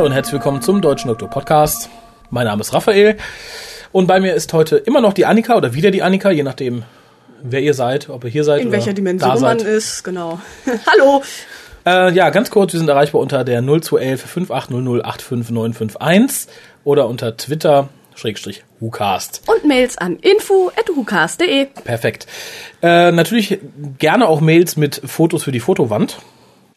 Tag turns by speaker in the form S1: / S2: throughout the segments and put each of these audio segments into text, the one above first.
S1: Hallo und herzlich willkommen zum Deutschen Doktor Podcast. Mein Name ist Raphael und bei mir ist heute immer noch die Annika oder wieder die Annika, je nachdem, wer ihr seid, ob ihr hier seid
S2: In
S1: oder
S2: welcher
S1: da
S2: Dimension
S1: seid.
S2: man ist, genau. Hallo!
S1: Äh, ja, ganz kurz, wir sind erreichbar unter der 0211 5800 85951 oder unter Twitter Schrägstrich WhoCast.
S2: Und Mails an info.hucast.de.
S1: Perfekt. Äh, natürlich gerne auch Mails mit Fotos für die Fotowand.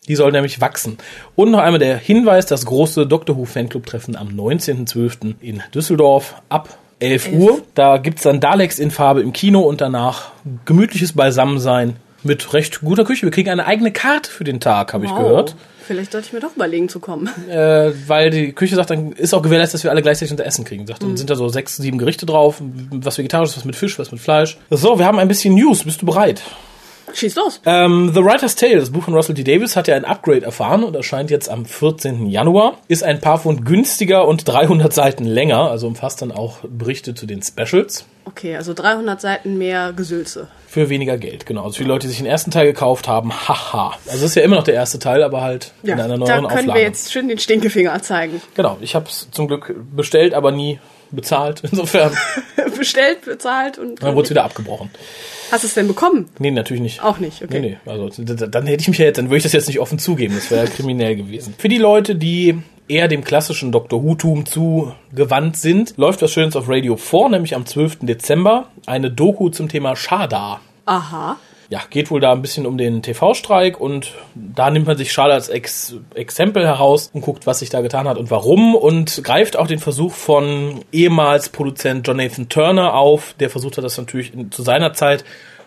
S1: Die soll nämlich wachsen. Und noch einmal der Hinweis, das große Doctor Who Fanclub Treffen am 19.12. in Düsseldorf ab 11 Uhr. Da gibt's dann Daleks in Farbe im Kino und danach gemütliches Beisammensein mit recht guter Küche. Wir kriegen eine eigene Karte für den Tag, habe ich gehört.
S2: Vielleicht sollte ich mir doch überlegen zu kommen.
S1: Äh, weil die Küche sagt, dann ist auch gewährleistet, dass wir alle gleichzeitig unser Essen kriegen. Sagt,
S2: Mhm.
S1: dann sind da so sechs, sieben Gerichte drauf, was vegetarisches, was mit Fisch, was mit Fleisch. So, wir haben ein bisschen News. Bist du bereit?
S2: Schieß los.
S1: Ähm, The Writer's Tale, das Buch von Russell T. Davis, hat ja ein Upgrade erfahren und erscheint jetzt am 14. Januar. Ist ein paar Pfund günstiger und 300 Seiten länger, also umfasst dann auch Berichte zu den Specials.
S2: Okay, also 300 Seiten mehr Gesülze.
S1: Für weniger Geld, genau. Also für die Leute, die sich den ersten Teil gekauft haben, haha. Also es ist ja immer noch der erste Teil, aber halt
S2: Ja,
S1: in einer
S2: da
S1: neueren
S2: können
S1: Auflage.
S2: wir jetzt schön den Stinkefinger zeigen.
S1: Genau, ich habe es zum Glück bestellt, aber nie bezahlt. Insofern
S2: Bestellt, bezahlt und.
S1: dann wurde es wieder abgebrochen.
S2: Hast du es denn bekommen?
S1: Nee, natürlich nicht.
S2: Auch nicht, okay.
S1: Nee, nee. Also dann hätte ich mich ja jetzt, dann würde ich das jetzt nicht offen zugeben. Das wäre ja kriminell gewesen. Für die Leute, die eher dem klassischen Dr. Who-Tum zugewandt sind, läuft das Schönes auf Radio 4, nämlich am 12. Dezember, eine Doku zum Thema Shada.
S2: Aha.
S1: Ja, geht wohl da ein bisschen um den TV-Streik und da nimmt man sich Shada als Ex Exempel heraus und guckt, was sich da getan hat und warum und greift auch den Versuch von ehemals Produzent Jonathan Turner auf, der versucht hat, das natürlich zu seiner Zeit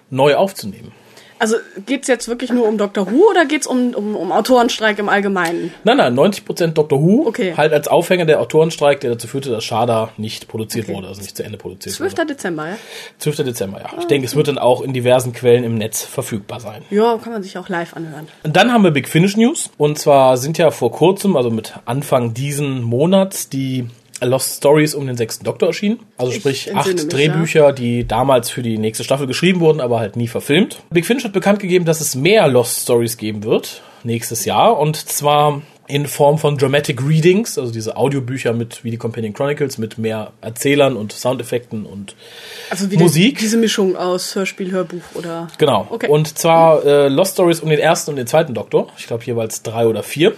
S1: neu aufzunehmen.
S2: Also geht's jetzt wirklich nur um Dr. Who oder geht's um, um, um Autorenstreik im Allgemeinen?
S1: Nein, nein, 90% Dr. Who.
S2: Okay.
S1: Halt als Aufhänger der Autorenstreik, der dazu führte, dass Shada nicht produziert wurde, also nicht zu Ende produziert
S2: 12.
S1: wurde.
S2: Dezember, ja?
S1: 12. Dezember, ja. Ich denke, es wird dann auch in diversen Quellen im Netz verfügbar sein.
S2: Ja, kann man sich auch live anhören.
S1: Und dann haben wir Big Finish News. Und zwar sind ja vor kurzem, also mit Anfang diesen Monats, die Lost Stories um den sechsten Doktor erschienen. Also
S2: Ich
S1: sprich acht
S2: mich,
S1: Drehbücher, die damals für die nächste Staffel geschrieben wurden, aber halt nie verfilmt. Big Finish hat bekannt gegeben, dass es mehr Lost Stories geben wird nächstes Jahr. Und zwar in Form von Dramatic Readings, also diese Audiobücher mit wie die Companion Chronicles mit mehr Erzählern und Soundeffekten und
S2: Also wie
S1: Musik.
S2: Die, diese Mischung aus Hörspiel, Hörbuch oder.
S1: Genau.
S2: Okay.
S1: Und zwar äh, Lost Stories um den ersten und den zweiten Doktor. Ich glaube jeweils drei oder vier.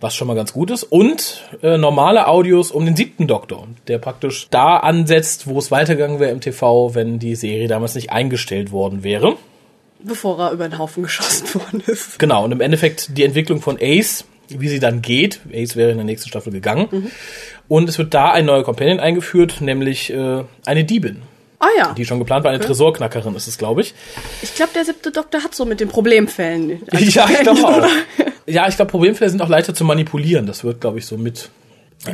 S1: Was schon mal ganz gut ist. Und äh, normale Audios um den siebten Doktor, der praktisch da ansetzt, wo es weitergegangen wäre im TV, wenn die Serie damals nicht eingestellt worden wäre.
S2: Bevor er über den Haufen geschossen worden ist.
S1: Genau, und im Endeffekt die Entwicklung von Ace, wie sie dann geht. Ace wäre in der nächsten Staffel gegangen. Und es wird da ein neuer Companion eingeführt, nämlich äh, eine Diebin,
S2: Ah ja.
S1: die schon geplant war. Eine Tresorknackerin ist es, glaube ich.
S2: Ich glaube, der siebte Doktor hat so mit den Problemfällen.
S1: ja, ich glaube auch. Ja, ich glaube, Problemfälle sind auch leichter zu manipulieren. Das wird, glaube ich, so mit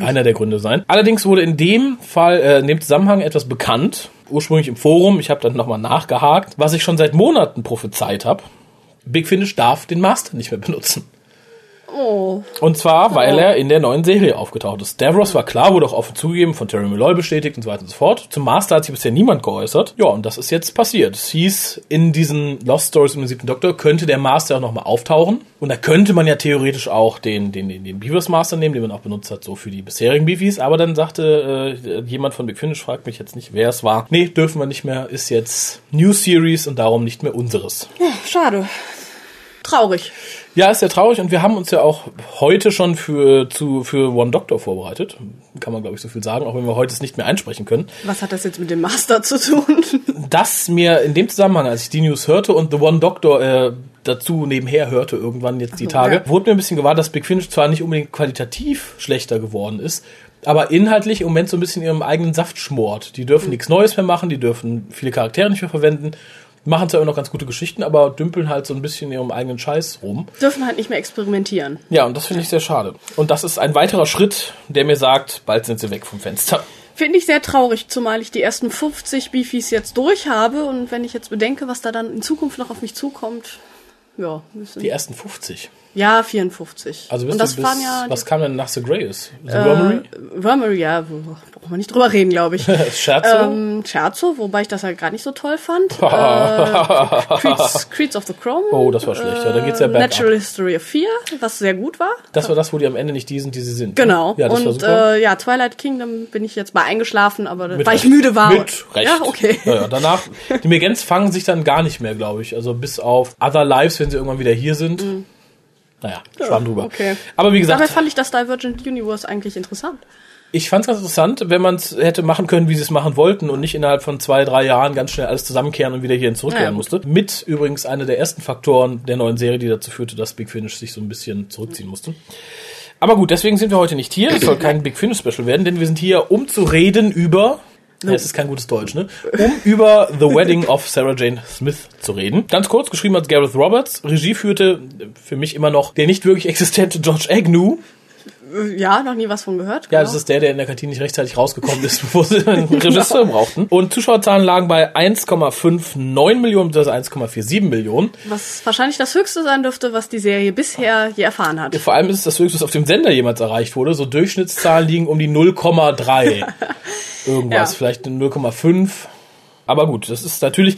S1: einer der Gründe sein. Allerdings wurde in dem Fall, äh, in dem Zusammenhang etwas bekannt, ursprünglich im Forum, ich habe dann nochmal nachgehakt, was ich schon seit Monaten prophezeit habe. Big Finish darf den Master nicht mehr benutzen.
S2: Oh.
S1: Und zwar, weil er in der neuen Serie aufgetaucht ist. Davros war klar, wurde auch offen zugegeben, von Terry Malloy bestätigt und so weiter und so fort. Zum Master hat sich bisher niemand geäußert. Ja, und das ist jetzt passiert. Es hieß, in diesen Lost Stories um den siebten Doktor könnte der Master auch nochmal auftauchen. Und da könnte man ja theoretisch auch den, den, den, den Beavers Master nehmen, den man auch benutzt hat, so für die bisherigen Beefies. Aber dann sagte äh, jemand von Big Finish, fragt mich jetzt nicht, wer es war. Nee, dürfen wir nicht mehr, ist jetzt New Series und darum nicht mehr unseres.
S2: Schade. Traurig.
S1: Ja, ist sehr traurig und wir haben uns ja auch heute schon für, zu, für One Doctor vorbereitet. Kann man, glaube ich, so viel sagen, auch wenn wir heute es nicht mehr einsprechen können.
S2: Was hat das jetzt mit dem Master zu tun?
S1: Das mir in dem Zusammenhang, als ich die News hörte und The One Doctor äh, dazu nebenher hörte, irgendwann jetzt die
S2: so,
S1: Tage,
S2: ja.
S1: wurde mir ein bisschen gewahr, dass Big Finish zwar nicht unbedingt qualitativ schlechter geworden ist, aber inhaltlich im Moment so ein bisschen ihrem eigenen Saft schmort. Die dürfen nichts Neues mehr machen, die dürfen viele Charaktere nicht mehr verwenden, machen zwar immer noch ganz gute Geschichten, aber dümpeln halt so ein bisschen in ihrem eigenen Scheiß rum.
S2: Dürfen halt nicht mehr experimentieren.
S1: Ja, und das finde ich sehr schade. Und das ist ein weiterer Schritt, der mir sagt, bald sind sie weg vom Fenster.
S2: Finde ich sehr traurig, zumal ich die ersten 50 Beefies jetzt durch habe und wenn ich jetzt bedenke, was da dann in Zukunft noch auf mich zukommt. Ja, sind-
S1: Die ersten 50.
S2: ja 54.
S1: Also bist
S2: Und das
S1: du bis,
S2: ja
S1: was kam denn nach The Greys? The
S2: äh,
S1: Wormery?
S2: Wormery, ja, brauchen wir nicht drüber reden, glaube ich.
S1: Scherzo?
S2: ähm, Scherzo, wobei ich das halt gerade nicht so toll fand. äh, Creeds, Creeds of the Chrome.
S1: Oh, das war schlecht. Ja, dann geht's ja bergab.
S2: Natural History of Fear, was sehr gut war.
S1: das war das, wo die am Ende nicht die sind, die sie sind.
S2: Genau.
S1: Ja, das war
S2: und
S1: super.
S2: äh, ja, Twilight Kingdom bin ich jetzt mal eingeschlafen, aber
S1: Mit
S2: weil ich
S1: Recht.
S2: müde war.
S1: Mit Recht.
S2: Ja, okay.
S1: Ja, ja, danach, die Megens fangen sich dann gar nicht mehr, glaube ich. Also bis auf Other Lives, wenn sie irgendwann wieder hier sind. Naja, schwamm drüber.
S2: Okay.
S1: Aber wie gesagt,
S2: Dabei fand ich das Divergent Universe eigentlich interessant.
S1: ich fand es ganz interessant, wenn man es hätte machen können, wie sie es machen wollten und nicht innerhalb von zwei, drei Jahren ganz schnell alles zusammenkehren und wieder hierhin zurückkehren
S2: Ja.
S1: musste. Mit übrigens einer der ersten Faktoren der neuen Serie, die dazu führte, dass Big Finish sich so ein bisschen zurückziehen musste. Aber gut, deswegen sind wir heute nicht hier. Es soll kein Big Finish Special werden, denn wir sind hier, um zu reden über. Ja, es ist kein gutes Deutsch, ne? Um über The Wedding of Sarah Jane Smith zu reden. Ganz kurz, geschrieben hat Gareth Roberts. Regie führte äh, für mich immer noch der nicht wirklich existente George Agnew.
S2: Ja, noch nie was von gehört.
S1: Ja,
S2: genau.
S1: das ist der, der in der Kantine nicht rechtzeitig rausgekommen ist, bevor sie einen Regisseur brauchten. Und Zuschauerzahlen lagen bei 1,59 Millionen bzw. 1,47 Millionen.
S2: was wahrscheinlich das höchste sein dürfte, was die Serie bisher je erfahren hat.
S1: Vor allem ist es das höchste, was auf dem Sender jemals erreicht wurde. So Durchschnittszahlen liegen um die 0,3. Irgendwas,
S2: Ja.
S1: vielleicht 0,5. Aber gut, das ist natürlich,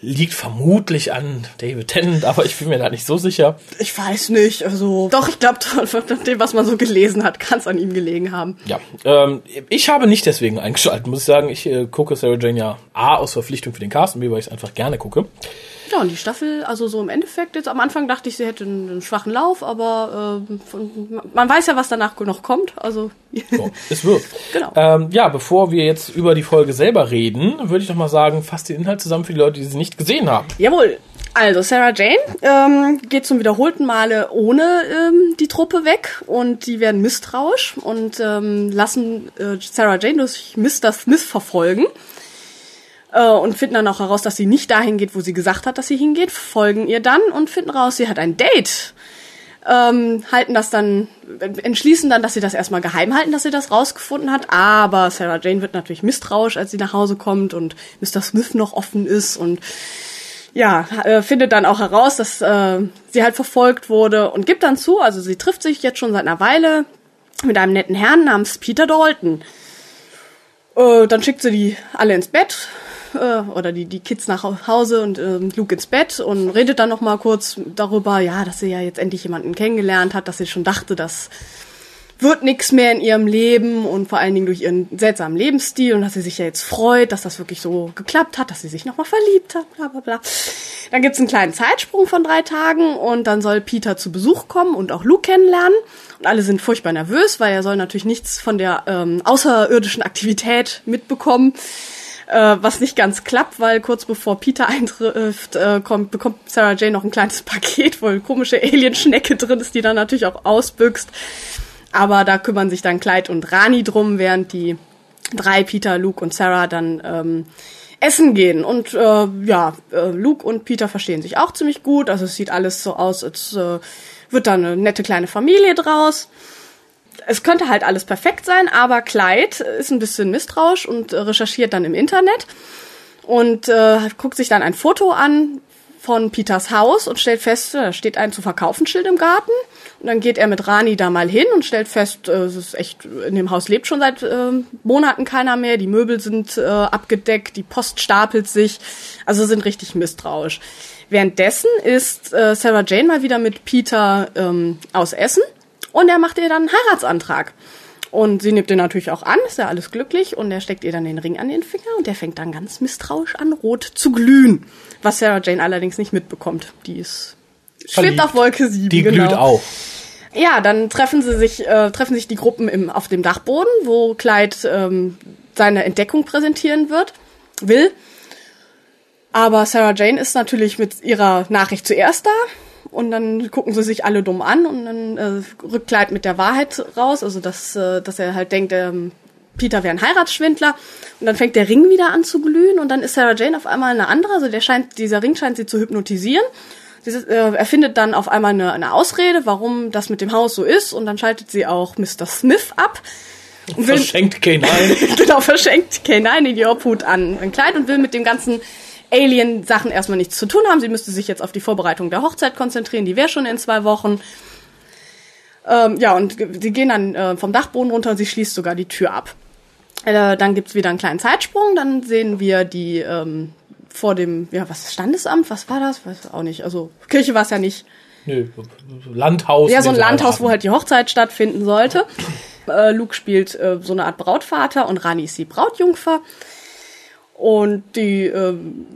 S1: liegt vermutlich an David Tennant, aber ich bin mir da nicht so sicher.
S2: Ich weiß nicht, also doch, ich glaube, nach dem, was man so gelesen hat, kann es an ihm gelegen haben.
S1: Ja, ähm, ich habe nicht deswegen eingeschaltet, muss ich sagen. Ich äh, gucke Sarah Jane ja A aus Verpflichtung für den Cast und B, weil ich es einfach gerne gucke.
S2: Ja, und die Staffel, also so im Endeffekt, jetzt am Anfang dachte ich, sie hätte einen, einen schwachen Lauf, aber ähm, von, man weiß ja, was danach noch kommt. Also
S1: So, es wird.
S2: Genau.
S1: Ähm, ja, bevor wir jetzt über die Folge selber reden, würde ich noch mal sagen, fasst den Inhalt zusammen für die Leute, die sie nicht gesehen haben.
S2: Jawohl. Also Sarah Jane ähm, geht zum wiederholten Male ohne ähm, die Truppe weg und die werden misstrauisch und ähm, lassen äh, Sarah Jane durch Mr. Smith verfolgen äh, und finden dann auch heraus, dass sie nicht dahin geht, wo sie gesagt hat, dass sie hingeht, folgen ihr dann und finden raus, sie hat ein Date. Ähm, halten das dann, entschließen dann, dass sie das erstmal geheim halten, dass sie das rausgefunden hat. Aber Sarah Jane wird natürlich misstrauisch, als sie nach Hause kommt und Mr. Smith noch offen ist und ja, äh, findet dann auch heraus, dass äh, sie halt verfolgt wurde und gibt dann zu, also sie trifft sich jetzt schon seit einer Weile mit einem netten Herrn namens Peter Dalton. Äh, dann schickt sie die alle ins Bett äh, oder die, die Kids nach Hause und ähm, Luke ins Bett und redet dann noch mal kurz darüber, ja, dass sie ja jetzt endlich jemanden kennengelernt hat, dass sie schon dachte, das wird nix mehr in ihrem Leben und vor allen Dingen durch ihren seltsamen Lebensstil und dass sie sich ja jetzt freut, dass das wirklich so geklappt hat, dass sie sich nochmal verliebt hat, bla bla bla. Dann gibt's einen kleinen Zeitsprung von drei Tagen und dann soll Peter zu Besuch kommen und auch Luke kennenlernen. Und alle sind furchtbar nervös, weil er soll natürlich nichts von der ähm, außerirdischen Aktivität mitbekommen. Äh, was nicht ganz klappt, weil kurz bevor Peter eintrifft, äh, kommt, bekommt Sarah Jane noch ein kleines Paket, wo eine komische Alienschnecke drin ist, die dann natürlich auch ausbüchst. Aber da kümmern sich dann Clyde und Rani drum, während die drei, Peter, Luke und Sarah, dann ähm, essen gehen. Und äh, ja, äh, Luke und Peter verstehen sich auch ziemlich gut. Also es sieht alles so aus, als äh, wird da eine nette kleine Familie draus. Es könnte halt alles perfekt sein, aber Clyde ist ein bisschen misstrauisch und äh, recherchiert dann im Internet und äh, guckt sich dann ein Foto an von Peters Haus und stellt fest, da steht ein zu verkaufen Schild im Garten. Und dann geht er mit Rani da mal hin und stellt fest, äh, es ist echt, in dem Haus lebt schon seit äh, Monaten keiner mehr, die Möbel sind äh, abgedeckt, die Post stapelt sich, also sind richtig misstrauisch. Währenddessen ist äh, Sarah Jane mal wieder mit Peter ähm, aus Essen und er macht ihr dann einen Heiratsantrag. Und sie nimmt den natürlich auch an, ist ja alles glücklich und er steckt ihr dann den Ring an den Finger und der fängt dann ganz misstrauisch an, rot zu glühen. Was Sarah Jane allerdings nicht mitbekommt. Die ist schwebt auf Wolke 7.
S1: Die
S2: genau.
S1: glüht auch.
S2: Ja, dann treffen sie sich, äh, treffen sich die Gruppen im, auf dem Dachboden, wo Clyde ähm, seine Entdeckung präsentieren wird, will. Aber Sarah Jane ist natürlich mit ihrer Nachricht zuerst da. Und dann gucken sie sich alle dumm an und dann äh, rückt Clyde mit der Wahrheit raus, also dass, äh, dass er halt denkt, ähm, Peter wäre ein Heiratsschwindler. Und dann fängt der Ring wieder an zu glühen und dann ist Sarah Jane auf einmal eine andere, also der scheint, dieser Ring scheint sie zu hypnotisieren. Äh, er findet dann auf einmal eine, eine Ausrede, warum das mit dem Haus so ist und dann schaltet sie auch Mr. Smith ab. Und will,
S1: Verschenkt K9.
S2: genau, verschenkt K9 in die Obhut an ein Kleid und will mit dem ganzen Alien-Sachen erstmal nichts zu tun haben. Sie müsste sich jetzt auf die Vorbereitung der Hochzeit konzentrieren, die wäre schon in zwei Wochen. Ähm, ja, und sie gehen dann äh, vom Dachboden runter und sie schließt sogar die Tür ab. Äh, dann gibt's wieder einen kleinen Zeitsprung, dann sehen wir die ähm, vor dem, ja, was Standesamt, was war das? Weiß auch nicht. Also Kirche war es ja nicht.
S1: Nö, Landhaus.
S2: Ja, so ein Landhaus, wo halt die Hochzeit stattfinden sollte. Äh, Luke spielt äh, so eine Art Brautvater und Rani ist die Brautjungfer. Und die äh,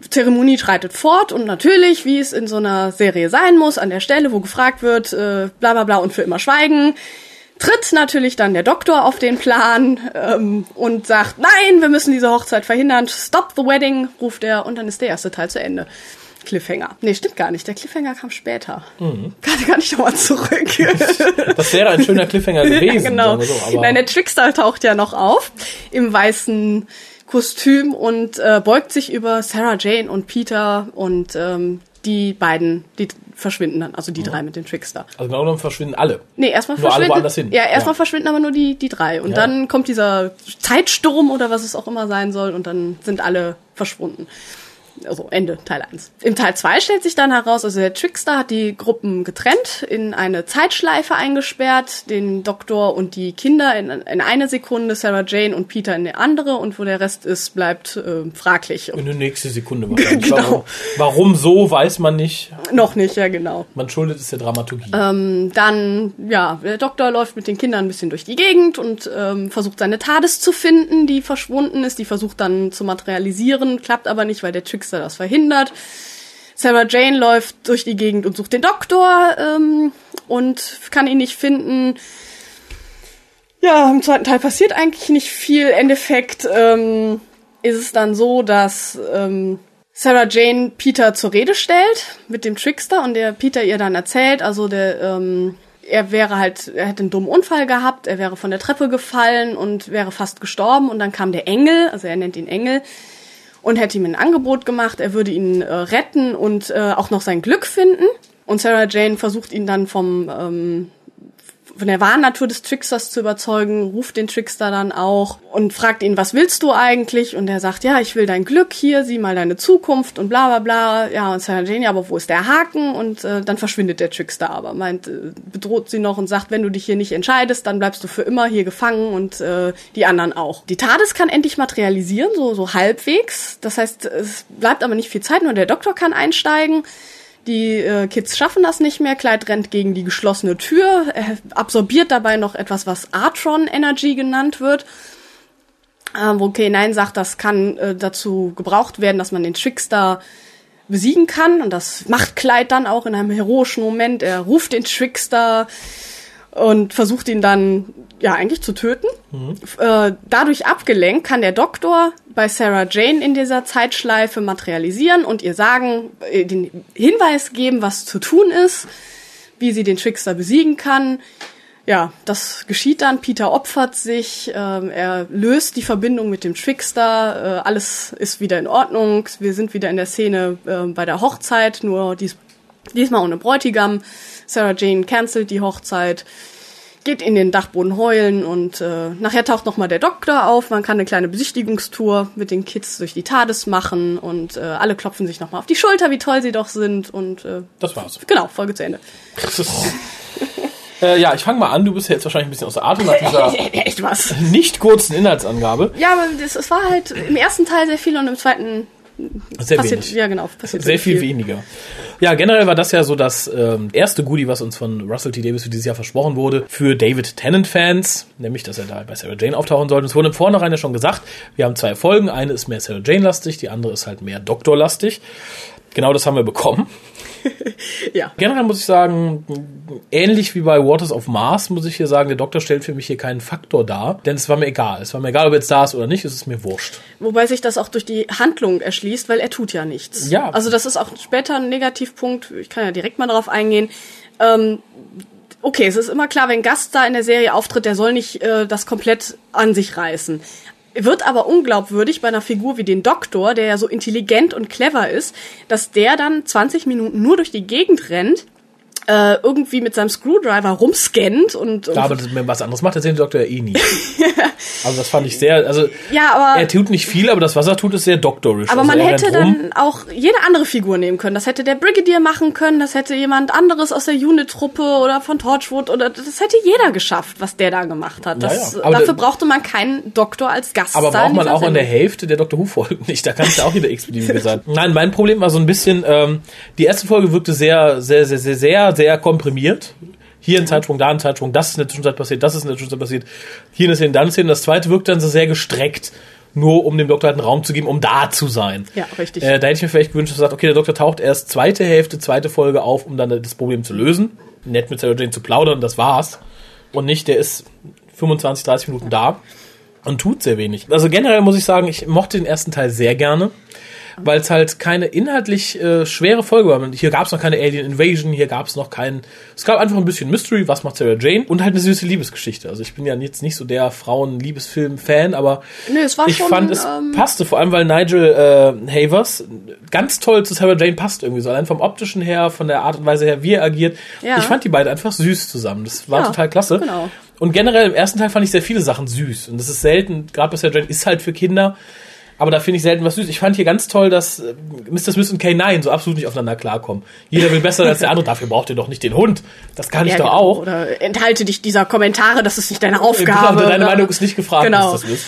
S2: Zeremonie schreitet fort und natürlich, wie es in so einer Serie sein muss, an der Stelle, wo gefragt wird, äh, bla bla bla und für immer schweigen, tritt natürlich dann der Doktor auf den Plan ähm, und sagt, nein, wir müssen diese Hochzeit verhindern, stop the wedding, ruft er und dann ist der erste Teil zu Ende. Cliffhanger. Nee, stimmt gar nicht. Der Cliffhanger kam später. Mhm. Kann, kann ich nochmal zurück.
S1: das wäre ein schöner Cliffhanger gewesen. ja, genau.
S2: So, Nein, der Trickster taucht ja noch auf im weißen Kostüm und äh, beugt sich über Sarah Jane und Peter und ähm, die beiden, die verschwinden dann, also die ja. drei mit dem Trickster.
S1: Also genau dann verschwinden alle.
S2: Nee, erstmal verschwinden. Alle hin. Ja, erstmal ja. verschwinden aber nur die, die drei. Und ja. dann kommt dieser Zeitsturm oder was es auch immer sein soll und dann sind alle verschwunden also Ende Teil 1. Im Teil 2 stellt sich dann heraus, also der Trickster hat die Gruppen getrennt, in eine Zeitschleife eingesperrt, den Doktor und die Kinder in, in eine Sekunde, Sarah Jane und Peter in eine andere und wo der Rest ist, bleibt äh, fraglich.
S1: In der nächste Sekunde genau. Warum, warum, so, weiß man nicht.
S2: Noch nicht, ja genau.
S1: Man schuldet es der Dramaturgie.
S2: Ähm, dann, ja, der Doktor läuft mit den Kindern ein bisschen durch die Gegend und ähm, versucht seine TARDIS zu finden, die verschwunden ist. Die versucht dann zu materialisieren, klappt aber nicht, weil der Trickster er das verhindert. Sarah Jane läuft durch die Gegend und sucht den Doktor ähm, und kann ihn nicht finden. Ja, im zweiten Teil passiert eigentlich nicht viel. Endeffekt ähm, ist es dann so, dass ähm, Sarah Jane Peter zur Rede stellt mit dem Trickster und der Peter ihr dann erzählt, also der ähm, er wäre halt, er hätte einen dummen Unfall gehabt, er wäre von der Treppe gefallen und wäre fast gestorben und dann kam der Engel, also er nennt ihn Engel, und hätte ihm ein Angebot gemacht, er würde ihn äh, retten und äh, auch noch sein Glück finden. Und Sarah Jane versucht ihn dann vom ähm, von der wahren Natur des Tricksters zu überzeugen, ruft den Trickster dann auch und fragt ihn, was willst du eigentlich? Und er sagt, ja, ich will dein Glück hier, sieh mal deine Zukunft und bla bla bla. Ja, und Sarah Jane, ja, aber wo ist der Haken? Und äh, dann verschwindet der Trickster aber, meint, äh, bedroht sie noch und sagt, wenn du dich hier nicht entscheidest, dann bleibst du für immer hier gefangen und äh, die anderen auch. Die TARDIS kann endlich materialisieren, so, so halbwegs. Das heißt, es bleibt aber nicht viel Zeit, nur der Doktor kann einsteigen. Die äh, Kids schaffen das nicht mehr. Clyde rennt gegen die geschlossene Tür, er absorbiert dabei noch etwas, was Artron Energy genannt wird. Wo K9 sagt, das kann äh, dazu gebraucht werden, dass man den Trickster besiegen kann. Und das macht Clyde dann auch in einem heroischen Moment. Er ruft den Trickster und versucht ihn dann ja eigentlich zu töten. Mhm. Äh, dadurch abgelenkt kann der Doktor bei Sarah Jane in dieser Zeitschleife materialisieren und ihr sagen, äh, den Hinweis geben, was zu tun ist, wie sie den Trickster besiegen kann. Ja, das geschieht dann. Peter opfert sich, äh, er löst die Verbindung mit dem Trickster, äh, alles ist wieder in Ordnung. Wir sind wieder in der Szene äh, bei der Hochzeit, nur dies, diesmal ohne Bräutigam. Sarah Jane cancelt die Hochzeit geht in den Dachboden heulen und äh, nachher taucht noch mal der Doktor auf. Man kann eine kleine Besichtigungstour mit den Kids durch die TARDIS machen und äh, alle klopfen sich noch mal auf die Schulter, wie toll sie doch sind und äh,
S1: das war's.
S2: Genau, Folge zu Ende.
S1: äh, ja, ich fange mal an. Du bist ja jetzt wahrscheinlich ein bisschen außer Atem nach dieser
S2: Echt was?
S1: nicht kurzen Inhaltsangabe.
S2: Ja, aber das, es war halt im ersten Teil sehr viel und im zweiten
S1: sehr passiert, wenig.
S2: Ja, genau.
S1: Passiert sehr viel, viel, weniger. Ja, generell war das ja so das ähm, erste Goodie, was uns von Russell T. Davis für dieses Jahr versprochen wurde, für David Tennant-Fans, nämlich, dass er da bei Sarah Jane auftauchen sollte. Es wurde im Vornherein ja schon gesagt, wir haben zwei Folgen. Eine ist mehr Sarah Jane-lastig, die andere ist halt mehr Doktor-lastig. Genau das haben wir bekommen. ja. Generell muss ich sagen, ähnlich wie bei Waters of Mars, muss ich hier sagen, der Doktor stellt für mich hier keinen Faktor dar, denn es war mir egal. Es war mir egal, ob er jetzt da ist oder nicht, es ist mir wurscht.
S2: Wobei sich das auch durch die Handlung erschließt, weil er tut ja nichts. Ja. Also das ist auch später ein Negativpunkt, ich kann ja direkt mal darauf eingehen. Ähm, okay, es ist immer klar, wenn Gast da in der Serie auftritt, der soll nicht äh, das komplett an sich reißen wird aber unglaubwürdig bei einer Figur wie den Doktor, der ja so intelligent und clever ist, dass der dann 20 Minuten nur durch die Gegend rennt äh, irgendwie mit seinem Screwdriver rumscannt und, und
S1: Ja, aber das, was anderes macht der Doktor ja eh nie. also das fand ich sehr, also
S2: Ja, aber-
S1: er tut nicht viel, aber das, was er tut, ist sehr doktorisch.
S2: Aber
S1: also
S2: man hätte dann auch jede andere Figur nehmen können. Das hätte der Brigadier machen können, das hätte jemand anderes aus der Unit-Truppe oder von Torchwood oder das hätte jeder geschafft, was der da gemacht hat. Das,
S1: Ja, ja. Aber
S2: dafür
S1: der-
S2: brauchte man keinen Doktor als Gast.
S1: Aber braucht man auch an der Hälfte der Doctor Who-Folgen nicht. Da kann es ja auch wieder x-beliebige sein. Nein, mein Problem war so ein bisschen, ähm, die erste Folge wirkte sehr, sehr, sehr, sehr, sehr, sehr komprimiert. Hier ein Zeitsprung, da ein Zeitsprung, das ist in der Zwischenzeit passiert, das ist in der Zwischenzeit passiert, hier eine Szene, dann eine Szene. Das zweite wirkt dann so sehr gestreckt, nur um dem Doktor halt einen Raum zu geben, um da zu sein.
S2: Ja, richtig.
S1: Äh, da hätte ich mir vielleicht gewünscht, dass er sagt, okay, der Doktor taucht erst zweite Hälfte, zweite Folge auf, um dann das Problem zu lösen. Nett mit Sarah Jane zu plaudern, das war's. Und nicht, der ist 25, 30 Minuten da und tut sehr wenig. Also generell muss ich sagen, ich mochte den ersten Teil sehr gerne, weil es halt keine inhaltlich äh, schwere Folge war. Hier gab es noch keine Alien Invasion, hier gab es noch keinen. Es gab einfach ein bisschen Mystery, was macht Sarah Jane und halt eine süße Liebesgeschichte. Also ich bin ja jetzt nicht so der Frauen-Liebesfilm-Fan, aber
S2: war
S1: ich
S2: schon,
S1: fand es
S2: ähm,
S1: passte, vor allem weil Nigel äh, Havers ganz toll zu Sarah Jane passt irgendwie so. Allein vom optischen her, von der Art und Weise her, wie er agiert.
S2: Ja.
S1: Ich fand die beiden einfach süß zusammen. Das war
S2: Ja,
S1: total klasse.
S2: genau.
S1: Und generell im ersten Teil fand ich sehr viele Sachen süß. Und das ist selten, gerade bei Sarah Jane ist halt für Kinder. Aber da finde ich selten was süß. Ich fand hier ganz toll, dass äh, Mr. Smith und K9 so absolut nicht aufeinander klarkommen. Jeder will besser als der andere. Dafür braucht ihr doch nicht den Hund. Das kann ich
S2: Ja,
S1: doch
S2: genau.
S1: auch.
S2: Oder enthalte dich dieser Kommentare, das ist nicht deine
S1: Genau,
S2: Aufgabe.
S1: deine
S2: oder-
S1: Meinung ist nicht gefragt,
S2: Genau.
S1: Mr. Smith.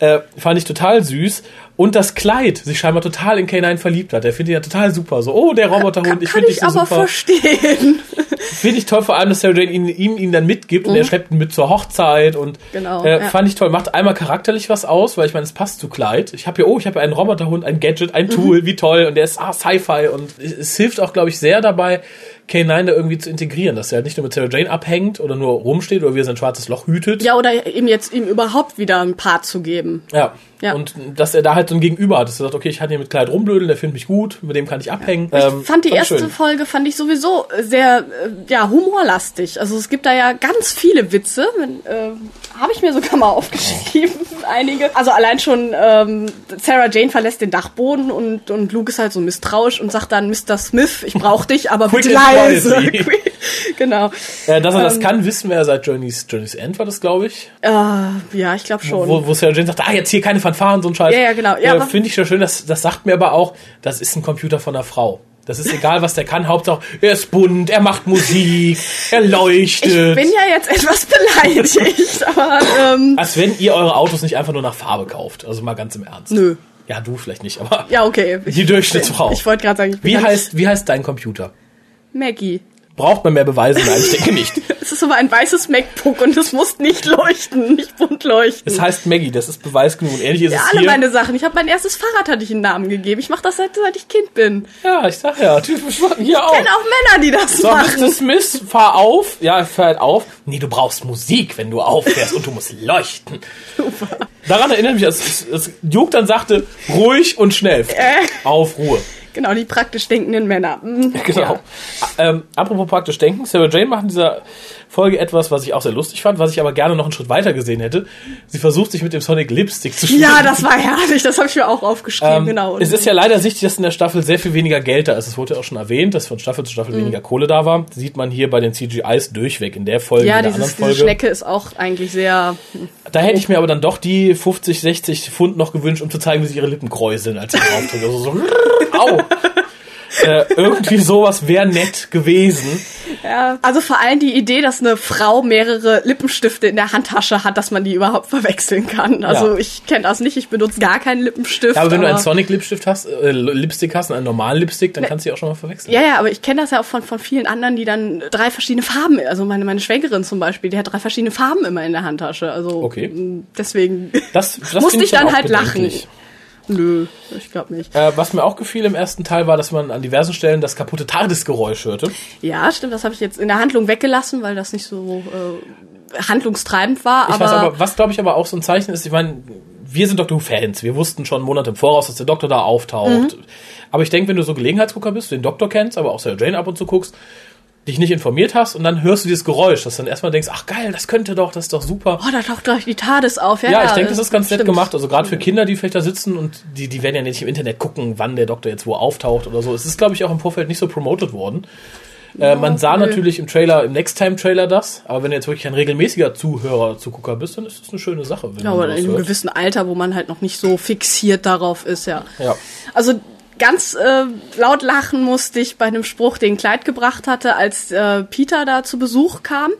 S1: Äh, fand ich total süß. Und das Kleid sich scheinbar total in K9 verliebt hat. Der findet ihn ja total super. So, oh, der Roboterhund,
S2: Kann,
S1: ich
S2: kann
S1: finde
S2: ich
S1: dich so
S2: aber
S1: super.
S2: verstehen.
S1: Finde ich toll, vor allem, dass Sarah Jane ihn, ihm ihn dann mitgibt und er schleppt ihn mit zur Hochzeit und
S2: Mhm. Genau,
S1: äh,
S2: ja.
S1: fand ich toll. Macht einmal charakterlich was aus, weil ich meine, es passt zu Kleid. Ich habe ja, oh, ich habe ja einen Roboterhund, ein Gadget,
S2: Mhm.
S1: ein Tool, wie toll und der ist ah, Sci-Fi und es, es hilft auch, glaube ich, sehr dabei, K9 da irgendwie zu integrieren, dass er halt nicht nur mit Sarah Jane abhängt oder nur rumsteht oder wie er sein schwarzes Loch hütet.
S2: ja, oder ihm jetzt ihm überhaupt wieder einen Part zu geben.
S1: Ja.
S2: Ja.
S1: Und dass er da halt so ein Gegenüber hat, dass er sagt, okay, ich kann hier mit Kleid rumblödeln, der findet mich gut, mit dem kann ich abhängen. Ähm,
S2: Ich fand die erste
S1: schön.
S2: Folge fand ich sowieso sehr äh, ja humorlastig. Also es gibt da ja ganz viele Witze. Äh, Habe ich mir sogar mal aufgeschrieben, einige. Also allein schon ähm, Sarah Jane verlässt den Dachboden und und Luke ist halt so misstrauisch und sagt dann Mr. Smith, ich brauche dich, aber bitte
S1: and noisy.
S2: genau.
S1: Äh, dass er
S2: Ähm.
S1: das kann, wissen wir ja seit Journey's, Journey's End, war das, glaube ich.
S2: Äh, ja, ich glaube schon.
S1: Wo, wo Sarah Jane sagt, ah, jetzt hier keine Fanfaren, so ein Scheiß.
S2: Ja, ja, genau. Ja,
S1: äh, Finde ich schon schön, das, das sagt mir aber auch, das ist ein Computer von einer Frau. Das ist egal, was der kann. Hauptsache, er ist bunt, er macht Musik, er leuchtet.
S2: ich bin ja jetzt etwas beleidigt, aber ähm,
S1: Als wenn ihr eure Autos nicht einfach nur nach Farbe kauft. Also mal ganz im Ernst.
S2: nö.
S1: Ja, du vielleicht nicht, aber
S2: Ja, okay. Ich,
S1: die Durchschnittsfrau.
S2: Ich wollte gerade sagen, ich bin
S1: wie heißt, wie heißt dein Computer?
S2: Maggie.
S1: Braucht man mehr Beweise? Nein, ich denke nicht.
S2: Es ist aber ein weißes MacBook und es muss nicht leuchten, nicht bunt leuchten.
S1: Es heißt Maggie, das ist Beweis genug. Und ähnlich ist
S2: ja,
S1: es
S2: alle
S1: hier.
S2: meine Sachen. Ich habe mein erstes Fahrrad hatte ich einen Namen gegeben. Ich mache das seit, seit ich Kind bin.
S1: ja, ich sag ja, typisch hier auch.
S2: Ich kenne auch Männer, die das
S1: So,
S2: machen.
S1: Mr. Smith, fahr auf. Ja, fahr halt auf. Nee, du brauchst Musik, wenn du auffährst und du musst leuchten. Daran erinnert mich, als, als, Duke dann sagte, ruhig und schnell. Auf Ruhe.
S2: Genau, die praktisch denkenden Männer. Mm,
S1: Genau.
S2: Ja.
S1: Ähm, apropos praktisch denken, Sarah Jane macht in dieser Folge etwas, was ich auch sehr lustig fand, was ich aber gerne noch einen Schritt weiter gesehen hätte. Sie versucht sich mit dem Sonic Lipstick zu
S2: ja, das war herrlich. Das habe ich mir auch aufgeschrieben.
S1: Ähm,
S2: genau.
S1: Es ist ja leider sichtlich, dass in der Staffel sehr viel weniger Geld da ist. Es wurde ja auch schon erwähnt, dass von Staffel zu Staffel weniger Kohle da war. Sieht man hier bei den CGIs durchweg. In der Folge,
S2: Mhm. ja,
S1: in der
S2: dieses,
S1: anderen Folge.
S2: diese Schnecke ist auch eigentlich sehr.
S1: Da hätte ich mir aber dann doch die 50, 60 Pfund noch gewünscht, um zu zeigen, wie sich ihre Lippen kräuseln, als sie drauf drückt. Also so, au. Äh, irgendwie sowas wäre nett gewesen.
S2: Ja. Also vor allem die Idee, dass eine Frau mehrere Lippenstifte in der Handtasche hat, dass man die überhaupt verwechseln kann. Also
S1: Ja.
S2: ich kenne das nicht. Ich benutze gar keinen Lippenstift.
S1: Ja, aber wenn du einen Sonic Lipstift hast, äh, Lipstick hast und einen normalen Lipstick, dann kannst du die auch schon mal verwechseln.
S2: Ja, ja, aber ich kenne das ja auch von, von vielen anderen, die dann drei verschiedene Farben, also meine, meine Schwägerin zum Beispiel, die hat drei verschiedene Farben immer in der Handtasche. Also
S1: Okay.
S2: deswegen
S1: Das, das
S2: musste ich dann
S1: auch
S2: halt lachen. Nö, ich glaube nicht.
S1: Äh, was mir auch gefiel im ersten Teil war, dass man an diversen Stellen das kaputte TARDIS-Geräusch hörte.
S2: Ja, stimmt, das habe ich jetzt in der Handlung weggelassen, weil das nicht so äh, handlungstreibend war.
S1: Ich
S2: aber,
S1: weiß aber, was glaube ich aber auch so ein Zeichen ist, ich meine, wir sind Doctor Who-Fans. Wir wussten schon Monate im Voraus, dass der Doktor da auftaucht.
S2: Mhm.
S1: Aber ich denke, wenn du so Gelegenheitsgucker bist, den Doktor kennst, aber auch Sarah Jane ab und zu guckst, dich nicht informiert hast und dann hörst du dieses Geräusch, dass du dann erstmal denkst, ach geil, das könnte doch, das ist doch super.
S2: oh, da taucht gleich die TARDIS auf. Ja,
S1: Ja, ich denke, das ist ganz nett
S2: stimmt.
S1: gemacht. Also gerade für Kinder, die vielleicht da sitzen und die, die werden ja nicht im Internet gucken, wann der Doktor jetzt wo auftaucht oder so. Es ist, glaube ich, auch im Vorfeld nicht so promoted worden. Äh, man sah
S2: nö.
S1: natürlich im Trailer, im Next-Time-Trailer das, aber wenn du jetzt wirklich ein regelmäßiger Zuhörer, Zugucker bist, dann ist das eine schöne Sache.
S2: Ja, aber in einem
S1: hört.
S2: gewissen Alter, wo man halt noch nicht so fixiert darauf ist, ja.
S1: Ja.
S2: Also ganz äh, laut lachen musste ich bei einem Spruch, den Kleid gebracht hatte, als äh, Peter da zu Besuch kam.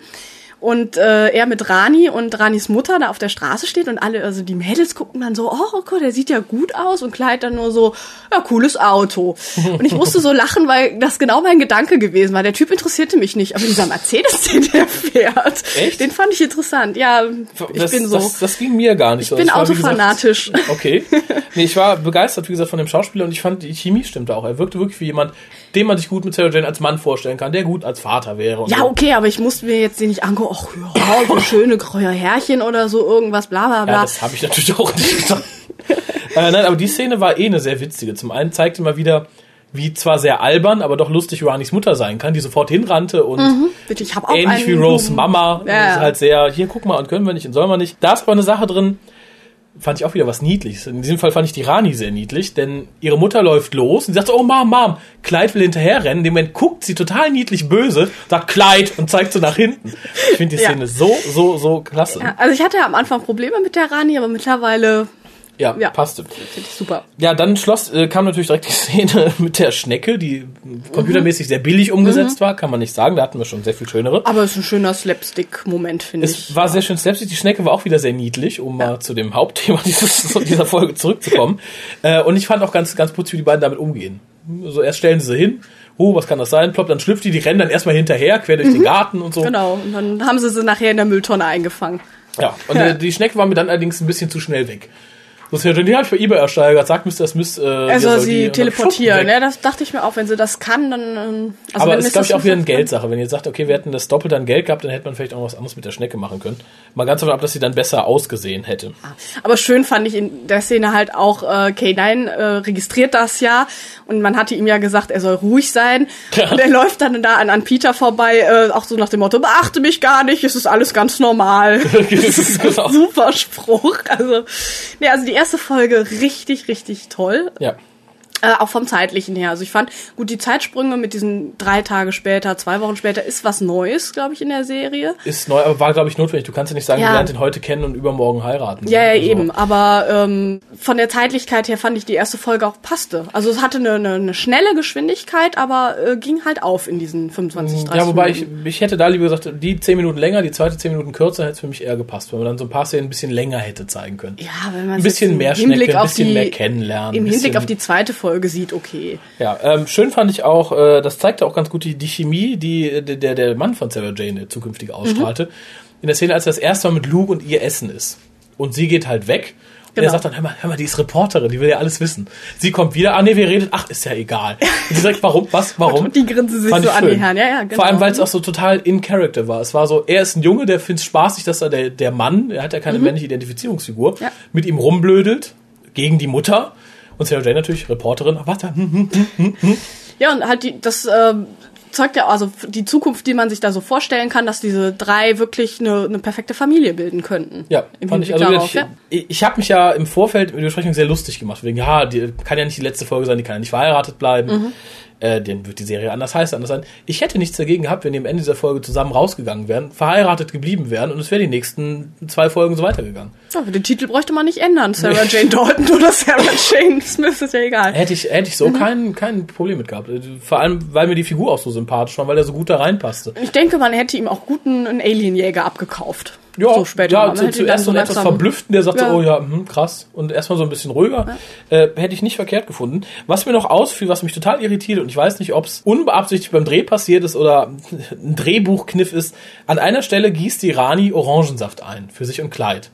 S2: Und äh, er mit Rani und Ranis Mutter da auf der Straße steht und alle, also die Mädels gucken dann so, oh Gott, der sieht ja gut aus und Kleid dann nur so, ja, cooles Auto. Und ich musste so lachen, weil das genau mein Gedanke gewesen war. Der Typ interessierte mich nicht, aber dieser Mercedes, den der fährt,
S1: Echt?
S2: den fand ich interessant. Ja, ich
S1: das,
S2: bin so.
S1: Das, das ging mir gar nicht so.
S2: bin
S1: war, wie gesagt,
S2: autofanatisch.
S1: Okay. Nee, ich war begeistert, wie gesagt, von dem Schauspieler und ich fand, die Chemie stimmte auch. Er wirkte wirklich wie jemand, den man sich gut mit Sarah Jane als Mann vorstellen kann, der gut als Vater wäre.
S2: Ja,
S1: so.
S2: okay, aber ich musste mir jetzt den nicht angucken, ach ja, so schöne graue Härchen oder so irgendwas, bla bla bla.
S1: Ja, das habe ich natürlich auch nicht gedacht. äh, nein, aber die Szene war eh eine sehr witzige. Zum einen zeigte mal wieder, wie zwar sehr albern, aber doch lustig Ranis Mutter sein kann, die sofort hinrannte und
S2: Bitte, ich habe auch
S1: ähnlich wie Rose. Mama.
S2: Ja, ja.
S1: Ist halt sehr, hier guck mal und können wir nicht und sollen wir nicht. Da ist aber eine Sache drin, fand ich auch wieder was Niedliches. In diesem Fall fand ich die Rani sehr niedlich, denn ihre Mutter läuft los und sie sagt, so, oh Mom, Mom, Kleid will hinterherrennen. In dem Moment guckt sie total niedlich böse, sagt Kleid und zeigt so nach hinten. Ich finde die
S2: Ja.
S1: Szene so, so, so klasse.
S2: Ja, also ich hatte ja am Anfang Probleme mit der Rani, aber mittlerweile
S1: Ja,
S2: Ja.
S1: passte.
S2: super.
S1: Ja, dann schloss, äh, kam natürlich direkt die Szene mit der Schnecke, die computermäßig sehr billig umgesetzt war, kann man nicht sagen. Da hatten wir schon sehr viel schönere.
S2: Aber es ist ein schöner Slapstick-Moment, finde
S1: Es
S2: ich.
S1: war sehr schön slapstick. Die Schnecke war auch wieder sehr niedlich, um mal zu dem Hauptthema dieses, dieser Folge zurückzukommen. Äh, und ich fand auch ganz, ganz putzig, wie die beiden damit umgehen. So erst stellen sie hin, oh, was kann das sein? Ploppt, dann schlüpft die, die rennen dann erstmal hinterher, quer durch den Garten und so.
S2: Genau, und dann haben sie sie nachher in der Mülltonne eingefangen.
S1: Ja, und äh, die Schnecke war mir dann allerdings ein bisschen zu schnell weg. So, die habe ich bei eBay ersteigert, sagt Mr. Smith, äh,
S2: Also
S1: soll
S2: sie
S1: dann
S2: teleportieren, ne? Das dachte ich mir auch, wenn sie das kann, dann. ähm, Also
S1: Aber es ist, glaube ich, auch wieder eine Geldsache. Wenn ihr sagt, okay, wir hätten das doppelt an Geld gehabt, dann hätte man vielleicht auch was anderes mit der Schnecke machen können. Mal ganz davon ab, dass sie dann besser ausgesehen hätte.
S2: Aber schön fand ich in der Szene halt auch, äh, K9 äh, registriert das ja und man hatte ihm ja gesagt, er soll ruhig sein.
S1: Ja.
S2: Und er läuft dann da an, an Peter vorbei, äh, auch so nach dem Motto, beachte mich gar nicht, es ist alles ganz normal. das ist ein super Spruch. Also, nee, also die erste Folge richtig, richtig toll.
S1: Ja.
S2: Äh, auch vom zeitlichen her. Also ich fand, gut, die Zeitsprünge mit diesen drei Tage später, zwei Wochen später, ist was Neues, glaube ich, in der Serie.
S1: Ist neu, aber war, glaube ich, notwendig. Du kannst ja nicht sagen,
S2: Ja.
S1: wir lernen ihn heute kennen und übermorgen heiraten.
S2: Ja, ja,
S1: Also,
S2: eben. Aber ähm, von der Zeitlichkeit her fand ich die erste Folge auch passte. Also es hatte eine, eine, eine schnelle Geschwindigkeit, aber äh, ging halt auf in diesen 25, 30
S1: Ja, wobei ich,
S2: Minuten.
S1: ich hätte da lieber gesagt, die 10 Minuten länger, die zweite 10 Minuten kürzer, hätte es für mich eher gepasst, wenn man dann so ein paar Szenen ein bisschen länger hätte zeigen können.
S2: Ja, wenn man
S1: Ein bisschen mehr Schnecke, ein bisschen mehr kennenlernen.
S2: Im Hinblick auf die zweite Folge sieht, okay.
S1: Ja, ähm, schön fand ich auch, äh, das zeigte auch ganz gut die, die Chemie, die der, der, Mann von Sarah Jane der zukünftig ausstrahlte. In der Szene, als er das erste Mal mit Luke und ihr essen ist. Und sie geht halt weg. Und
S2: Genau.
S1: er sagt dann, hör mal, hör mal, die ist Reporterin, die will ja alles wissen. Sie kommt wieder, ah nee, wir redet, ach, ist ja egal. Und sie sagt, warum, was, warum?
S2: Und die grinsen sich
S1: Fand
S2: so an die Herren. Ja, ja, genau.
S1: Vor allem, weil es auch so total in Character war. Es war so, er ist ein Junge, der findet spaßig, dass er der, der Mann, er hat ja keine männliche Identifizierungsfigur,
S2: Mhm. Ja.
S1: mit ihm rumblödelt gegen die Mutter. Und Sarah Jane natürlich, Reporterin, warte, hm, hm,
S2: Ja, und halt die, das ähm, zeugt ja also die Zukunft, die man sich da so vorstellen kann, dass diese drei wirklich eine, eine perfekte Familie bilden könnten.
S1: Ja,
S2: Im
S1: fand ich. Also
S2: darauf,
S1: ich
S2: ja.
S1: ich, ich habe mich ja im Vorfeld mit der Besprechung sehr lustig gemacht. Wegen, ja, die kann ja nicht die letzte Folge sein, die kann ja nicht verheiratet bleiben.
S2: Mhm.
S1: Äh, dann wird die Serie anders heißen, anders sein. Ich hätte nichts dagegen gehabt, wenn die am Ende dieser Folge zusammen rausgegangen wären, verheiratet geblieben wären und es wäre die nächsten zwei Folgen so weitergegangen.
S2: Aber den Titel bräuchte man nicht ändern. Sarah Jane Dalton oder Sarah Jane Smith ist ja egal.
S1: Hätte ich, hätte ich so
S2: Mhm.
S1: kein, kein Problem mit gehabt. Vor allem, weil mir die Figur auch so sympathisch war, weil er so gut da reinpasste.
S2: Ich denke, man hätte ihm auch guten einen Alienjäger abgekauft.
S1: Ja,
S2: so später.
S1: ja zu, zuerst so ein etwas verblüfften, der sagt
S2: Ja.
S1: so, oh ja, hm, krass. Und erstmal so ein bisschen ruhiger. Äh, hätte ich nicht verkehrt gefunden. Was mir noch ausfiel, was mich total irritiert, und ich weiß nicht, ob es unbeabsichtigt beim Dreh passiert ist oder ein Drehbuchkniff ist, an einer Stelle gießt die Rani Orangensaft ein, für sich und Kleid.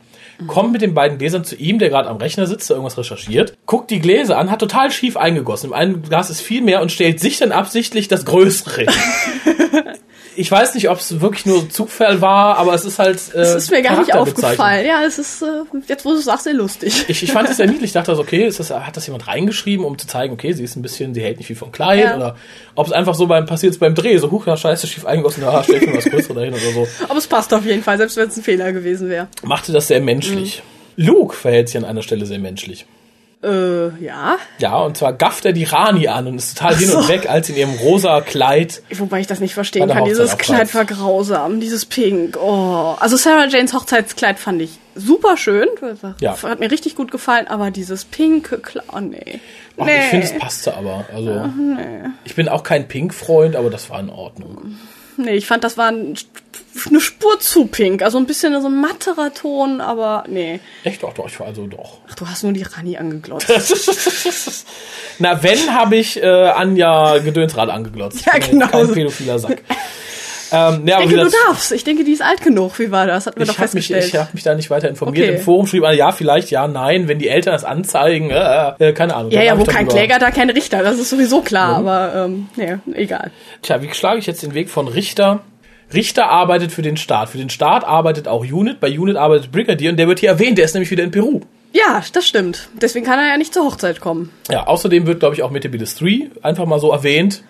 S1: Kommt mit den beiden Gläsern zu ihm, der gerade am Rechner sitzt, der irgendwas recherchiert, guckt die Gläser an, hat total schief eingegossen. Im einen Glas ist viel mehr und stellt sich dann absichtlich das Größere. Ich weiß nicht, ob es wirklich nur Zufall war, aber es ist halt. Äh,
S2: Das ist mir gar nicht aufgefallen. Ja, es ist, äh, jetzt wo du es sagst, sehr lustig.
S1: Ich, ich fand es sehr niedlich. Ich dachte, so, okay, ist das, hat das jemand reingeschrieben, um zu zeigen, okay, sie ist ein bisschen, sie hält nicht viel von Kleid
S2: Ja.
S1: oder ob es einfach so beim passiert beim Dreh, so huch, ja, scheiße, schief eingegossen, ja, stell mir was Größeres dahin oder so.
S2: Aber es passt auf jeden Fall, selbst wenn es ein Fehler gewesen wäre.
S1: Machte das sehr menschlich.
S2: Mhm.
S1: Luke verhält sich an einer Stelle sehr menschlich.
S2: Äh, ja.
S1: Ja, und zwar gafft er die Rani an und ist total hin und weg, als in ihrem rosa Kleid.
S2: Wobei ich das nicht verstehen kann. Dieses
S1: Hochzeit
S2: Kleid
S1: auftaucht.
S2: war grausam, dieses Pink. Oh. Also Sarah Janes Hochzeitskleid fand ich super schön.
S1: Ja.
S2: Hat mir richtig gut gefallen, aber dieses pinke Kleid, oh nee.
S1: Ach,
S2: nee.
S1: Ich finde, es passte aber. Also, ich bin auch kein Pink-Freund, aber das war in Ordnung.
S2: Nee, ich fand, das war ein, eine Spur zu pink. Also ein bisschen so ein matterer Ton, aber nee.
S1: Echt doch, doch, ich war also doch.
S2: Ach, du hast nur die Rani angeglotzt.
S1: Na, wenn, habe ich äh, Anja Gedönsrad angeglotzt.
S2: Ja, genau
S1: Kein pädophiler Sack. ähm, ja,
S2: Ich denke, du darfst. Ich denke, die ist alt genug. Wie war das? Hatten wir doch
S1: ich habe mich,
S2: festgestellt.
S1: ich hab mich da nicht weiter informiert.
S2: Okay.
S1: Im Forum schrieb einer, ja, vielleicht, ja, nein, wenn die Eltern das anzeigen, äh, äh, keine Ahnung.
S2: ja, ja,
S1: hab
S2: wo kein Kläger, da kein Richter. Das ist sowieso klar, aber ähm, nee, egal.
S1: Tja, wie schlage ich jetzt den Weg von Richter? Richter arbeitet für den Staat. Für den Staat arbeitet auch Unit. Bei Unit arbeitet Brigadier und der wird hier erwähnt. Der ist nämlich wieder in Peru.
S2: Ja, das stimmt. Deswegen kann er ja nicht zur Hochzeit kommen.
S1: Ja, außerdem wird, glaube ich, auch Metebilis 3 einfach mal so erwähnt,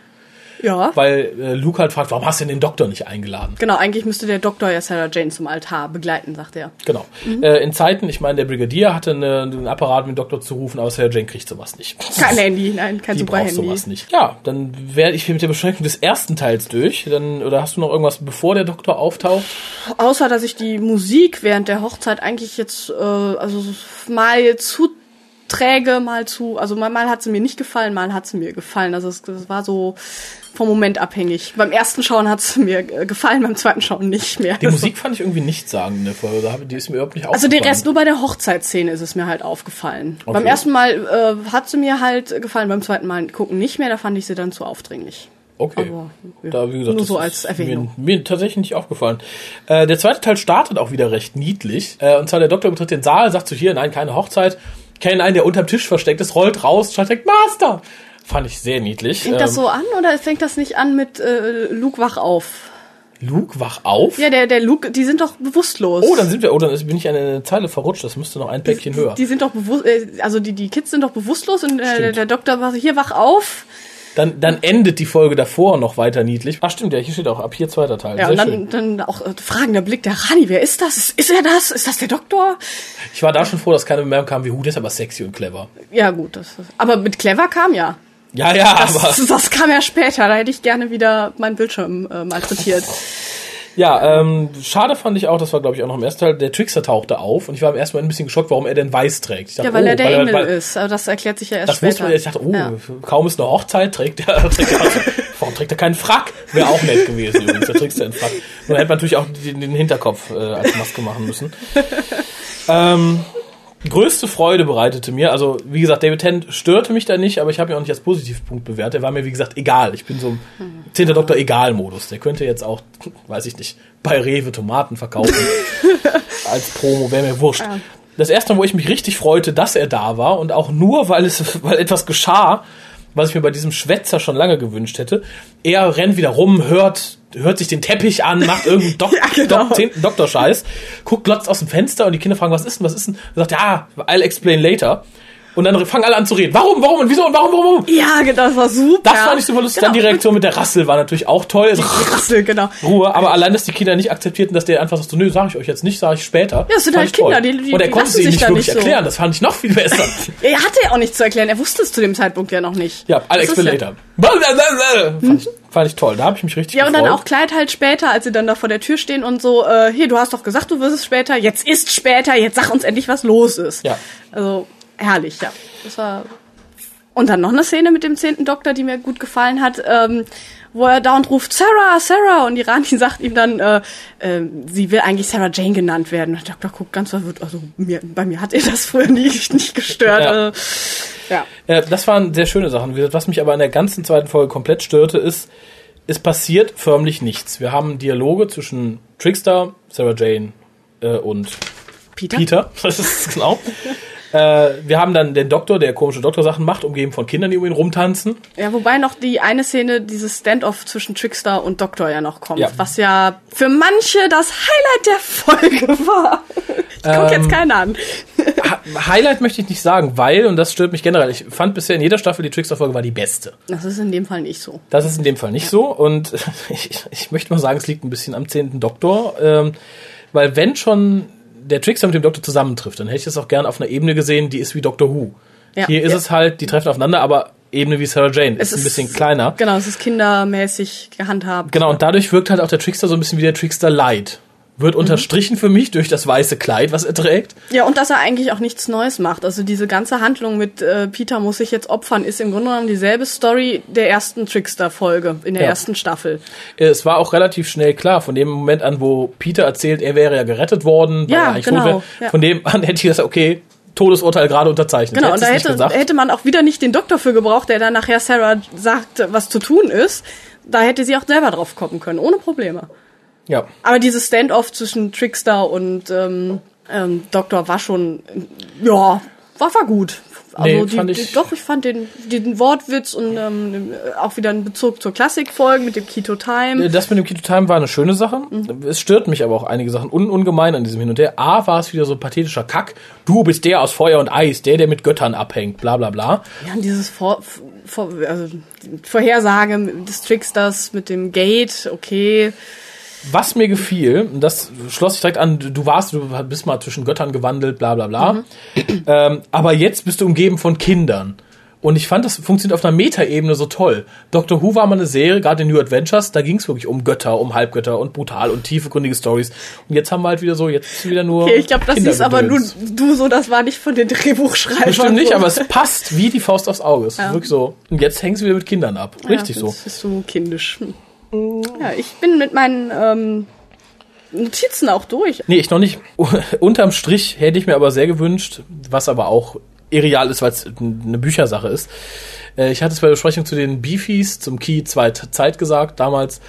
S2: Ja.
S1: weil äh, Luke halt fragt, warum hast du denn den Doktor nicht eingeladen?
S2: Genau, eigentlich müsste der Doktor ja Sarah Jane zum Altar begleiten, sagt er.
S1: Genau.
S2: Mhm.
S1: Äh, in Zeiten, ich meine, der Brigadier hatte eine, einen Apparat, um den Doktor zu rufen, aber Sarah Jane kriegt sowas nicht.
S2: Kein Handy, nein, kein
S1: Die braucht
S2: Super-Handy.
S1: sowas nicht. Ja, dann werde ich mit der Beschränkung des ersten Teils durch. Dann, oder hast du noch irgendwas, bevor der Doktor auftaucht?
S2: Außer, dass ich die Musik während der Hochzeit eigentlich jetzt, äh, also mal zu träge, mal zu, also mal, mal hat sie mir nicht gefallen, mal hat sie mir gefallen. Also es, das war so vom Moment abhängig. Beim ersten Schauen hat sie mir äh, gefallen, beim zweiten Schauen nicht mehr.
S1: Die Musik fand ich irgendwie nicht sagen in der Folge. Da hab- Die ist mir überhaupt nicht
S2: Also den
S1: aufgefallen.
S2: Rest nur bei der Hochzeitsszene ist es mir halt aufgefallen.
S1: Okay.
S2: Beim ersten Mal äh, hat sie mir halt gefallen, beim zweiten Mal gucken nicht mehr, da fand ich sie dann zu aufdringlich.
S1: Okay.
S2: Aber, ja,
S1: da, wie gesagt,
S2: nur so als Erwähnung.
S1: Mir, mir tatsächlich nicht aufgefallen. Äh, der zweite Teil startet auch wieder recht niedlich. Äh, und zwar der Doktor betritt den Saal, sagt so hier, nein, keine Hochzeit. Kennen einen, der unterm Tisch versteckt ist, rollt raus, schreit, Master! Fand ich sehr niedlich.
S2: Fängt das
S1: Ähm,
S2: so an oder fängt das nicht an mit äh, Luke wach auf?
S1: Luke, wach auf?
S2: Ja, der, der Luke, die sind doch bewusstlos.
S1: Oh, dann sind wir, oh, dann bin ich an eine Zeile verrutscht. Das müsste noch ein Päckchen höher.
S2: Die sind doch bewusst, äh, also die, die Kids sind doch bewusstlos und äh, der, der Doktor war so, hier wach auf.
S1: Dann, dann endet die Folge davor noch weiter niedlich. Ach stimmt, ja, hier steht auch ab hier zweiter Teil.
S2: Ja,
S1: Sehr
S2: und dann,
S1: schön.
S2: dann auch äh, fragender Blick der Rani, wer ist das? Ist, ist er das? Ist das der Doktor?
S1: Ich war da schon froh, dass keine Bemerkung kam wie, hu, der ist aber sexy und clever.
S2: Ja, gut, das, aber mit Clever kam ja.
S1: Ja, ja, aber.
S2: Das, das kam ja später, da hätte ich gerne wieder meinen Bildschirm äh, malträtiert.
S1: Ja, ähm, schade fand ich auch, das war glaube ich auch noch im ersten Teil, der Trickster tauchte auf und ich war im ersten Mal ein bisschen geschockt, warum er denn weiß trägt. Dachte,
S2: Ja, weil
S1: oh,
S2: er der Engel
S1: weil-
S2: ist, aber das erklärt sich ja erst
S1: Das
S2: später.
S1: wusste man, ich dachte, oh,
S2: Ja.
S1: kaum ist eine Hochzeit, trägt er, trägt er warum trägt er keinen Frack? Wäre auch nett gewesen übrigens, der Trickster in Frack. Nur hätte man natürlich auch den, den Hinterkopf äh, als Maske machen müssen. ähm, größte Freude bereitete mir, also wie gesagt, David Tennant störte mich da nicht, aber ich habe ihn auch nicht als Positivpunkt bewertet. Er war mir, wie gesagt, egal. Ich bin so im 10. Doktor Egal-Modus. Der könnte jetzt auch, weiß ich nicht, bei Rewe Tomaten verkaufen. als Promo, wäre mir wurscht. Das erste Mal, wo ich mich richtig freute, dass er da war und auch nur, weil es, weil etwas geschah, was ich mir bei diesem Schwätzer schon lange gewünscht hätte. Er rennt wieder rum, hört, hört sich den Teppich an, macht irgendeinen Dok
S2: Ja, genau.
S1: Dok Doktorscheiß, guckt glotzt aus dem Fenster und die Kinder fragen, was ist denn, was ist denn? Er sagt, ja, I'll explain later. Und dann fangen alle an zu reden. Warum, warum und wieso und warum, warum, warum?
S2: Ja, genau, das war super.
S1: Das fand ich super lustig. Dann die Reaktion mit der Rassel war natürlich auch toll. Also,
S2: Rassel, genau.
S1: Ruhe, aber allein, dass die Kinder nicht akzeptierten, dass der einfach sagt, so, nö, sag ich euch jetzt nicht, sag ich später.
S2: Ja, es sind halt. Kinder, die- die-
S1: Und er
S2: die
S1: konnte es ihnen
S2: sich
S1: nicht
S2: da
S1: wirklich
S2: nicht so.
S1: erklären, das fand ich noch viel besser.
S2: Er hatte ja auch nichts zu erklären. Er wusste es zu dem Zeitpunkt ja noch nicht.
S1: ja, I'll
S2: Das
S1: explain later. Fand ich, fand ich toll, da habe ich mich richtig
S2: Ja, und
S1: gefreut.
S2: dann auch Kleid halt später, als sie dann da vor der Tür stehen und so, äh, hier, du hast doch gesagt, du wirst es später, jetzt ist später, jetzt sag uns endlich, was los ist.
S1: Ja.
S2: Also, herrlich, ja. Das war. Und dann noch eine Szene mit dem zehnten Doktor, die mir gut gefallen hat, ähm, wo er dauernd ruft, Sarah, Sarah, und die Rani sagt ihm dann, äh, äh, sie will eigentlich Sarah Jane genannt werden. Und der Doktor guckt ganz verwirrt, also mir, bei mir hat ihr das früher nie, nicht gestört.
S1: Ja.
S2: Äh, ja.
S1: Äh, das waren sehr schöne Sachen. Was mich aber in der ganzen zweiten Folge komplett störte, ist, es passiert förmlich nichts. Wir haben Dialoge zwischen Trickster, Sarah Jane äh, und
S2: Peter?
S1: Peter. Das ist genau. Äh, wir haben dann den Doktor, der komische Doktorsachen macht, umgeben von Kindern, die um ihn rumtanzen.
S2: Ja, wobei noch die eine Szene, dieses Standoff zwischen Trickster und Doktor ja noch kommt,
S1: Ja.
S2: was ja für manche das Highlight der Folge war. Ich guck
S1: Ähm,
S2: jetzt keinen an.
S1: Highlight möchte ich nicht sagen, weil, und das stört mich generell, ich fand bisher in jeder Staffel die Trickster-Folge war die beste.
S2: Das ist in dem Fall nicht so.
S1: Das ist in dem Fall nicht so und ich, ich möchte mal sagen, es liegt ein bisschen am zehnten Doktor, ähm, weil wenn schon der Trickster mit dem Doktor zusammentrifft, dann hätte ich das auch gern auf einer Ebene gesehen, die ist wie Doctor Who.
S2: Ja.
S1: Hier ist
S2: Ja.
S1: es halt, die treffen aufeinander, aber Ebene wie Sarah Jane.
S2: Es
S1: ist ein
S2: ist-
S1: bisschen kleiner.
S2: Genau, es ist kindermäßig gehandhabt.
S1: Genau, und dadurch wirkt halt auch der Trickster so ein bisschen wie der Trickster Light. Wird
S2: Mhm.
S1: unterstrichen für mich durch das weiße Kleid, was er trägt.
S2: Ja, und dass er eigentlich auch nichts Neues macht. Also diese ganze Handlung mit äh, Peter muss sich jetzt opfern, ist im Grunde genommen dieselbe Story der ersten Trickster-Folge in der
S1: Ja.
S2: ersten Staffel.
S1: Es war auch relativ schnell klar, von dem Moment an, wo Peter erzählt, er wäre ja gerettet worden,
S2: Ja, genau, ja.
S1: von dem an hätte ich gesagt, okay, Todesurteil gerade unterzeichnet.
S2: Genau, und
S1: Hättest
S2: da
S1: es nicht
S2: hätte,
S1: gesagt.
S2: hätte man auch wieder nicht den Doktor für gebraucht, der dann nachher Sarah sagt, was zu tun ist. Da hätte sie auch selber drauf kommen können, ohne Probleme.
S1: Ja.
S2: Aber dieses Standoff zwischen Trickster und ähm, ähm, Doktor war schon, ja, war, war gut. Also
S1: Nee,
S2: die,
S1: fand
S2: die,
S1: ich-
S2: doch, ich fand den, den Wortwitz und ähm, auch wieder einen Bezug zur Klassikfolge mit dem Keto Time.
S1: Das mit dem Keto Time war eine schöne Sache.
S2: Mhm.
S1: Es stört mich aber auch einige Sachen un ungemein an diesem Hin und Her. A war es wieder so pathetischer Kack. Du bist der aus Feuer und Eis, der, der mit Göttern abhängt, bla bla bla.
S2: Ja, und dieses Vor, vor, also die Vorhersage des Tricksters mit dem Gate, okay.
S1: Was mir gefiel, und das schloss sich direkt an, du warst, du bist mal zwischen Göttern gewandelt, bla bla bla.
S2: Mhm.
S1: Ähm, aber jetzt bist du umgeben von Kindern. Und ich fand, das funktioniert auf einer Metaebene so toll. Doctor Who war mal eine Serie, gerade in New Adventures, da ging es wirklich um Götter, um Halbgötter und brutal und tiefegründige Stories. Und jetzt haben wir halt wieder so, jetzt ist wieder nur.
S2: Okay, ich glaube, das siehst aber nur du so, das war nicht von den Drehbuchschreibern.
S1: Bestimmt nicht,
S2: so.
S1: aber es passt wie die Faust aufs Auge. Es ist wirklich so. Und jetzt hängen sie wieder mit Kindern ab. Richtig
S2: ja,
S1: so.
S2: Das ist so kindisch. Ja, ich bin mit meinen ähm, Notizen auch durch.
S1: Nee, ich noch nicht. Unterm Strich hätte ich mir aber sehr gewünscht, was aber auch irreal ist, weil es eine Büchersache ist. Äh, Ich hatte es bei der Besprechung zu den Beefies, zum Key 2 Zeit gesagt, damals,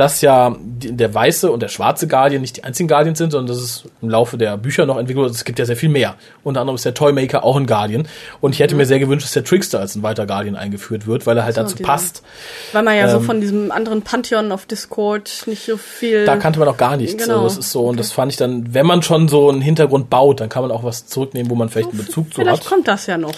S1: dass ja der weiße und der schwarze Guardian nicht die einzigen Guardians sind, sondern dass es im Laufe der Bücher noch entwickelt wird. Es gibt ja sehr viel mehr. Unter anderem ist der Toymaker auch ein Guardian. Und ich hätte mir sehr gewünscht, dass der Trickster als ein weiter Guardian eingeführt wird, weil er halt
S2: So,
S1: dazu passt.
S2: Weil man ja so
S1: Ähm,
S2: von diesem anderen Pantheon auf Discord nicht so viel.
S1: Da kannte man auch gar nichts.
S2: Genau.
S1: Also das ist so, und das fand ich dann, wenn man schon so einen Hintergrund baut, dann kann man auch was zurücknehmen, wo man vielleicht einen Bezug zu
S2: Vielleicht
S1: hat.
S2: kommt das ja noch.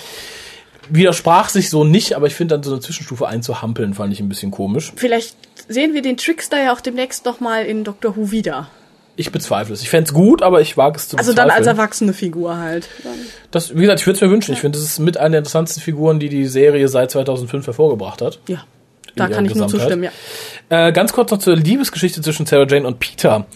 S1: Widersprach sich so nicht, aber ich finde dann so eine Zwischenstufe einzuhampeln, fand ich ein bisschen komisch.
S2: Vielleicht sehen wir den Trickster ja auch demnächst noch mal in Doctor Who wieder.
S1: Ich bezweifle es. Ich fände es gut, aber ich wage es zu
S2: Also dann als
S1: bezweifeln.
S2: erwachsene Figur halt.
S1: Das, wie gesagt, ich würde es mir wünschen. Ich finde, das ist mit einer der interessantesten Figuren, die die Serie seit 2005 hervorgebracht hat.
S2: Ja, da kann ich nur zustimmen, ja.
S1: Äh, ganz kurz noch zur Liebesgeschichte zwischen Sarah Jane und Peter.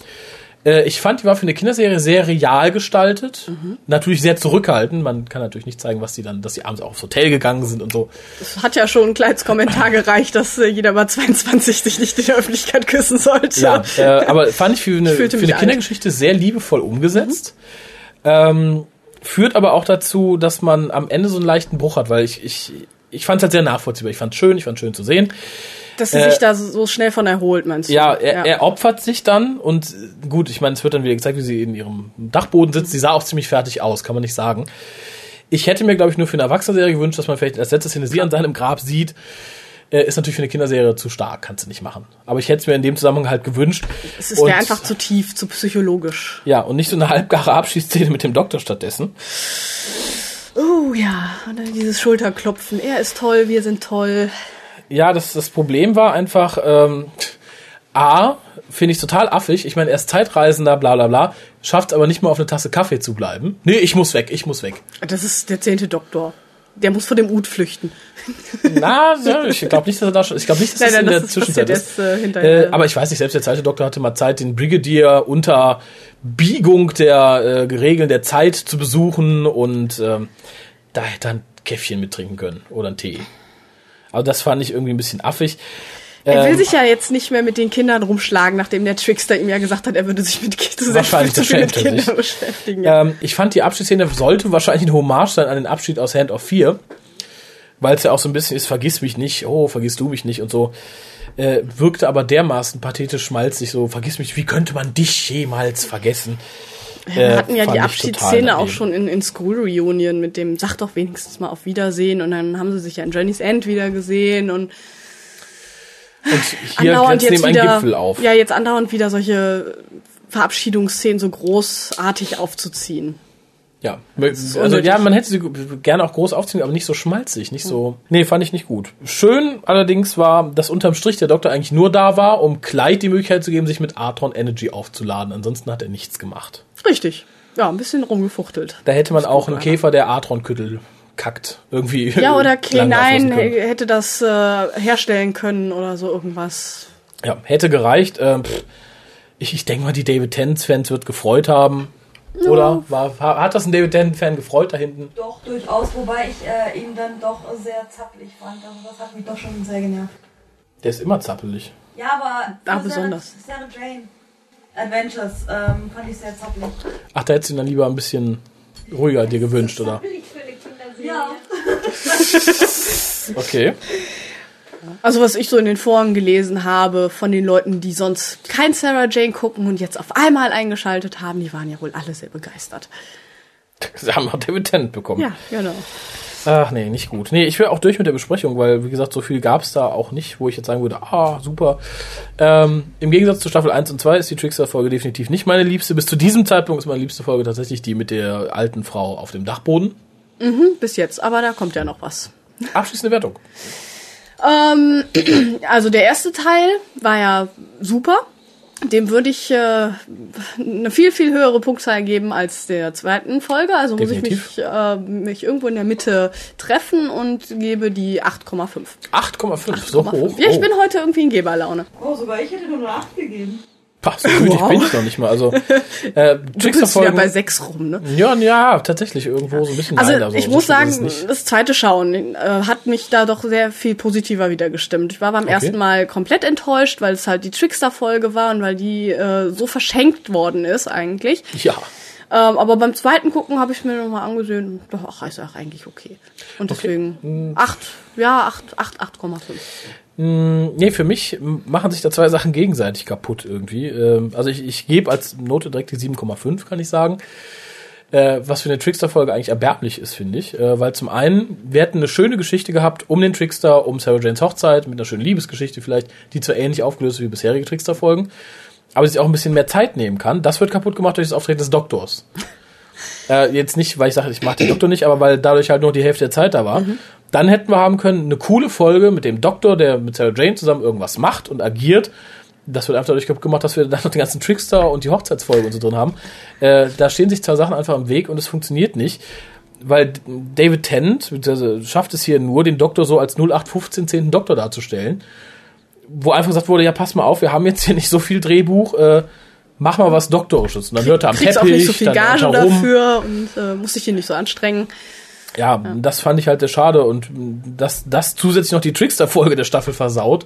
S1: Äh, ich fand, die war für eine Kinderserie sehr real gestaltet.
S2: Mhm.
S1: Natürlich sehr zurückhaltend. Man kann natürlich nicht zeigen, was die dann, dass sie abends auch aufs Hotel gegangen sind und so.
S2: Es hat ja schon ein kleines Kommentar gereicht, dass äh, jeder über 22 sich nicht in der Öffentlichkeit küssen sollte.
S1: Ja, äh, aber fand ich für eine,
S2: Ich
S1: für eine
S2: alt.
S1: Kindergeschichte sehr liebevoll umgesetzt. Ähm, führt aber auch dazu, dass man am Ende so einen leichten Bruch hat, weil ich, ich, ich fand es halt sehr nachvollziehbar. Ich fand es schön, ich fand es schön zu sehen.
S2: Dass sie
S1: Äh,
S2: sich da so schnell von erholt, meinst du?
S1: Ja, er, er opfert sich dann und gut, ich meine, es wird dann wieder gezeigt, wie sie in ihrem Dachboden sitzt. Sie sah auch ziemlich fertig aus, kann man nicht sagen. Ich hätte mir, glaube ich, nur für eine Erwachsene-Serie gewünscht, dass man vielleicht als letzte Szene sie an seinem Grab sieht. Äh, ist natürlich für eine Kinderserie zu stark, kannst du nicht machen. Aber ich hätte es mir in dem Zusammenhang halt gewünscht.
S2: es ist wäre einfach zu tief, zu psychologisch.
S1: Ja, und nicht so eine halbgare Abschiedsszene mit dem Doktor stattdessen.
S2: Oh ja, und dann dieses Schulterklopfen. Er ist toll, wir sind toll.
S1: Ja, das, das Problem war einfach, ähm, A, finde ich total affig. Ich meine, er ist Zeitreisender, bla bla bla, schafft aber nicht mal auf eine Tasse Kaffee zu bleiben. Nee, ich muss weg, ich muss weg.
S2: Das ist der zehnte Doktor. Der muss vor dem Ut flüchten.
S1: Na, ja, ich glaube nicht, dass er da schon, ich glaube nicht, dass
S2: Nein,
S1: das
S2: nein,
S1: in der
S2: das ist
S1: Zwischenzeit
S2: passiert
S1: ist.
S2: äh.
S1: Äh, aber ich weiß nicht, selbst der zweite Doktor hatte mal Zeit, den Brigadier unter Biegung der äh, Regeln der Zeit zu besuchen und ähm, da hätte er ein Käffchen mittrinken können oder einen Tee. Also das fand ich irgendwie ein bisschen affig.
S2: Er will
S1: Ähm,
S2: sich ja jetzt nicht mehr mit den Kindern rumschlagen, nachdem der Trickster ihm ja gesagt hat, er würde sich mit Kindern
S1: Wahrscheinlich,
S2: zu viel mit
S1: er sich.
S2: Kindern beschäftigen. Ja.
S1: Ähm, ich fand die Abschiedsszene sollte wahrscheinlich ein Hommage sein an den Abschied aus Hand of Fear, weil es ja auch so ein bisschen ist, vergiss mich nicht, oh, vergiss du mich nicht und so. Äh, wirkte aber dermaßen pathetisch schmalzig, so, vergiss mich, wie könnte man dich jemals vergessen?
S2: Wir
S1: Äh,
S2: hatten ja die Abschiedsszene auch schon in, in School Reunion mit dem, sag doch wenigstens mal auf Wiedersehen und dann haben sie sich ja in Journey's End wieder gesehen und
S1: Und hier
S2: andauernd jetzt
S1: neben ein
S2: wieder,
S1: Gipfel auf.
S2: ja, jetzt andauernd wieder solche Verabschiedungsszenen so großartig aufzuziehen.
S1: Ja, also
S2: unnötig.
S1: ja, man hätte sie gerne auch groß aufziehen, aber nicht so schmalzig, nicht so. Nee, fand ich nicht gut. Schön allerdings war, dass unterm Strich der Doktor eigentlich nur da war, um Clyde die Möglichkeit zu geben, sich mit Artron Energy aufzuladen. Ansonsten hat er nichts gemacht.
S2: Richtig. Ja, ein bisschen rumgefuchtelt.
S1: Da hätte man auch einen Käfer, der Artron-Küttel verkackt. Irgendwie.
S2: Ja, oder
S1: Klang
S2: K9
S1: auslösen können.
S2: hätte das äh, herstellen können oder so irgendwas.
S1: Ja, hätte gereicht. Ähm, ich ich denke mal, die David Tennant-Fans wird gefreut haben. Oder? War, hat das ein David Tennant-Fan gefreut da hinten?
S3: Doch, durchaus, wobei ich äh, ihn dann doch sehr zappelig fand. Also das hat mich doch schon sehr genervt.
S1: Der ist immer zappelig.
S3: Ja, aber Sarah-
S2: besonders.
S3: Sarah Jane Adventures ähm, fand ich sehr zappelig.
S1: Ach, da hättest du ihn dann lieber ein bisschen ruhiger dir gewünscht, oder?
S3: Ja.
S1: Okay.
S2: Also was ich so in den Foren gelesen habe von den Leuten, die sonst kein Sarah Jane gucken und jetzt auf einmal eingeschaltet haben, die waren ja wohl alle sehr begeistert.
S1: Sie haben auch David Tennant bekommen.
S2: Ja, genau.
S1: Ach nee, nicht gut. Nee, ich will auch durch mit der Besprechung, weil, wie gesagt, so viel gab's da auch nicht, wo ich jetzt sagen würde, ah, super. Ähm, Im Gegensatz zu Staffel 1 und 2 ist die Trickster-Folge definitiv nicht meine liebste. Bis zu diesem Zeitpunkt ist meine liebste Folge tatsächlich die mit der alten Frau auf dem Dachboden.
S2: Bis jetzt, aber da kommt ja noch was.
S1: Abschließende Wertung.
S2: Ähm, also der erste Teil war ja super. Dem würde ich äh, eine viel, viel höhere Punktzahl geben als der zweiten Folge. Also muss
S1: Definitiv.
S2: ich mich, äh, mich irgendwo in der Mitte treffen und gebe die 8,5.
S1: 8,5, so
S2: 8,5.
S1: hoch.
S2: Ja, ich
S1: Oh.
S2: bin heute irgendwie in Geberlaune.
S3: Oh, sogar ich hätte nur eine 8 gegeben.
S1: Pah, so gütig
S2: Wow.
S1: bin ich noch nicht mal. Also, äh,
S2: Du bist
S1: Trickster-Folgen.
S2: bei 6 rum, ne?
S1: Ja, ja, tatsächlich irgendwo so ein bisschen.
S2: Also
S1: nein, also
S2: ich
S1: so
S2: muss sagen, das zweite Schauen äh, hat mich da doch sehr viel positiver wieder gestimmt. Ich war beim ersten Mal komplett enttäuscht, weil es halt die Trickster-Folge war und weil die äh, so verschenkt worden ist eigentlich.
S1: Ja.
S2: Ähm, aber beim zweiten Gucken habe ich mir nochmal angesehen, doch, ach, ist auch eigentlich okay. Und deswegen
S1: Hm.
S2: acht, ja, acht, acht, 8,5.
S1: Nee, für mich machen sich da zwei Sachen gegenseitig kaputt irgendwie. Ähm, Also ich, ich gebe als Note direkt die 7,5, kann ich sagen. Äh, was für eine Trickster-Folge eigentlich erbärmlich ist, finde ich. Äh, weil zum einen, wir hätten eine schöne Geschichte gehabt um den Trickster, um Sarah Janes Hochzeit, mit einer schönen Liebesgeschichte vielleicht, die zwar ähnlich aufgelöst wie bisherige Trickster-Folgen, aber sich auch ein bisschen mehr Zeit nehmen kann. Das wird kaputt gemacht durch das Auftreten des Doktors. Äh, jetzt nicht, weil ich sage, ich mag den Doktor nicht, aber weil dadurch halt nur die Hälfte der Zeit da war. Dann hätten wir haben können eine coole Folge mit dem Doktor, der mit Sarah Jane zusammen irgendwas macht und agiert. Das wird einfach dadurch gemacht, dass wir dann noch den ganzen Trickster und die Hochzeitsfolge und so drin haben. Äh, da stehen sich zwei Sachen einfach im Weg und es funktioniert nicht. Weil David Tennant schafft es hier nur, den Doktor so als 0815 10. Doktor darzustellen. Wo einfach gesagt wurde, ja, pass mal auf, wir haben jetzt hier nicht so viel Drehbuch, äh, mach mal was Doktorisches. Und dann hört er am
S2: Kriegst
S1: Teppich,
S2: auch nicht so viel Gage dafür und äh, muss sich hier nicht so anstrengen.
S1: Ja, das fand ich halt sehr schade und das, das zusätzlich noch die Trickster-Folge der Staffel versaut.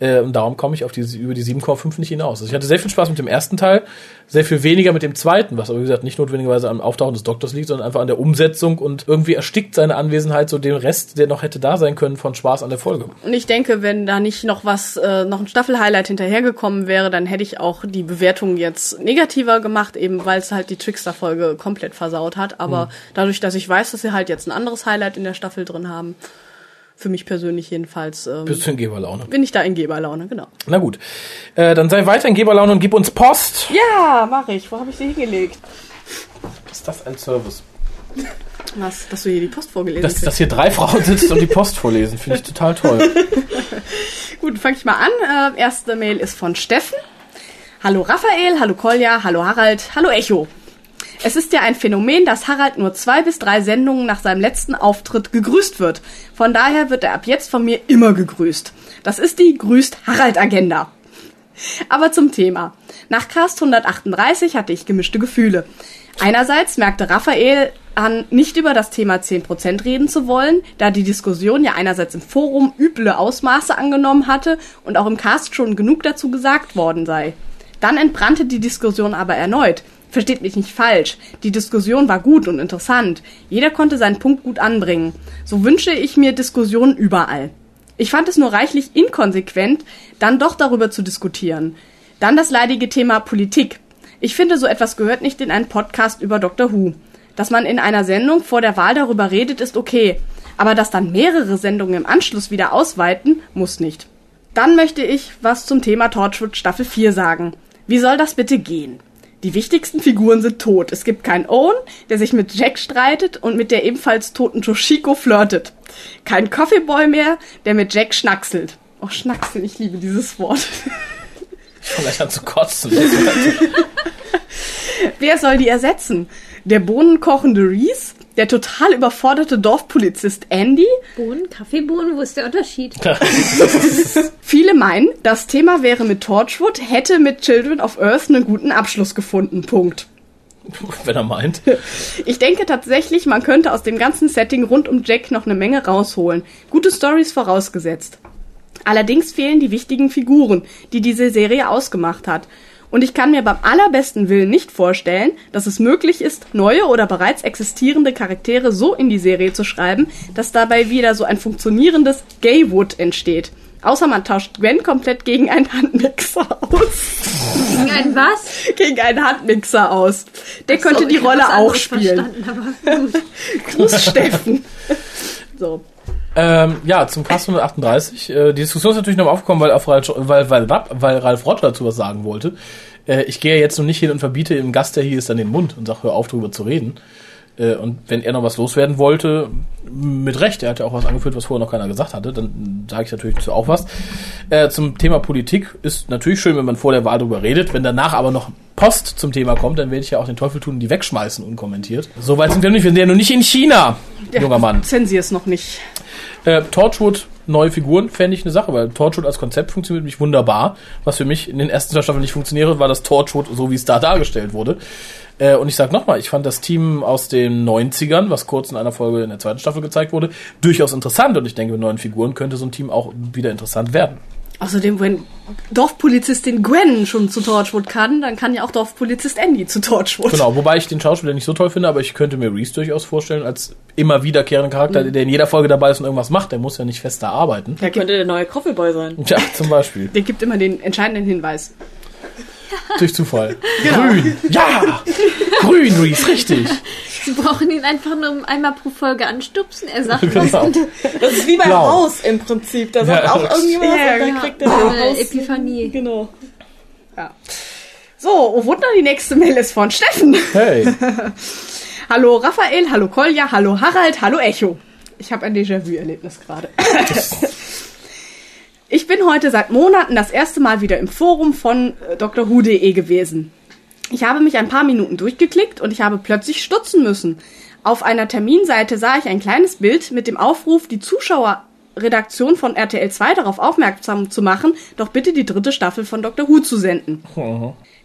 S1: Äh, und darum komme ich auf die, über die 7,5 nicht hinaus. Also ich hatte sehr viel Spaß mit dem ersten Teil, sehr viel weniger mit dem zweiten, was aber wie gesagt nicht notwendigerweise am Auftauchen des Doktors liegt, sondern einfach an der Umsetzung und irgendwie erstickt seine Anwesenheit so den Rest, der noch hätte da sein können, von Spaß an der Folge.
S2: Und ich denke, wenn da nicht noch was, äh, noch ein Staffelhighlight hinterhergekommen wäre, dann hätte ich auch die Bewertung jetzt negativer gemacht, eben weil es halt die Trickster-Folge komplett versaut hat. Aber
S1: Mhm.
S2: dadurch, dass ich weiß, dass sie halt jetzt ein anderes Highlight in der Staffel drin haben, für mich persönlich jedenfalls, ähm,
S1: Bist du in Geberlaune?
S2: bin ich da in Geberlaune, genau.
S1: Na gut. Äh, dann sei weiter in Geberlaune und gib uns Post.
S2: Ja, mache ich. Wo habe ich sie hingelegt?
S1: Ist das ein Service?
S2: Was, dass du hier die Post vorgelesen
S1: Dass,
S2: hast.
S1: dass hier drei Frauen sitzen und die Post vorlesen, finde ich total toll.
S2: Gut, fange ich mal an. Äh, erste Mail ist von Steffen. Hallo Raphael, hallo Kolja, hallo Harald, hallo Echo. Es ist ja ein Phänomen, dass Harald nur zwei bis drei Sendungen nach seinem letzten Auftritt gegrüßt wird. Von daher wird er ab jetzt von mir immer gegrüßt. Das ist die Grüßt Harald Agenda. Aber zum Thema. Nach Cast 138 hatte ich gemischte Gefühle. Einerseits merkte Raphael an, nicht über das Thema 10% reden zu wollen, da die Diskussion ja einerseits im Forum üble Ausmaße angenommen hatte und auch im Cast schon genug dazu gesagt worden sei. Dann entbrannte die Diskussion aber erneut. Versteht mich nicht falsch. Die Diskussion war gut und interessant. Jeder konnte seinen Punkt gut anbringen. So wünsche ich mir Diskussionen überall. Ich fand es nur reichlich inkonsequent, dann doch darüber zu diskutieren. Dann das leidige Thema Politik. Ich finde, so etwas gehört nicht in einen Podcast über Dr. Who. Dass man in einer Sendung vor der Wahl darüber redet, ist okay. Aber dass dann mehrere Sendungen im Anschluss wieder ausweiten, muss nicht. Dann möchte ich was zum Thema Torchwood Staffel 4 sagen. Wie soll das bitte gehen? Die wichtigsten Figuren sind tot. Es gibt keinen Owen, der sich mit Jack streitet und mit der ebenfalls toten Toshiko flirtet. Kein Coffeeboy mehr, der mit Jack schnackselt. Oh, schnackseln, ich liebe dieses Wort.
S1: Gleich an zu kotzen.
S2: Wer soll die ersetzen? Der bohnenkochende Reese? Der total überforderte Dorfpolizist Andy.
S4: Bohnen, Kaffeebohnen, wo ist der Unterschied?
S2: Viele meinen, das Thema wäre mit Torchwood, hätte mit Children of Earth einen guten Abschluss gefunden. Punkt.
S1: Wenn er meint.
S2: Ich denke tatsächlich, man könnte aus dem ganzen Setting rund um Jack noch eine Menge rausholen. Gute Stories vorausgesetzt. Allerdings fehlen die wichtigen Figuren, die diese Serie ausgemacht hat. Und ich kann mir beim allerbesten Willen nicht vorstellen, dass es möglich ist, neue oder bereits existierende Charaktere so in die Serie zu schreiben, dass dabei wieder so ein funktionierendes Gaywood entsteht. Außer man tauscht Gwen komplett gegen einen Handmixer aus.
S4: Gegen ein was?
S2: gegen einen Handmixer aus. Der könnte
S4: So,
S2: die
S4: ich hab
S2: Rolle auch spielen.
S4: verstanden, aber gut.
S2: Gruß Steffen. So.
S1: Ähm, ja, zum Cast 138. Äh, die Diskussion ist natürlich noch aufgekommen, weil, auf Ralf, weil, weil, weil Ralf Rotsch dazu was sagen wollte. Äh, ich gehe jetzt noch nicht hin und verbiete dem Gast, der hier ist, dann den Mund und sage, hör auf, drüber zu reden. Äh, und wenn er noch was loswerden wollte, mit Recht, er hat ja auch was angeführt, was vorher noch keiner gesagt hatte, dann sage ich natürlich dazu auch was. Äh, zum Thema Politik ist natürlich schön, wenn man vor der Wahl drüber redet. Wenn danach aber noch Post zum Thema kommt, dann werde ich ja auch den Teufel tun und die wegschmeißen, unkommentiert. Soweit sind wir noch nicht. Wir sind ja noch nicht in China, junger Mann.
S2: Zensier es noch nicht.
S1: Äh, Torchwood, neue Figuren, fände ich eine Sache, weil Torchwood als Konzept funktioniert mich wunderbar. Was für mich in den ersten zwei Staffeln nicht funktioniert, war das Torchwood, so wie es da dargestellt wurde. Äh, und ich sag nochmal, ich fand das Team aus den 90ern, was kurz in einer Folge in der zweiten Staffel gezeigt wurde, durchaus interessant. Und ich denke, mit neuen Figuren könnte so ein Team auch wieder interessant werden.
S2: Außerdem, wenn Dorfpolizistin Gwen schon zu Torchwood kann, dann kann ja auch Dorfpolizist Andy zu Torchwood.
S1: Genau, wobei ich den Schauspieler nicht so toll finde, aber ich könnte mir Reese durchaus vorstellen als immer wiederkehrenden Charakter, der in jeder Folge dabei ist und irgendwas macht. Der muss ja nicht fest da arbeiten.
S2: Der,
S5: Könnte der neue Coffeeboy sein.
S1: Tja, zum Beispiel.
S2: der gibt immer den entscheidenden Hinweis.
S1: Durch Zufall. Grün. Ja! Grün, Reese, richtig.
S4: Sie brauchen ihn einfach nur einmal pro Folge anstupsen. Er sagt was
S1: Genau.
S5: Das ist wie bei
S1: Blau.
S5: Haus im Prinzip. Da sagt
S1: Ja.
S5: auch irgendjemand was
S2: Ja,
S5: und dann
S2: genau.
S5: kriegt er
S4: eine
S5: Haus.
S4: Epiphanie.
S5: Genau.
S2: Ja. So, oh Wunder, die nächste Mail ist von Steffen.
S1: Hey.
S2: Hallo Raphael, hallo Kolja, hallo Harald, hallo Echo. Ich habe ein Déjà-vu-Erlebnis gerade. Ich bin heute seit Monaten das erste Mal wieder im Forum von äh, drwho.de gewesen. Ich habe mich ein paar Minuten durchgeklickt und ich habe plötzlich stutzen müssen. Auf einer Terminseite sah ich ein kleines Bild mit dem Aufruf, die Zuschauerredaktion von RTL 2 darauf aufmerksam zu machen, doch bitte die dritte Staffel von Dr. Who zu senden.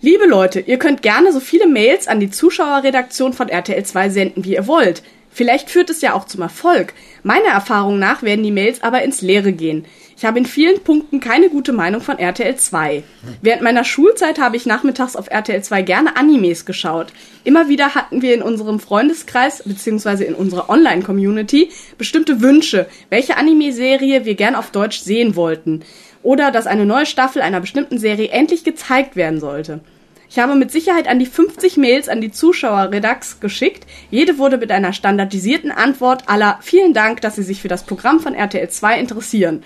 S2: Liebe Leute, ihr könnt gerne so viele Mails an die Zuschauerredaktion von RTL 2 senden, wie ihr wollt. Vielleicht führt es ja auch zum Erfolg. Meiner Erfahrung nach werden die Mails aber ins Leere gehen. Ich habe in vielen Punkten keine gute Meinung von RTL 2. Während meiner Schulzeit habe ich nachmittags auf RTL 2 gerne Animes geschaut. Immer wieder hatten wir in unserem Freundeskreis bzw. in unserer Online-Community bestimmte Wünsche, welche Anime-Serie wir gern auf Deutsch sehen wollten. Oder dass eine neue Staffel einer bestimmten Serie endlich gezeigt werden sollte. Ich habe mit Sicherheit an die 50 Mails an die Zuschauerredax geschickt. Jede wurde mit einer standardisierten Antwort aller Vielen Dank, dass Sie sich für das Programm von RTL 2 interessieren.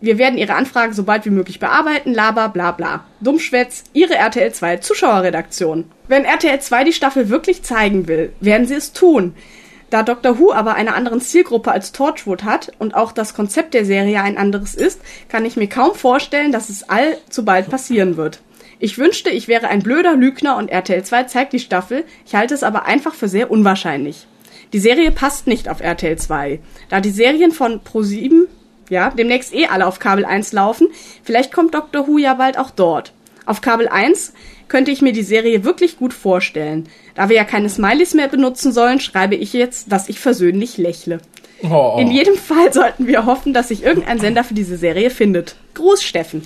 S2: Wir werden Ihre Anfrage so bald wie möglich bearbeiten, laber, bla bla. Dummschwätz, Ihre RTL 2 Zuschauerredaktion. Wenn RTL 2 die Staffel wirklich zeigen will, werden sie es tun. Da Doctor Who aber eine andere Zielgruppe als Torchwood hat und auch das Konzept der Serie ein anderes ist, kann ich mir kaum vorstellen, dass es allzu bald passieren wird. Ich wünschte, ich wäre ein blöder Lügner und RTL 2 zeigt die Staffel, ich halte es aber einfach für sehr unwahrscheinlich. Die Serie passt nicht auf RTL 2. Da die Serien von Pro7 ja, demnächst eh alle auf Kabel 1 laufen, vielleicht kommt Doctor Who ja bald auch dort. Auf Kabel 1 könnte ich mir die Serie wirklich gut vorstellen. Da wir ja keine Smileys mehr benutzen sollen, schreibe ich jetzt, dass ich versöhnlich lächle.
S1: Oh.
S2: In jedem Fall sollten wir hoffen, dass sich irgendein Sender für diese Serie findet. Gruß, Steffen.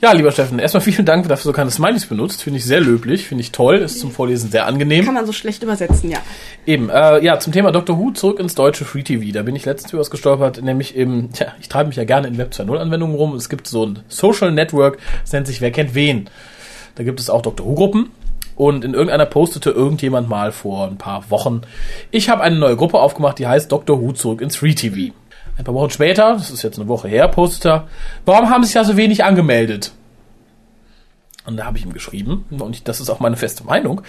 S1: Ja, lieber Steffen, erstmal vielen Dank, dass du so keine Smileys benutzt. Finde ich sehr löblich, finde ich toll, ist zum Vorlesen sehr angenehm.
S2: Kann man so schlecht übersetzen, ja.
S1: Eben, äh, ja, zum Thema Dr. Who zurück ins deutsche Free TV. Da bin ich letztens über was gestolpert, nämlich im, tja, ich treibe mich ja gerne in Web 2.0 Anwendungen rum. Es gibt so ein Social Network, das nennt sich Wer kennt wen. Da gibt es auch Dr. Who Gruppen. Und in irgendeiner postete irgendjemand mal vor ein paar Wochen, ich habe eine neue Gruppe aufgemacht, die heißt Dr. Who zurück ins Free TV. Ein paar Wochen später, das ist jetzt eine Woche her, postete er, warum haben sich da so wenig angemeldet? Und da habe ich ihm geschrieben, und ich, das ist auch meine feste Meinung,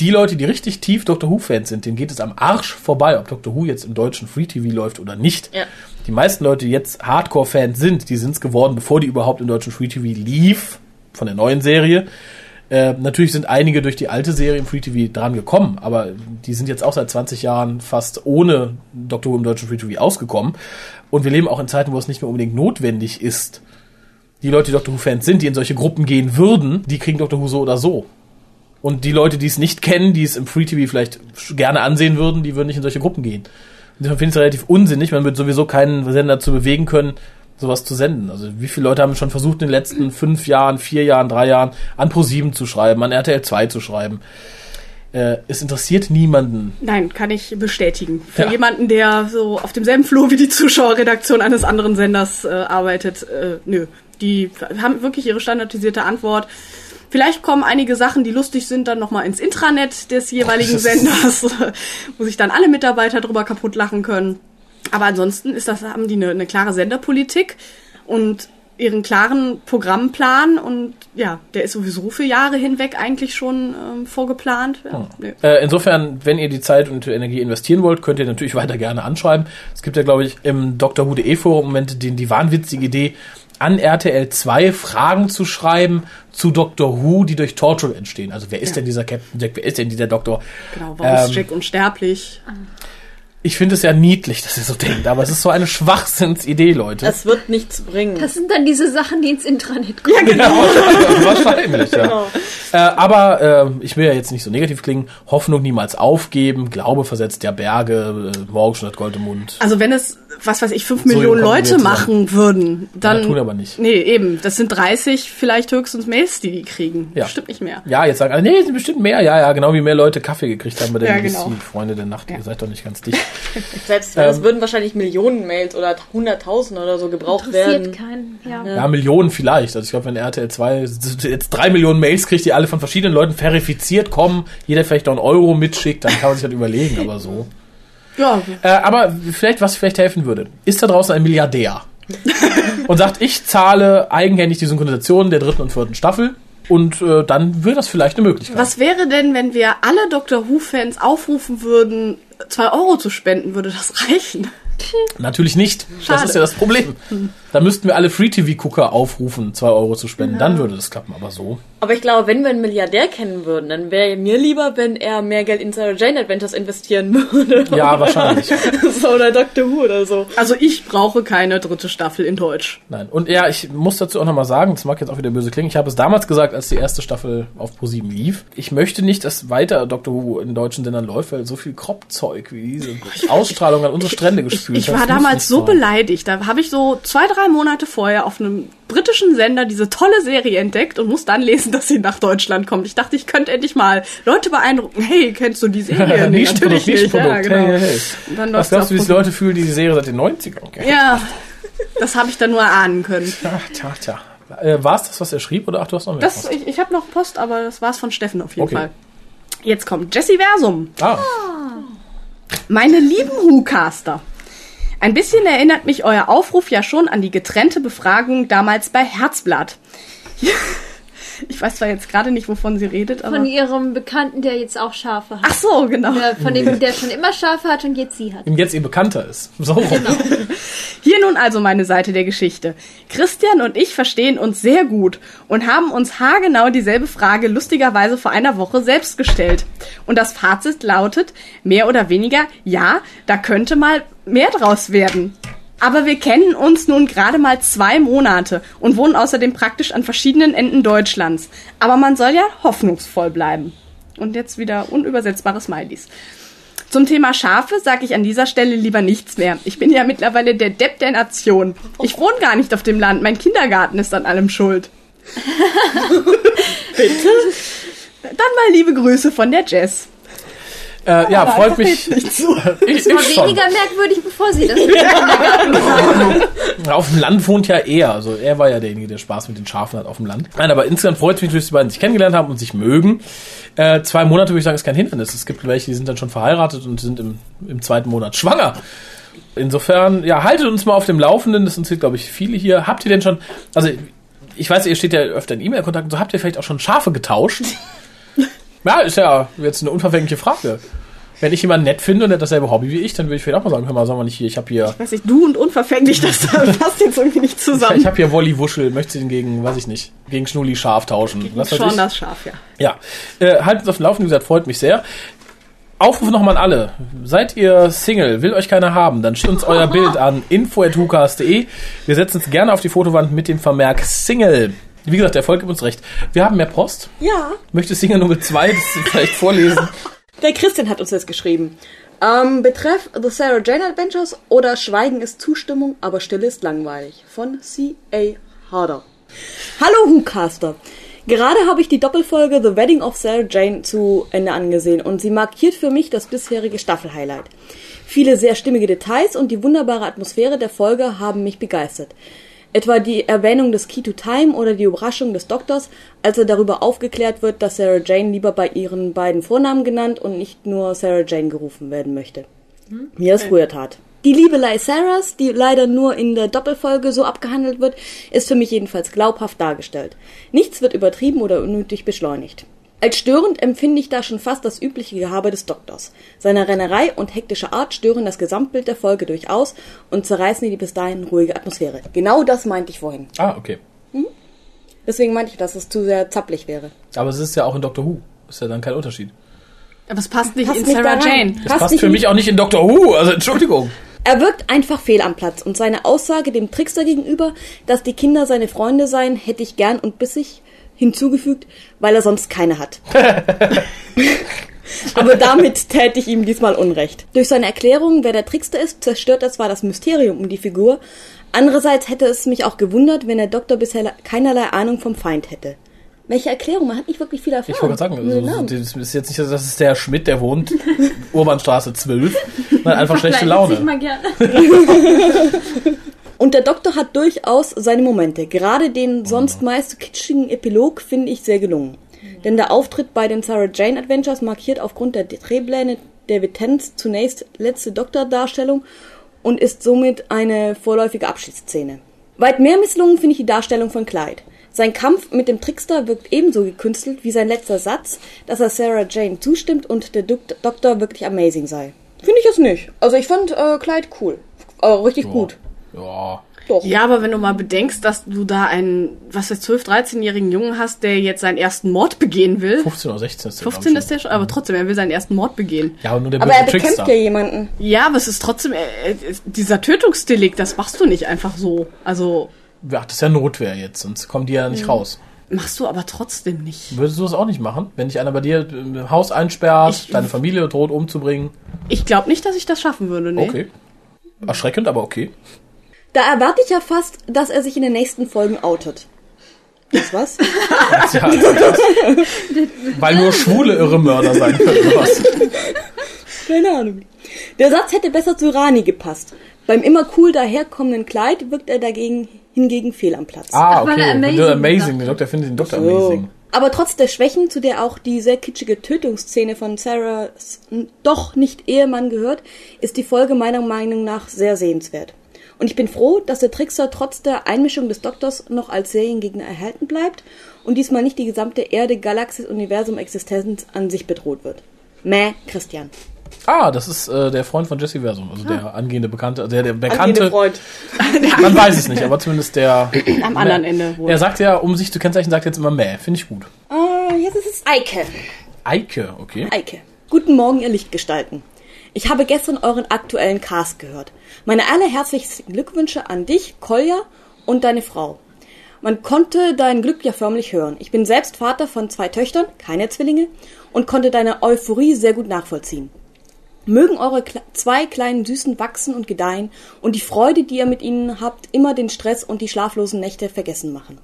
S1: die Leute, die richtig tief Doctor Who-Fans sind, denen geht es am Arsch vorbei, ob Doctor Who jetzt im deutschen Free TV läuft oder nicht.
S5: Ja.
S1: Die meisten Leute, die jetzt Hardcore-Fans sind, die sind es geworden, bevor die überhaupt im deutschen Free TV lief, von der neuen Serie. Äh, natürlich sind einige durch die alte Serie im Free TV dran gekommen, aber die sind jetzt auch seit 20 Jahren fast ohne Doctor Who im deutschen Free TV ausgekommen. Und wir leben auch in Zeiten, wo es nicht mehr unbedingt notwendig ist. Die Leute, die Doctor Who-Fans sind, die in solche Gruppen gehen würden, die kriegen Doctor Who so oder so. Und die Leute, die es nicht kennen, die es im Free TV vielleicht gerne ansehen würden, die würden nicht in solche Gruppen gehen. Insofern finde ich es relativ unsinnig. Man wird sowieso keinen Sender zu bewegen können, sowas zu senden. Also wie viele Leute haben schon versucht, in den letzten fünf Jahren, vier Jahren, drei Jahren an Pro7 zu schreiben, an RTL 2 zu schreiben. Äh, es interessiert niemanden.
S2: Nein, kann ich bestätigen. Für
S1: Ja.
S2: jemanden, der so auf demselben Flur wie die Zuschauerredaktion eines anderen Senders äh, arbeitet, äh, nö. Die haben wirklich ihre standardisierte Antwort. Vielleicht kommen einige Sachen, die lustig sind, dann nochmal ins Intranet des jeweiligen Senders, wo sich dann alle Mitarbeiter drüber kaputt lachen können. Aber ansonsten ist das, haben die eine, eine klare Senderpolitik und ihren klaren Programmplan und ja, der ist sowieso für Jahre hinweg eigentlich schon ähm, vorgeplant. Ja, nö.
S1: Äh, insofern, wenn ihr die Zeit und Energie investieren wollt, könnt ihr natürlich weiter gerne anschreiben. Es gibt ja, glaube ich, im Dr. Who.de Forum im Moment den, die wahnwitzige Idee, an RTL 2 Fragen zu schreiben zu Dr. Who, die durch Torture entstehen. Also wer ist
S2: Ja.
S1: denn dieser Captain Jack? Wer ist denn dieser Doktor?
S2: Genau, warum ist
S1: Ähm,
S2: Jack unsterblich?
S1: Ich finde es ja niedlich, dass ihr so denkt, aber es ist so eine Schwachsinnsidee, Leute.
S5: Es wird nichts bringen.
S4: Das sind dann diese Sachen, die ins Intranet kommen.
S2: Ja, genau.
S1: Wahrscheinlich, ja. Äh, aber äh, ich will ja jetzt nicht so negativ klingen. Hoffnung niemals aufgeben. Glaube versetzt der Berge. Äh, morgen schon hat Gold im Mund.
S2: Also wenn es, was weiß ich, fünf
S1: So
S2: Millionen Leute
S1: zusammen.
S2: machen würden, dann...
S1: Ja, tun aber nicht.
S2: Nee, eben. Das sind 30 vielleicht höchstens Mails, die die kriegen.
S1: Ja.
S2: Stimmt nicht mehr.
S1: Ja, jetzt sagen alle, nee, sind bestimmt mehr. Ja, ja, genau wie mehr Leute Kaffee gekriegt haben bei der
S2: Ja,
S1: BBC.
S2: genau.
S1: Freunde der Nacht, ihr seid doch nicht ganz dicht.
S5: Selbst wenn, es
S1: Ähm,
S5: würden wahrscheinlich Millionen Mails oder Hunderttausend oder so gebraucht
S4: Interessiert
S5: werden.
S4: keinen. Ja.
S1: Ja, Millionen vielleicht. Also ich glaube, wenn RTL 2 jetzt drei Millionen Mails kriegt, die alle von verschiedenen Leuten verifiziert kommen, jeder vielleicht noch einen Euro mitschickt, dann kann man sich halt überlegen, aber so.
S2: Ja,
S1: Äh, aber vielleicht, was vielleicht helfen würde, ist da draußen ein Milliardär und sagt, ich zahle eigenhändig die Synchronisation der dritten und vierten Staffel und äh, dann wäre das vielleicht eine Möglichkeit.
S2: was wäre denn, wenn wir alle Doctor Who-Fans aufrufen würden, zwei Euro zu spenden? Würde das reichen?
S1: Natürlich nicht. Das
S2: Schade.
S1: ist ja das Problem. Da müssten wir alle Free-TV-Gucker aufrufen, zwei Euro zu spenden. Dann würde das klappen, aber so.
S5: Aber ich glaube, wenn wir einen Milliardär kennen würden, dann wäre mir lieber, wenn er mehr Geld in Sarah Jane Adventures investieren würde.
S1: Ja, wahrscheinlich.
S5: so, oder Doctor Who oder so.
S2: Also ich brauche keine dritte Staffel in Deutsch.
S1: Nein. Und ja, ich muss dazu auch nochmal sagen, das mag jetzt auch wieder böse klingen, ich habe es damals gesagt, als die erste Staffel auf Pro7 lief. Ich möchte nicht, dass weiter Dr. Who in deutschen Sendern läuft, weil so viel Kropfzeug wie diese Ausstrahlung an unsere Strände gespült
S2: Ich
S1: hat,
S2: war
S1: das muss
S2: damals so
S1: sein.
S2: beleidigt. Da habe ich so zwei, drei Monate vorher auf einem britischen Sender diese tolle Serie entdeckt und muss dann lesen, dass sie nach Deutschland kommt. Ich dachte, ich könnte endlich mal Leute beeindrucken. Hey, kennst du die Serie? Nee, natürlich nicht. Ja,
S1: Nischenprodukt.
S2: genau.
S1: Hey, hey, hey. Was glaubst du, wie sich Leute fühlen, die die Serie seit den 90ern kennen?
S2: Ja, das habe ich dann nur erahnen können.
S1: Tja, tja, tja. Äh, war es das, was er schrieb, oder ach, du hast noch mehr?
S2: Das,
S1: Post?
S2: ich ich habe noch Post, aber das war's von Steffen auf jeden
S1: Okay.
S2: Fall. Jetzt kommt Jesse Versum.
S1: ah,
S2: Meine lieben Whocaster. Ein bisschen erinnert mich euer Aufruf ja schon an die getrennte Befragung damals bei Herzblatt. Ich weiß zwar jetzt gerade nicht, wovon sie redet, aber...
S4: Von ihrem Bekannten, der jetzt auch Schafe hat.
S2: Ach so, genau.
S4: Ja, von dem, der schon immer Schafe hat und jetzt sie hat.
S1: ihm jetzt ihr bekannter ist. So rum.
S2: Hier nun also meine Seite der Geschichte. Christian und ich verstehen uns sehr gut und haben uns haargenau dieselbe Frage lustigerweise vor einer Woche selbst gestellt. Und das Fazit lautet, mehr oder weniger, ja, da könnte mal mehr draus werden. Aber wir kennen uns nun gerade mal zwei Monate und wohnen außerdem praktisch an verschiedenen Enden Deutschlands. Aber man soll ja hoffnungsvoll bleiben. Und jetzt wieder unübersetzbare Smileys. Zum Thema Schafe sage ich an dieser Stelle lieber nichts mehr. Ich bin ja mittlerweile der Depp der Nation. Ich wohne gar nicht auf dem Land. Mein Kindergarten ist an allem schuld. Bitte? Dann mal liebe Grüße von der Jess.
S1: Äh, ja, freut mich.
S2: nicht zu.
S1: Ich, ich schon.
S4: weniger merkwürdig, bevor sie das hat.
S1: Auf dem Land wohnt ja er. Also er war ja derjenige, der Spaß mit den Schafen hat auf dem Land. Nein, aber insgesamt freut es mich, dass die beiden sich kennengelernt haben und sich mögen. Äh, zwei Monate würde ich sagen, ist kein Hindernis. Es gibt welche, die sind dann schon verheiratet und sind im, im zweiten Monat schwanger. Insofern, ja, haltet uns mal auf dem Laufenden. Das sind, glaube ich, viele hier. Habt ihr denn schon, also ich weiß, ihr steht ja öfter in E-Mail-Kontakt, so habt ihr vielleicht auch schon Schafe getauscht? Ja, ist ja jetzt eine unverfängliche Frage. Wenn ich jemanden nett finde und der hat dasselbe Hobby wie ich, dann würde ich vielleicht auch mal sagen, hör mal, sagen wir nicht hier, ich habe hier,
S2: Weiß ich, du und unverfänglich, das passt jetzt irgendwie nicht
S1: ich
S2: zusammen.
S1: habe hier Wolli Wuschel, möchte ihn gegen, weiß ich nicht, gegen Schnulli Schaf tauschen. Was weiß
S2: Schon
S1: ich.
S2: das Schaf, ja.
S1: Ja, äh, haltet uns auf dem Laufenden, wie gesagt, freut mich sehr. Aufruf nochmal an alle. Seid ihr Single, will euch keiner haben, dann schickt uns euer Bild an info.hukas.de. Wir setzen uns gerne auf die Fotowand mit dem Vermerk Single. Wie gesagt, der Erfolg gibt uns recht. Wir haben mehr Post.
S5: Ja,
S1: Möchte Single Nummer 2 das vielleicht vorlesen?
S5: der Christian hat uns das geschrieben. Ähm, betreff The Sarah Jane Adventures oder Schweigen ist Zustimmung, aber Stille ist langweilig. Von C.A. Harder. Hallo Hucaster. Gerade habe ich die Doppelfolge The Wedding of Sarah Jane zu Ende angesehen und sie markiert für mich das bisherige Staffelhighlight. Viele sehr stimmige Details und die wunderbare Atmosphäre der Folge haben mich begeistert. Etwa die Erwähnung des Key to Time oder die Überraschung des Doktors, als er darüber aufgeklärt wird, dass Sarah Jane lieber bei ihren beiden Vornamen genannt und nicht nur Sarah Jane gerufen werden möchte. Wie er es früher tat. Die Liebelei Sarahs, die leider nur in der Doppelfolge so abgehandelt wird, ist für mich jedenfalls glaubhaft dargestellt. Nichts wird übertrieben oder unnötig beschleunigt. Als störend empfinde ich da schon fast das übliche Gehabe des Doktors. Seine Rennerei und hektische Art stören das Gesamtbild der Folge durchaus und zerreißen die bis dahin ruhige Atmosphäre. Genau das meinte ich vorhin.
S1: Ah, okay.
S5: Deswegen meinte ich, dass es zu sehr zappelig wäre.
S1: Aber es ist ja auch in Doctor Who. Ist ja dann kein Unterschied.
S2: Aber es passt nicht
S5: Passt
S2: in
S5: nicht
S2: Sarah
S5: da rein.
S2: Jane.
S1: Das
S5: Passt
S1: passt für mich auch nicht in Doctor Who. Also Entschuldigung.
S5: Er wirkt einfach fehl am Platz und seine Aussage dem Trickster gegenüber, dass die Kinder seine Freunde seien, hätte ich gern und bissig hinzugefügt, weil er sonst keine hat. Aber damit täte ich ihm diesmal Unrecht. Durch seine Erklärung, wer der Trickster ist, zerstört er zwar das Mysterium um die Figur, andererseits hätte es mich auch gewundert, wenn der Doktor bisher keinerlei Ahnung vom Feind hätte. Welche Erklärung? Man hat nicht wirklich viel erfahren.
S1: Ich wollte gerade sagen, also, das ist jetzt nicht, so, das ist der Schmidt, der wohnt Urbanstraße 12. Nein, einfach schlechte Laune.
S4: mal gerne.
S5: Und der Doktor hat durchaus seine Momente. Gerade den sonst meist kitschigen Epilog finde ich sehr gelungen. Denn der Auftritt bei den Sarah Jane Adventures markiert aufgrund der Drehpläne David Tennants zunächst letzte Doktordarstellung und ist somit eine vorläufige Abschiedsszene. Weit mehr misslungen finde ich die Darstellung von Clyde. Sein Kampf mit dem Trickster wirkt ebenso gekünstelt wie sein letzter Satz, dass er Sarah Jane zustimmt und der Dok Doktor wirklich amazing sei. Finde ich es nicht. Also ich fand äh, Clyde cool. Äh, richtig gut.
S1: Ja.
S5: Doch.
S2: Ja, aber wenn du mal bedenkst, dass du da einen, was weiß 12, 13-jährigen Jungen hast, der jetzt seinen ersten Mord begehen will.
S1: 15 oder 16 ist der, glaub
S2: 15
S1: ich,
S2: ist der schon, aber trotzdem, er will seinen ersten Mord begehen.
S1: Ja, aber nur der
S5: Aber
S1: böse
S5: er bekämpft
S1: Trickster.
S5: ja jemanden.
S2: Ja, aber es ist trotzdem, äh, äh, dieser Tötungsdelikt, das machst du nicht einfach so. Also,
S1: Ja, das ist ja Notwehr jetzt, sonst kommen die ja nicht raus.
S2: machst du aber trotzdem nicht.
S1: Würdest du das auch nicht machen? Wenn dich einer bei dir im Haus einsperrt,
S2: Ich-
S1: deine Familie droht umzubringen?
S2: Ich glaube nicht, dass ich das schaffen würde, ne?
S1: Okay. Erschreckend, aber okay.
S5: Da erwarte ich ja fast, dass er sich in den nächsten Folgen outet. Das was?
S1: Ja, also das, weil nur schwule irre Mörder sein können. oder Was?
S5: Keine Ahnung. Der Satz hätte besser zu Rani gepasst. Beim immer cool daherkommenden Kleid wirkt er dagegen hingegen fehl am Platz.
S1: Ah,
S4: Ach,
S1: okay. Wenn
S4: amazing
S1: amazing,
S4: sagt.
S1: den Doktor findet den Doktor
S5: So.
S1: amazing.
S5: Aber trotz der Schwächen, zu der auch die sehr kitschige Tötungsszene von Sarahs doch nicht Ehemann gehört, ist die Folge meiner Meinung nach sehr sehenswert. Und ich bin froh, dass der Trickster trotz der Einmischung des Doktors noch als Seriengegner erhalten bleibt und diesmal nicht die gesamte Erde, Galaxis, Universum, Existenz an sich bedroht wird. Mäh, Christian.
S1: Ah, das ist äh, der Freund von Jesse Versum, also der angehende Bekannte, der, der Bekannte,
S5: Freund.
S1: man weiß es nicht, aber zumindest der.
S2: Am anderen Ende wohl.
S1: Er sagt ja, um sich zu kennzeichnen, sagt er jetzt immer Mäh. Finde ich gut.
S5: Ah, jetzt ist es Eike.
S1: Eike, okay.
S5: Eike. Guten Morgen, ihr Lichtgestalten. Ich habe gestern euren aktuellen Cast gehört. Meine allerherzlichsten Glückwünsche an dich, Kolja, und deine Frau. Man konnte dein Glück ja förmlich hören. Ich bin selbst Vater von zwei Töchtern, keine Zwillinge, und konnte deine Euphorie sehr gut nachvollziehen. Mögen eure zwei kleinen Süßen wachsen und gedeihen und die Freude, die ihr mit ihnen habt, immer den Stress und die schlaflosen Nächte vergessen machen.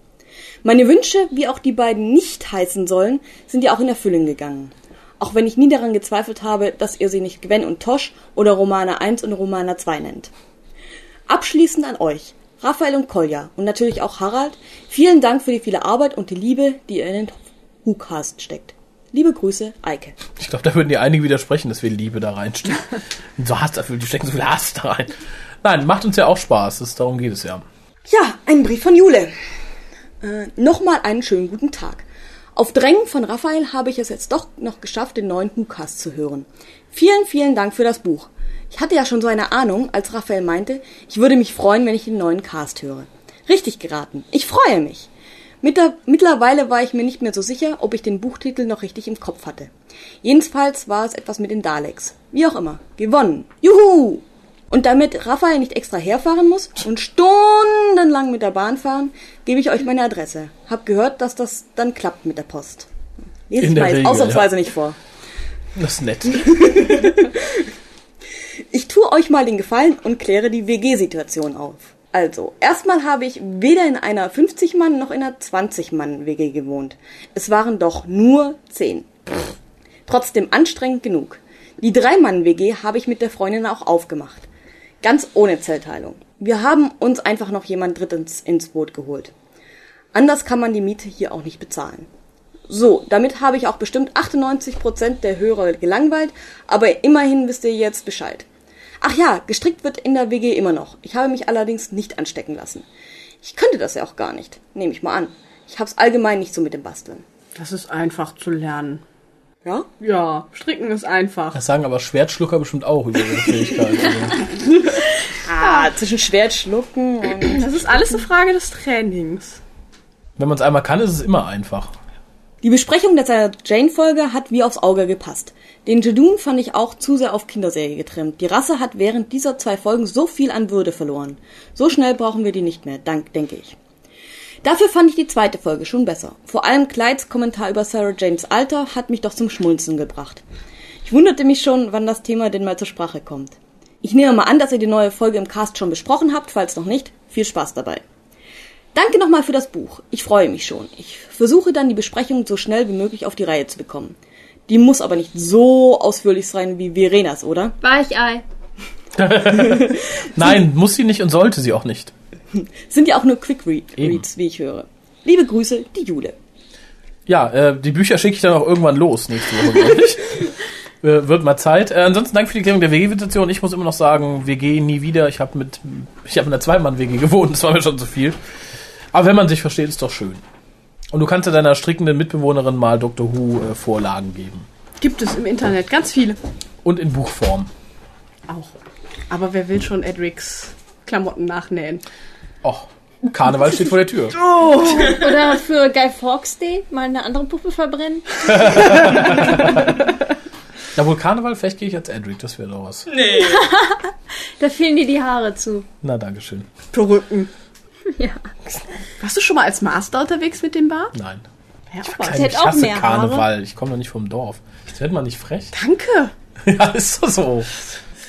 S5: Meine Wünsche, wie auch die beiden nicht heißen sollen, sind ja auch in Erfüllung gegangen. Auch wenn ich nie daran gezweifelt habe, dass ihr sie nicht Gwen und Tosh oder Romana 1 und Romana 2 nennt. Abschließend an euch, Raphael und Kolja und natürlich auch Harald, vielen Dank für die viele Arbeit und die Liebe, die ihr in den WhoCast steckt. Liebe Grüße, Eike.
S1: Ich glaube, da würden dir einige widersprechen, dass wir Liebe da reinstecken. so Hass dafür, die stecken so viel Hass da rein. Nein, macht uns ja auch Spaß, das, darum geht es ja.
S5: Ja, ein Brief von Jule. Äh, Nochmal einen schönen guten Tag. Auf Drängen von Raphael habe ich es jetzt doch noch geschafft, den neuen Buchcast zu hören. Vielen, vielen Dank für das Buch. Ich hatte ja schon so eine Ahnung, als Raphael meinte, ich würde mich freuen, wenn ich den neuen Cast höre. Richtig geraten. Ich freue mich. Mittlerweile war ich mir nicht mehr so sicher, ob ich den Buchtitel noch richtig im Kopf hatte. Jedenfalls war es etwas mit den Daleks. Wie auch immer. Gewonnen. Juhu! Und damit Raphael nicht extra herfahren muss und stundenlang mit der Bahn fahren, gebe ich euch meine Adresse. Hab gehört, dass das dann klappt mit der Post. Lese
S1: In
S5: ich mal
S1: Regel,
S5: ausnahmsweise nicht vor.
S1: Das ist nett.
S5: Ich tue euch mal den Gefallen und kläre die WG-Situation auf. Also, erstmal habe ich weder in einer 50-Mann- noch in einer 20-Mann-WG gewohnt. Es waren doch nur 10. Pff. Trotzdem anstrengend genug. Die Drei-Mann-WG habe ich mit der Freundin auch aufgemacht. Ganz ohne Zellteilung. Wir haben uns einfach noch jemand Drittens ins Boot geholt. Anders kann man die Miete hier auch nicht bezahlen. So, damit habe ich auch bestimmt 98% der Hörer gelangweilt, aber immerhin wisst ihr jetzt Bescheid. Ach ja, gestrickt wird in der WG immer noch. Ich habe mich allerdings nicht anstecken lassen. Ich könnte das ja auch gar nicht. Nehme ich mal an. Ich hab's allgemein nicht so mit dem Basteln.
S2: Das ist einfach zu lernen.
S5: Ja?
S2: Ja, stricken ist einfach.
S1: Das sagen aber Schwertschlucker bestimmt auch über ihre Fähigkeiten.
S5: Ah, zwischen Schwert schlucken und...
S2: Das ist alles eine Frage des Trainings.
S1: Wenn man es einmal kann, ist es immer einfach.
S5: Die Besprechung der Jane-Folge hat wie aufs Auge gepasst. Den Jadoon fand ich auch zu sehr auf Kinderserie getrimmt. Die Rasse hat während dieser zwei Folgen so viel an Würde verloren. So schnell brauchen wir die nicht mehr, dank, denke ich. Dafür fand ich die zweite Folge schon besser. Vor allem Clydes Kommentar über Sarah Janes Alter hat mich doch zum Schmunzeln gebracht. Ich wunderte mich schon, wann das Thema denn mal zur Sprache kommt. Ich nehme mal an, dass ihr die neue Folge im Cast schon besprochen habt, falls noch nicht. Viel Spaß dabei. Danke nochmal für das Buch. Ich freue mich schon. Ich versuche dann die Besprechung so schnell wie möglich auf die Reihe zu bekommen. Die muss aber nicht so ausführlich sein wie Verenas, oder?
S4: Weichei.
S1: Nein, muss sie nicht und sollte sie auch nicht.
S5: Sind ja auch nur Quick Read
S1: Eben.
S5: Reads, wie ich höre. Liebe Grüße, die Jule.
S1: Ja, äh, die Bücher schicke ich dann auch irgendwann los nächste Woche, glaube ich. äh, wird mal Zeit. Äh, ansonsten danke für die Klärung der WG-Situation. Ich muss immer noch sagen, WG nie wieder. Ich habe mit, ich habe in einer Zweimann-WG gewohnt. Das war mir schon zu viel. Aber wenn man sich versteht, ist doch schön. Und du kannst ja deiner strickenden Mitbewohnerin mal Dr. Who äh, Vorlagen geben.
S2: Gibt es im Internet ganz viele.
S1: Und in Buchform.
S2: Auch. Aber wer will schon Edrics Klamotten nachnähen?
S1: Och, Karneval steht vor der Tür.
S4: Oder für Guy Fawkes Day mal eine andere Puppe verbrennen.
S1: Ja, wohl Karneval, vielleicht gehe ich als Edric, das wäre doch was.
S4: Da fehlen dir die Haare zu.
S1: Na, Dankeschön.
S2: Perücken.
S4: Ja.
S2: Warst du schon mal als Master unterwegs mit dem Bart?
S1: Nein.
S2: Ja.
S4: Sie hat
S1: ich
S4: auch
S1: hasse
S4: mehr Haare.
S1: Karneval. Ich komme doch nicht vom Dorf. Wird man nicht frech?
S2: Danke.
S1: ja, ist doch so.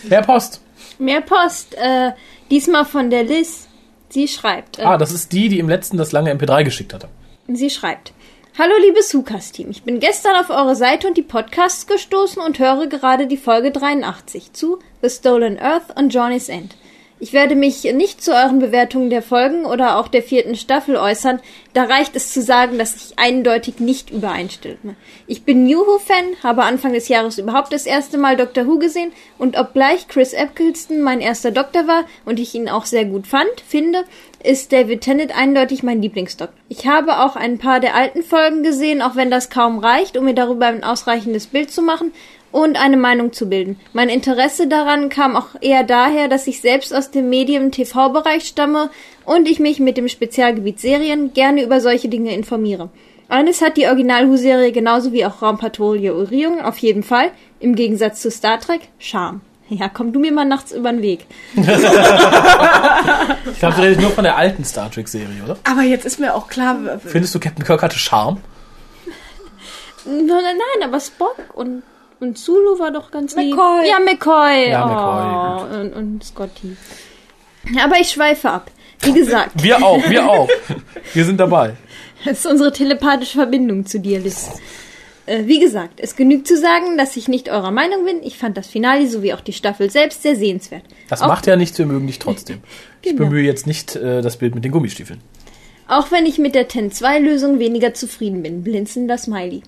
S1: Herr Post.
S4: Mehr Post. Äh, diesmal von der Liz. Sie schreibt. Äh,
S1: Ah, das ist die, die im letzten das lange MP3 geschickt hatte.
S4: Sie schreibt. Hallo liebes Sukas-Team, ich bin gestern auf eure Seite und die Podcasts gestoßen und höre gerade die Folge 83 zu The Stolen Earth und Johnny's End. Ich werde mich nicht zu euren Bewertungen der Folgen oder auch der vierten Staffel äußern, da reicht es zu sagen, dass ich eindeutig nicht übereinstimme. Ich bin New Who-Fan, habe Anfang des Jahres überhaupt das erste Mal Doctor Who gesehen und obgleich Chris Eccleston mein erster Doktor war und ich ihn auch sehr gut fand, finde, ist David Tennant eindeutig mein Lieblingsdoktor. Ich habe auch ein paar der alten Folgen gesehen, auch wenn das kaum reicht, um mir darüber ein ausreichendes Bild zu machen und eine Meinung zu bilden. Mein Interesse daran kam auch eher daher, dass ich selbst aus dem Medien-TV-Bereich stamme und ich mich mit dem Spezialgebiet Serien gerne über solche Dinge informiere. Eines hat die Original-Who-Serie genauso wie auch Raumpatrouille Orion auf jeden Fall, im Gegensatz zu Star Trek, Charme. Ja, komm du mir mal nachts über den Weg.
S1: Ich glaube, du redest nur von der alten Star Trek-Serie, oder?
S2: Aber jetzt ist mir auch klar,
S1: Findest du, Captain Kirk hatte Charme?
S4: Nein, nein, nein, aber Spock und, und Zulu war doch ganz lieb.
S5: McCoy.
S4: Ja, McCoy.
S1: Ja,
S4: oh, und, und Scotty. Aber ich schweife ab. Wie gesagt,
S1: Wir auch, wir auch. Wir sind dabei.
S4: das ist unsere telepathische Verbindung zu dir, Liz. Äh, wie gesagt, es genügt zu sagen, dass ich nicht eurer Meinung bin. Ich fand das Finale sowie auch die Staffel selbst sehr sehenswert.
S1: Das
S4: auch,
S1: macht ja nichts, wir mögen dich trotzdem. Ich
S4: Genau.
S1: bemühe jetzt nicht äh, das Bild mit den Gummistiefeln.
S4: Auch wenn ich mit der Ten 2 Lösung weniger zufrieden bin. Blinzender Smiley.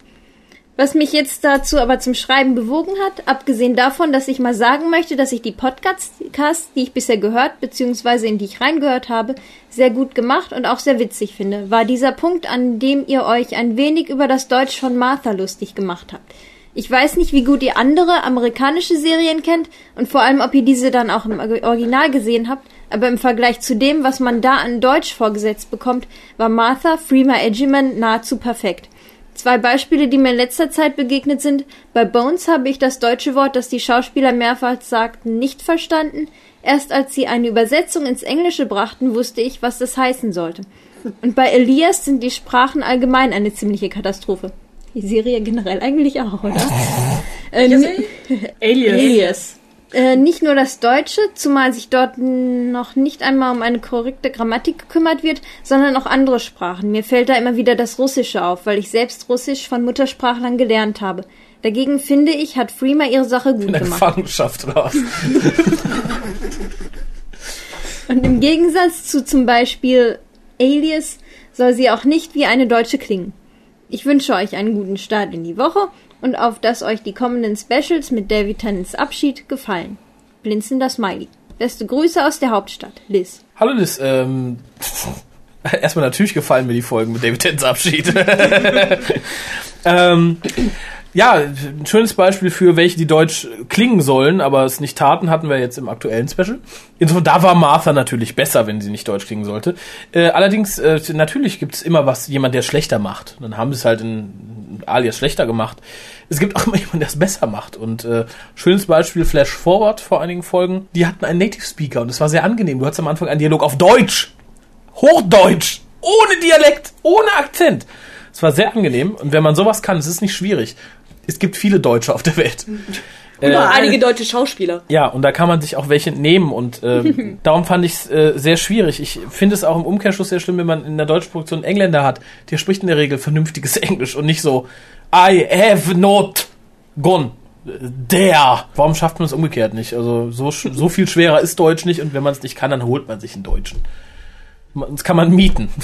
S4: Was mich jetzt dazu aber zum Schreiben bewogen hat, abgesehen davon, dass ich mal sagen möchte, dass ich die Podcasts, die ich bisher gehört bzw. in die ich reingehört habe, sehr gut gemacht und auch sehr witzig finde, war dieser Punkt, an dem ihr euch ein wenig über das Deutsch von Martha lustig gemacht habt. Ich weiß nicht, wie gut ihr andere amerikanische Serien kennt und vor allem, ob ihr diese dann auch im Original gesehen habt, aber im Vergleich zu dem, was man da an Deutsch vorgesetzt bekommt, war Martha Freema Edgerman nahezu perfekt. Zwei Beispiele, die mir in letzter Zeit begegnet sind. Bei Bones habe ich das deutsche Wort, das die Schauspieler mehrfach sagten, nicht verstanden. Erst als sie eine Übersetzung ins Englische brachten, wusste ich, was das heißen sollte. Und bei Elias sind die Sprachen allgemein eine ziemliche Katastrophe. Die Serie generell eigentlich auch, oder? äh,
S2: Alias.
S4: Alias. Äh, nicht nur das Deutsche, zumal sich dort noch nicht einmal um eine korrekte Grammatik gekümmert wird, sondern auch andere Sprachen. Mir fällt da immer wieder das Russische auf, weil ich selbst Russisch von Muttersprachlern gelernt habe. Dagegen finde ich, hat Freema ihre Sache gut
S1: In der
S4: gemacht.
S1: Gefangenschaft was?
S4: Und im Gegensatz zu zum Beispiel Alias soll sie auch nicht wie eine Deutsche klingen. Ich wünsche euch einen guten Start in die Woche und auf dass euch die kommenden Specials mit David Tennants Abschied gefallen. Blinzender Smiley. Beste Grüße aus der Hauptstadt, Liz.
S1: Hallo Liz, ähm, erstmal natürlich gefallen mir die Folgen mit David Tennants Abschied. ähm, ja, ein schönes Beispiel für welche, die deutsch klingen sollen, aber es nicht taten, hatten wir jetzt im aktuellen Special. Insofern, da war Martha natürlich besser, wenn sie nicht deutsch klingen sollte. Äh, allerdings, äh, natürlich gibt's immer was, jemand, der es schlechter macht. Dann haben sie es halt in Alias schlechter gemacht. Es gibt auch immer jemanden, der es besser macht. Und äh, schönes Beispiel, Flash Forward vor einigen Folgen. Die hatten einen Native Speaker und es war sehr angenehm. Du hattest am Anfang einen Dialog auf Deutsch. Hochdeutsch. Ohne Dialekt. Ohne Akzent. Es war sehr angenehm. Und wenn man sowas kann, es ist nicht schwierig. Es gibt viele Deutsche auf der Welt.
S5: Und
S1: Äh,
S5: auch einige deutsche Schauspieler.
S1: ja, und da kann man sich auch welche nehmen und ähm, darum fand ich es äh, sehr schwierig. Ich finde es auch im Umkehrschluss sehr schlimm, wenn man in der deutschen Produktion einen Engländer hat, der spricht in der Regel vernünftiges Englisch und nicht so I have not gone. Der. Warum schafft man es umgekehrt nicht? Also so, so viel schwerer ist Deutsch nicht und wenn man es nicht kann, dann holt man sich einen Deutschen. Das kann man mieten.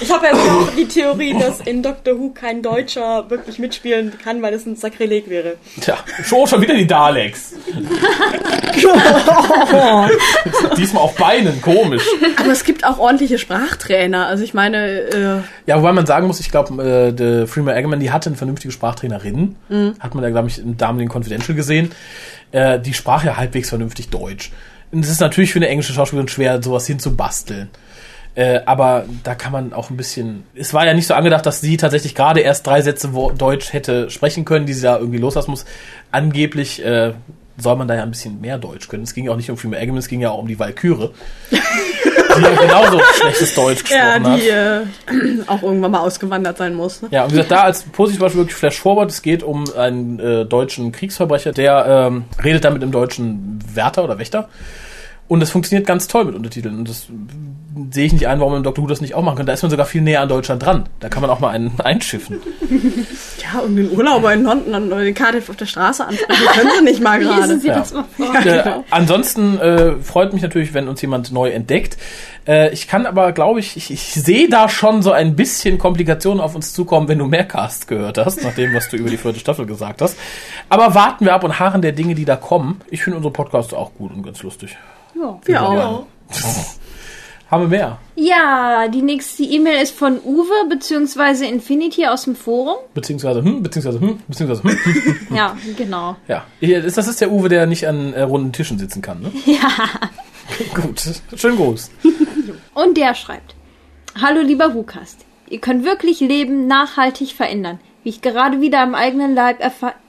S5: Ich habe ja auch die Theorie, dass in Doctor Who kein Deutscher wirklich mitspielen kann, weil es ein Sakrileg wäre.
S1: Tja, schon, schon wieder die Daleks. Diesmal auf Beinen, komisch.
S2: Aber es gibt auch ordentliche Sprachtrainer. Also ich meine, äh,
S1: Ja, wobei man sagen muss, ich glaube, äh, der Freema Eggerman, die hatte eine vernünftige Sprachtrainerin. Hat man ja, glaube ich, im damaligen Confidential gesehen. Äh, die sprach ja halbwegs vernünftig Deutsch. Es ist natürlich für eine englische Schauspielerin schwer, sowas hinzubasteln. Äh, aber da kann man auch ein bisschen. Es war ja nicht so angedacht, dass sie tatsächlich gerade erst drei Sätze Deutsch hätte sprechen können, die sie da irgendwie loslassen muss. Angeblich äh, soll man da ja ein bisschen mehr Deutsch können. Es ging ja auch nicht um Freema Eggerman, es ging ja auch um die Valkyrie. die ja genauso schlechtes Deutsch gesprochen
S2: ja,
S1: hat.
S2: die äh, auch irgendwann mal ausgewandert sein muss. Ne?
S1: Ja, und wie gesagt, da als positiv Beispiel wirklich Flash Forward. Es geht um einen äh, deutschen Kriegsverbrecher, der ähm, redet dann mit dem deutschen Wärter oder Wächter. Und das funktioniert ganz toll mit Untertiteln. Und das sehe ich nicht ein, warum man im Doctor Who das nicht auch machen kann. Da ist man sogar viel näher an Deutschland dran. Da kann man auch mal einen einschiffen.
S2: Ja, und den Urlauber in London an den Cardiff auf der Straße ansprechen können sie nicht mal gerade.
S1: Ja.
S4: vor.
S1: Äh, ansonsten äh, freut mich natürlich, wenn uns jemand neu entdeckt. Äh, ich kann aber, glaube ich, ich, ich sehe da schon so ein bisschen Komplikationen auf uns zukommen, wenn du mehr Cast gehört hast, nach dem, was du über die vierte Staffel gesagt hast. Aber warten wir ab und harren der Dinge, die da kommen. Ich finde unsere Podcasts auch gut und ganz lustig.
S4: Ja.
S2: Wir auch.
S1: Haben wir mehr?
S4: Ja, die nächste E-Mail ist von Uwe beziehungsweise Infinity aus dem Forum.
S1: Beziehungsweise, hm, beziehungsweise, hm, beziehungsweise, hm, hm.
S4: Ja, genau.
S1: Ja, Hier ist- das ist der Uwe, der nicht an äh, runden Tischen sitzen kann, ne?
S4: Ja.
S1: Gut, schönen Gruß.
S4: Und der schreibt: Hallo lieber Wukast, ihr könnt wirklich Leben nachhaltig verändern, wie ich gerade wieder am eigenen Leib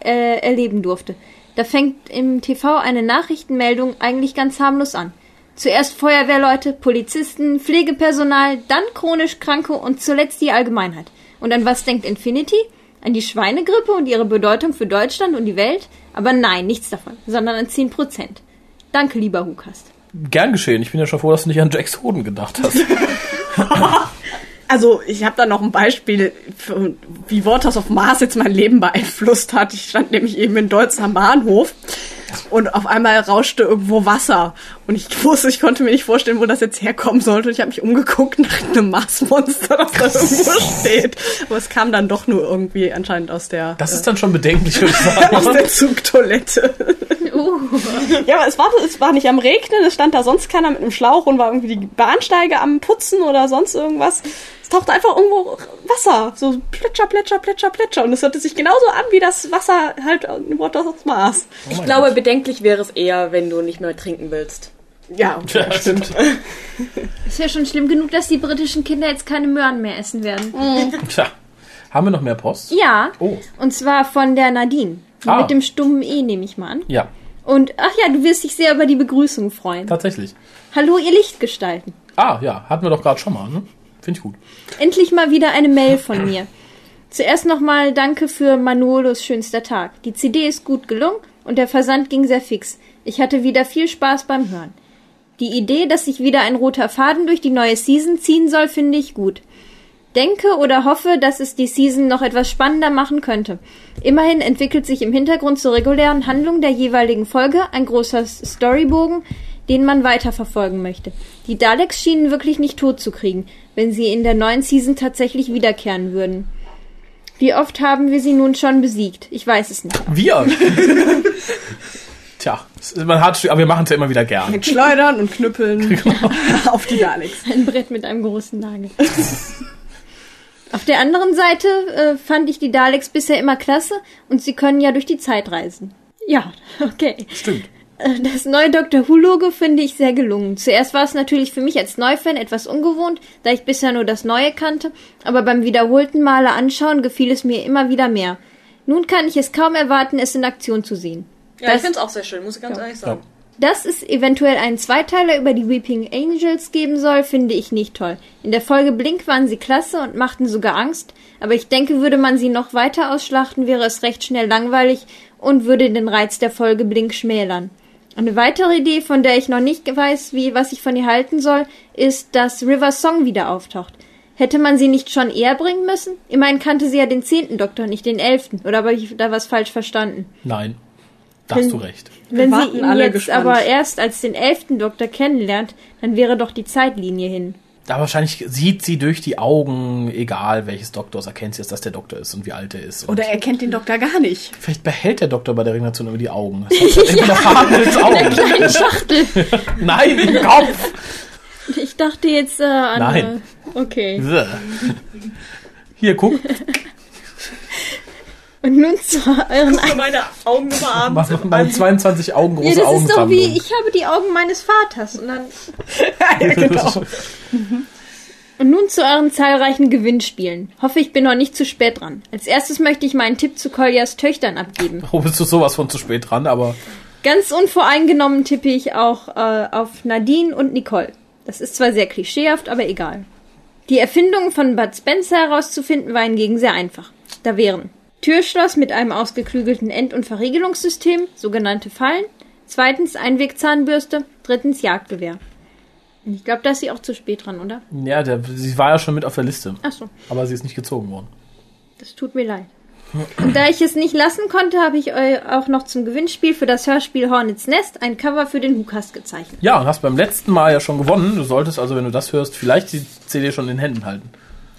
S4: äh, erleben durfte. Da fängt im TV eine Nachrichtenmeldung eigentlich ganz harmlos an. Zuerst Feuerwehrleute, Polizisten, Pflegepersonal, dann chronisch Kranke und zuletzt die Allgemeinheit. Und an was denkt Infinity? An die Schweinegrippe und ihre Bedeutung für Deutschland und die Welt? Aber nein, nichts davon, sondern an 10%. Danke, lieber Hukast.
S1: Gern geschehen. Ich bin ja schon froh, dass du nicht an Jacks Hoden gedacht hast.
S2: Also ich habe da noch ein Beispiel, für, wie Waters of Mars jetzt mein Leben beeinflusst hat. Ich stand nämlich eben in Deutz am Bahnhof und auf einmal rauschte irgendwo Wasser. Und ich wusste, ich konnte mir nicht vorstellen, wo das jetzt herkommen sollte. Und ich habe mich umgeguckt nach einem Marsmonster, das da irgendwo steht. Aber es kam dann doch nur irgendwie anscheinend aus der,
S1: Das ist dann schon bedenklich, würde ich sagen.
S2: aus der Zugtoilette.
S4: Uh,
S2: Ja, aber es war, es war nicht am Regnen, es stand da sonst keiner mit einem Schlauch und war irgendwie die Bahnsteige am Putzen oder sonst irgendwas. Es tauchte einfach irgendwo Wasser, so plätscher, plätscher, plätscher, plätscher. Und es hörte sich genauso an wie das Wasser halt im Water aus Mars.
S5: Ich glaube, bedenklich wäre es eher, wenn du nicht mehr trinken willst.
S2: Ja,
S1: Ja, stimmt.
S4: ist ja schon schlimm genug, dass die britischen Kinder jetzt keine Möhren mehr essen werden.
S1: Tja. Haben wir noch mehr Post?
S4: Ja,
S1: Oh.
S4: und zwar von der Nadine.
S1: Ah.
S4: Mit dem stummen E nehme ich mal an.
S1: Ja,
S4: Und ach ja, du wirst dich sehr über die Begrüßung freuen.
S1: tatsächlich.
S4: Hallo, ihr Lichtgestalten.
S1: Ah, ja, hatten wir doch gerade schon mal, ne? Finde ich gut.
S4: Endlich mal wieder eine Mail von mir. Zuerst nochmal danke für Manuolos schönster Tag. Die CD ist gut gelungen und der Versand ging sehr fix. Ich hatte wieder viel Spaß beim Hören. Die Idee, dass sich wieder ein roter Faden durch die neue Season ziehen soll, finde ich gut. Denke oder hoffe, dass es die Season noch etwas spannender machen könnte. Immerhin entwickelt sich im Hintergrund zur regulären Handlung der jeweiligen Folge ein großer Storybogen, den man weiterverfolgen möchte. Die Daleks schienen wirklich nicht tot zu kriegen, wenn sie in der neuen Season tatsächlich wiederkehren würden. Wie oft haben wir sie nun schon besiegt? Ich weiß es nicht.
S1: Wir! Tja, man hat, aber wir machen es ja immer wieder gern.
S2: mit Schleudern und Knüppeln auf die Daleks.
S4: Ein Brett mit einem großen Nagel. Auf der anderen Seite äh, fand ich die Daleks bisher immer klasse und sie können ja durch die Zeit reisen. Ja, okay.
S1: Stimmt.
S4: Das neue Dr. Who-Logo finde ich sehr gelungen. Zuerst war es natürlich für mich als Neufan etwas ungewohnt, da ich bisher nur das Neue kannte, aber beim wiederholten Male anschauen gefiel es mir immer wieder mehr. Nun kann ich es kaum erwarten, es in Aktion zu sehen.
S5: Ja, ich
S4: Das-
S5: finde es auch sehr schön, muss ich ganz ehrlich sagen.
S4: Dass es eventuell einen Zweiteiler über die Weeping Angels geben soll, finde ich nicht toll. In der Folge Blink waren sie klasse und machten sogar Angst, aber ich denke, würde man sie noch weiter ausschlachten, wäre es recht schnell langweilig und würde den Reiz der Folge Blink schmälern. Eine weitere Idee, von der ich noch nicht weiß, wie, was ich von ihr halten soll, ist, dass River Song wieder auftaucht. Hätte man sie nicht schon eher bringen müssen? Immerhin kannte sie ja den zehnten Doktor, nicht den elften. Oder habe ich da was falsch verstanden?
S1: Nein. Da hast du recht.
S4: Wenn sie ihn jetzt
S2: gespannt.
S4: aber erst als den elften Doktor kennenlernt, dann wäre doch die Zeitlinie hin.
S1: Da wahrscheinlich sieht sie durch die Augen, egal welches Doktors, erkennt sie jetzt, dass der Doktor ist und wie alt er ist.
S2: Oder er kennt den Doktor gar nicht.
S1: vielleicht behält der Doktor bei der Regeneration über die Augen. Das heißt, er hat immer noch Hartnells Augen.
S4: Kleine Schachtel.
S1: Nein, im Kopf!
S4: Ich dachte jetzt äh, an.
S1: Nein.
S4: Äh, okay.
S1: Hier, guck.
S4: Und nun zu euren.
S5: Für meine Augen überarmt.
S1: Mach noch mal 22 Augen
S4: Ja,
S1: große
S4: das
S1: Augen
S4: ist doch wie, ich habe die Augen meines Vaters. Und, dann,
S1: genau.
S4: und nun zu euren zahlreichen Gewinnspielen. Hoffe, ich bin noch nicht zu spät dran. Als erstes möchte ich meinen Tipp zu Koljas Töchtern abgeben.
S1: Oh, bist du sowas von zu spät dran, aber
S4: Ganz unvoreingenommen tippe ich auch äh, auf Nadine und Nicole. Das ist zwar sehr klischeehaft, aber egal. Die Erfindungen von Bud Spencer herauszufinden war hingegen sehr einfach. Da wären Türschloss mit einem ausgeklügelten End- und Verriegelungssystem, sogenannte Fallen, zweitens Einwegzahnbürste, drittens Jagdgewehr. Ich glaube, da ist sie auch zu spät dran, oder?
S1: ja, der, sie war ja schon mit auf der Liste.
S4: Ach so,
S1: Aber sie ist nicht gezogen worden.
S4: das tut mir leid. Und da ich es nicht lassen konnte, habe ich euch auch noch zum Gewinnspiel für das Hörspiel Hornets Nest ein Cover für den Hukas gezeichnet.
S1: Ja, und hast beim letzten Mal ja schon gewonnen. Du solltest also, wenn du das hörst, vielleicht die CD schon in den Händen halten.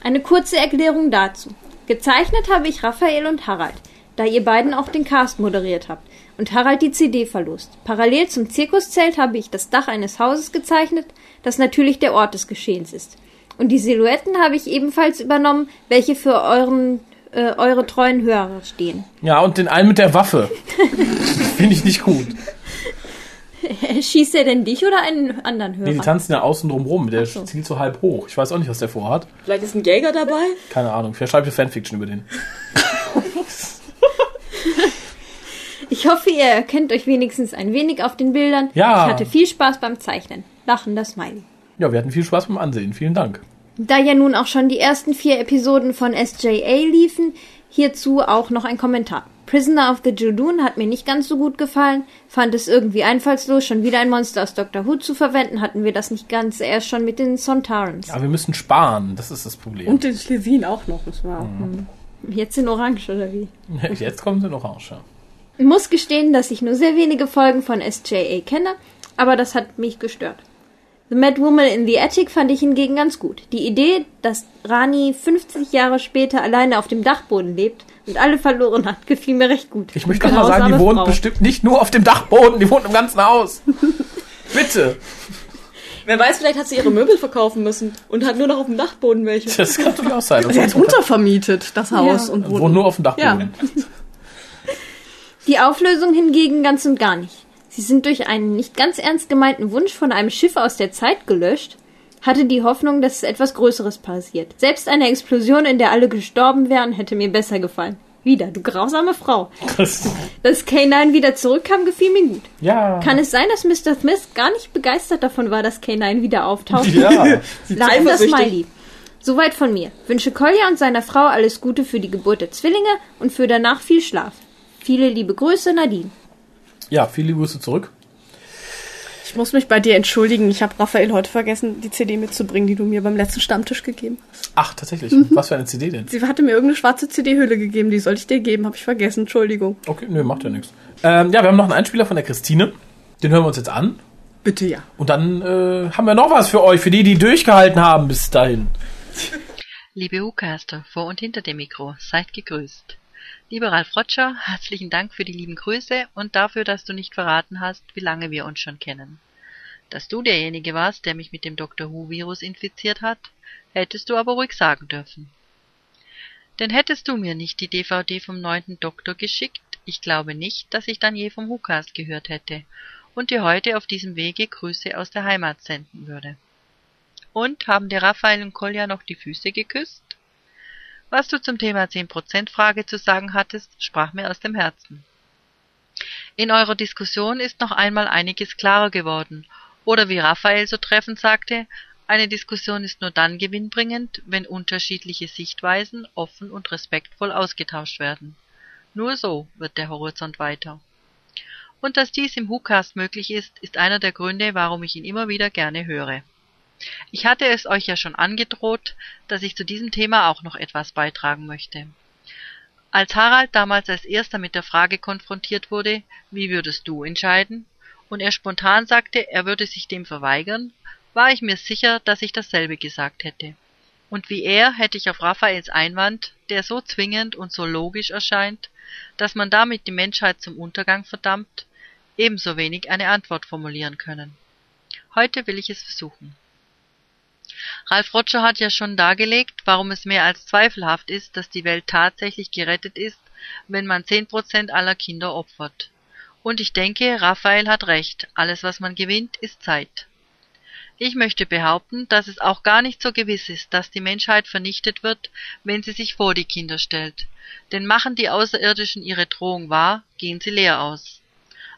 S4: Eine kurze Erklärung dazu. Gezeichnet habe ich Raphael und Harald, da ihr beiden auch den Cast moderiert habt und Harald die CD verlost. Parallel zum Zirkuszelt habe ich das Dach eines Hauses gezeichnet, das natürlich der Ort des Geschehens ist. Und die Silhouetten habe ich ebenfalls übernommen, welche für euren, äh, eure treuen Hörer stehen.
S1: Ja, und den einen mit der Waffe. Finde ich nicht gut.
S4: Schießt er denn dich oder einen anderen Hörer?
S1: Nee, die tanzen ja außen drum rum. Der
S4: so.
S1: zielt so halb hoch. Ich weiß auch nicht, was der vorhat.
S5: Vielleicht ist ein Jäger dabei?
S1: Keine Ahnung. Vielleicht schreibt ihr Fanfiction über den.
S4: Ich hoffe, ihr erkennt euch wenigstens ein wenig auf den Bildern.
S1: Ja.
S4: Ich hatte viel Spaß beim Zeichnen. Lachender Smiley.
S1: Ja, wir hatten viel Spaß beim Ansehen. Vielen Dank.
S4: Da ja nun auch schon die ersten vier Episoden von SJA liefen, hierzu auch noch ein Kommentar. Prisoner of the Judoon hat mir nicht ganz so gut gefallen, fand es irgendwie einfallslos, schon wieder ein Monster aus Doctor Who zu verwenden, hatten wir das nicht ganz erst schon mit den Sontarans.
S1: Aber wir müssen sparen. Das ist das Problem.
S2: Und den Schlesin auch noch, das war.
S4: Jetzt in Orange, oder wie?
S1: Jetzt kommt in Orange. ja.
S4: Muss gestehen, dass ich nur sehr wenige Folgen von SJA kenne, aber das hat mich gestört. The Mad Woman in the Attic fand ich hingegen ganz gut. Die Idee, dass Rani 50 Jahre später alleine auf dem Dachboden lebt und alle verloren hat, gefiel mir recht gut.
S1: Ich möchte noch mal sagen, die wohnt
S4: Frau.
S1: bestimmt nicht nur auf dem Dachboden, die wohnt im ganzen Haus. Bitte.
S5: Wer weiß, vielleicht hat sie ihre Möbel verkaufen müssen und hat nur noch auf dem Dachboden welche.
S1: Das kann durchaus sein.
S2: Sie hat untervermietet, das Haus.
S4: Ja.
S2: Und
S1: wohnt nur auf dem Dachboden.
S4: Die Auflösung hingegen ganz und gar nicht. Sie sind durch einen nicht ganz ernst gemeinten Wunsch von einem Schiff aus der Zeit gelöscht, hatte die Hoffnung, dass etwas Größeres passiert. Selbst eine Explosion, in der alle gestorben wären, hätte mir besser gefallen. Wieder, du grausame Frau.
S1: Das,
S4: Dass K9 wieder zurückkam, gefiel mir gut.
S1: ja.
S4: Kann es sein, dass Mr. Smith gar nicht begeistert davon war, dass K9 wieder auftaucht?
S1: Ja.
S4: Lachender. Smiley. Soweit von mir. Wünsche Kolja und seiner Frau alles Gute für die Geburt der Zwillinge und für danach viel Schlaf. Viele liebe Grüße, Nadine.
S1: Ja, viele Grüße zurück.
S2: Ich muss mich bei dir entschuldigen. Ich habe Raphael heute vergessen, die CD mitzubringen, die du mir beim letzten Stammtisch gegeben hast.
S1: Ach, tatsächlich.
S2: Mhm.
S1: Was für eine CD denn?
S2: Sie hatte mir irgendeine schwarze CD-Hülle gegeben, die sollte ich dir geben, habe ich vergessen. Entschuldigung.
S1: Okay, nö, macht ja nichts. Ähm, ja, wir haben noch einen Einspieler von der Christine. Den hören wir uns jetzt an.
S2: Bitte ja.
S1: Und dann äh, haben wir noch was für euch, für die, die durchgehalten haben bis dahin.
S6: Liebe Hucaster, vor und hinter dem Mikro, seid gegrüßt. Lieber Ralf Rotscher, herzlichen Dank für die lieben Grüße und dafür, dass du nicht verraten hast, wie lange wir uns schon kennen. Dass du derjenige warst, der mich mit dem Dr. Who-Virus infiziert hat, hättest du aber ruhig sagen dürfen. Denn hättest du mir nicht die DVD vom neunten Doktor geschickt, ich glaube nicht, dass ich dann je vom Whocast gehört hätte und dir heute auf diesem Wege Grüße aus der Heimat senden würde. Und haben dir Raphael und Kolja noch die Füße geküsst? Was du zum Thema 10% Frage zu sagen hattest, sprach mir aus dem Herzen. In eurer Diskussion ist noch einmal einiges klarer geworden, oder wie Raphael so treffend sagte, eine Diskussion ist nur dann gewinnbringend, wenn unterschiedliche Sichtweisen offen und respektvoll ausgetauscht werden. Nur so wird der Horizont weiter. Und dass dies im WhoCast möglich ist, ist einer der Gründe, warum ich ihn immer wieder gerne höre. Ich hatte es euch ja schon angedroht, dass ich zu diesem Thema auch noch etwas beitragen möchte. Als Harald damals als erster mit der Frage konfrontiert wurde, wie würdest du entscheiden, und er spontan sagte, er würde sich dem verweigern, war ich mir sicher, dass ich dasselbe gesagt hätte. Und wie er hätte ich auf Raphaels Einwand, der so zwingend und so logisch erscheint, dass man damit die Menschheit zum Untergang verdammt, ebenso wenig eine Antwort formulieren können. Heute will ich es versuchen. Ralf Rotscher hat ja schon dargelegt, warum es mehr als zweifelhaft ist, dass die Welt tatsächlich gerettet ist, wenn man 10% aller Kinder opfert. Und ich denke, Raphael hat recht, alles was man gewinnt, ist Zeit. Ich möchte behaupten, dass es auch gar nicht so gewiss ist, dass die Menschheit vernichtet wird, wenn sie sich vor die Kinder stellt. Denn machen die Außerirdischen ihre Drohung wahr, gehen sie leer aus.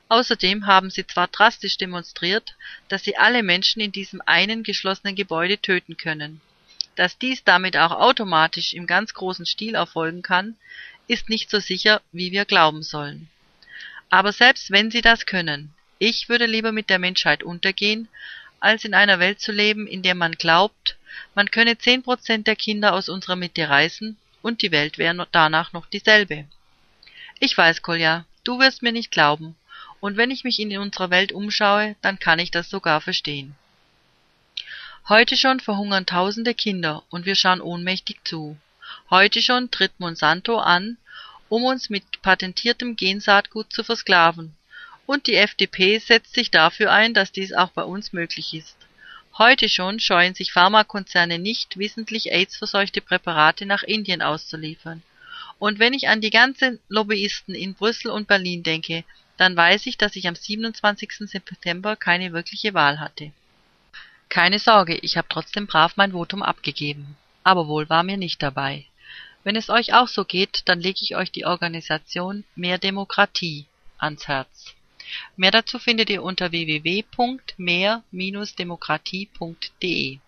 S6: Außerdem haben sie zwar drastisch demonstriert, dass sie alle Menschen in diesem einen geschlossenen Gebäude töten können. Dass dies damit auch automatisch im ganz großen Stil erfolgen kann, ist nicht so sicher, wie wir glauben sollen. Aber selbst wenn sie das können, ich würde lieber mit der Menschheit untergehen, als in einer Welt zu leben, in der man glaubt, man könne zehn Prozent der Kinder aus unserer Mitte reißen und die Welt wäre danach noch dieselbe. Ich weiß, Kolja, du wirst mir nicht glauben, und wenn ich mich in unserer Welt umschaue, dann kann ich das sogar verstehen. Heute schon verhungern tausende Kinder und wir schauen ohnmächtig zu. Heute schon tritt Monsanto an, um uns mit patentiertem Gensaatgut zu versklaven. Und die FDP setzt sich dafür ein, dass dies auch bei uns möglich ist. Heute schon scheuen sich Pharmakonzerne nicht, wissentlich AIDS-verseuchte Präparate nach Indien auszuliefern. Und wenn ich an die ganzen Lobbyisten in Brüssel und Berlin denke, dann weiß ich, dass ich am 27. September keine wirkliche Wahl hatte. Keine Sorge, ich habe trotzdem brav mein Votum abgegeben. Aber wohl war mir nicht dabei. Wenn es euch auch so geht, dann lege ich euch die Organisation Mehr Demokratie ans Herz. Mehr dazu findet ihr unter www.mehr-demokratie.de.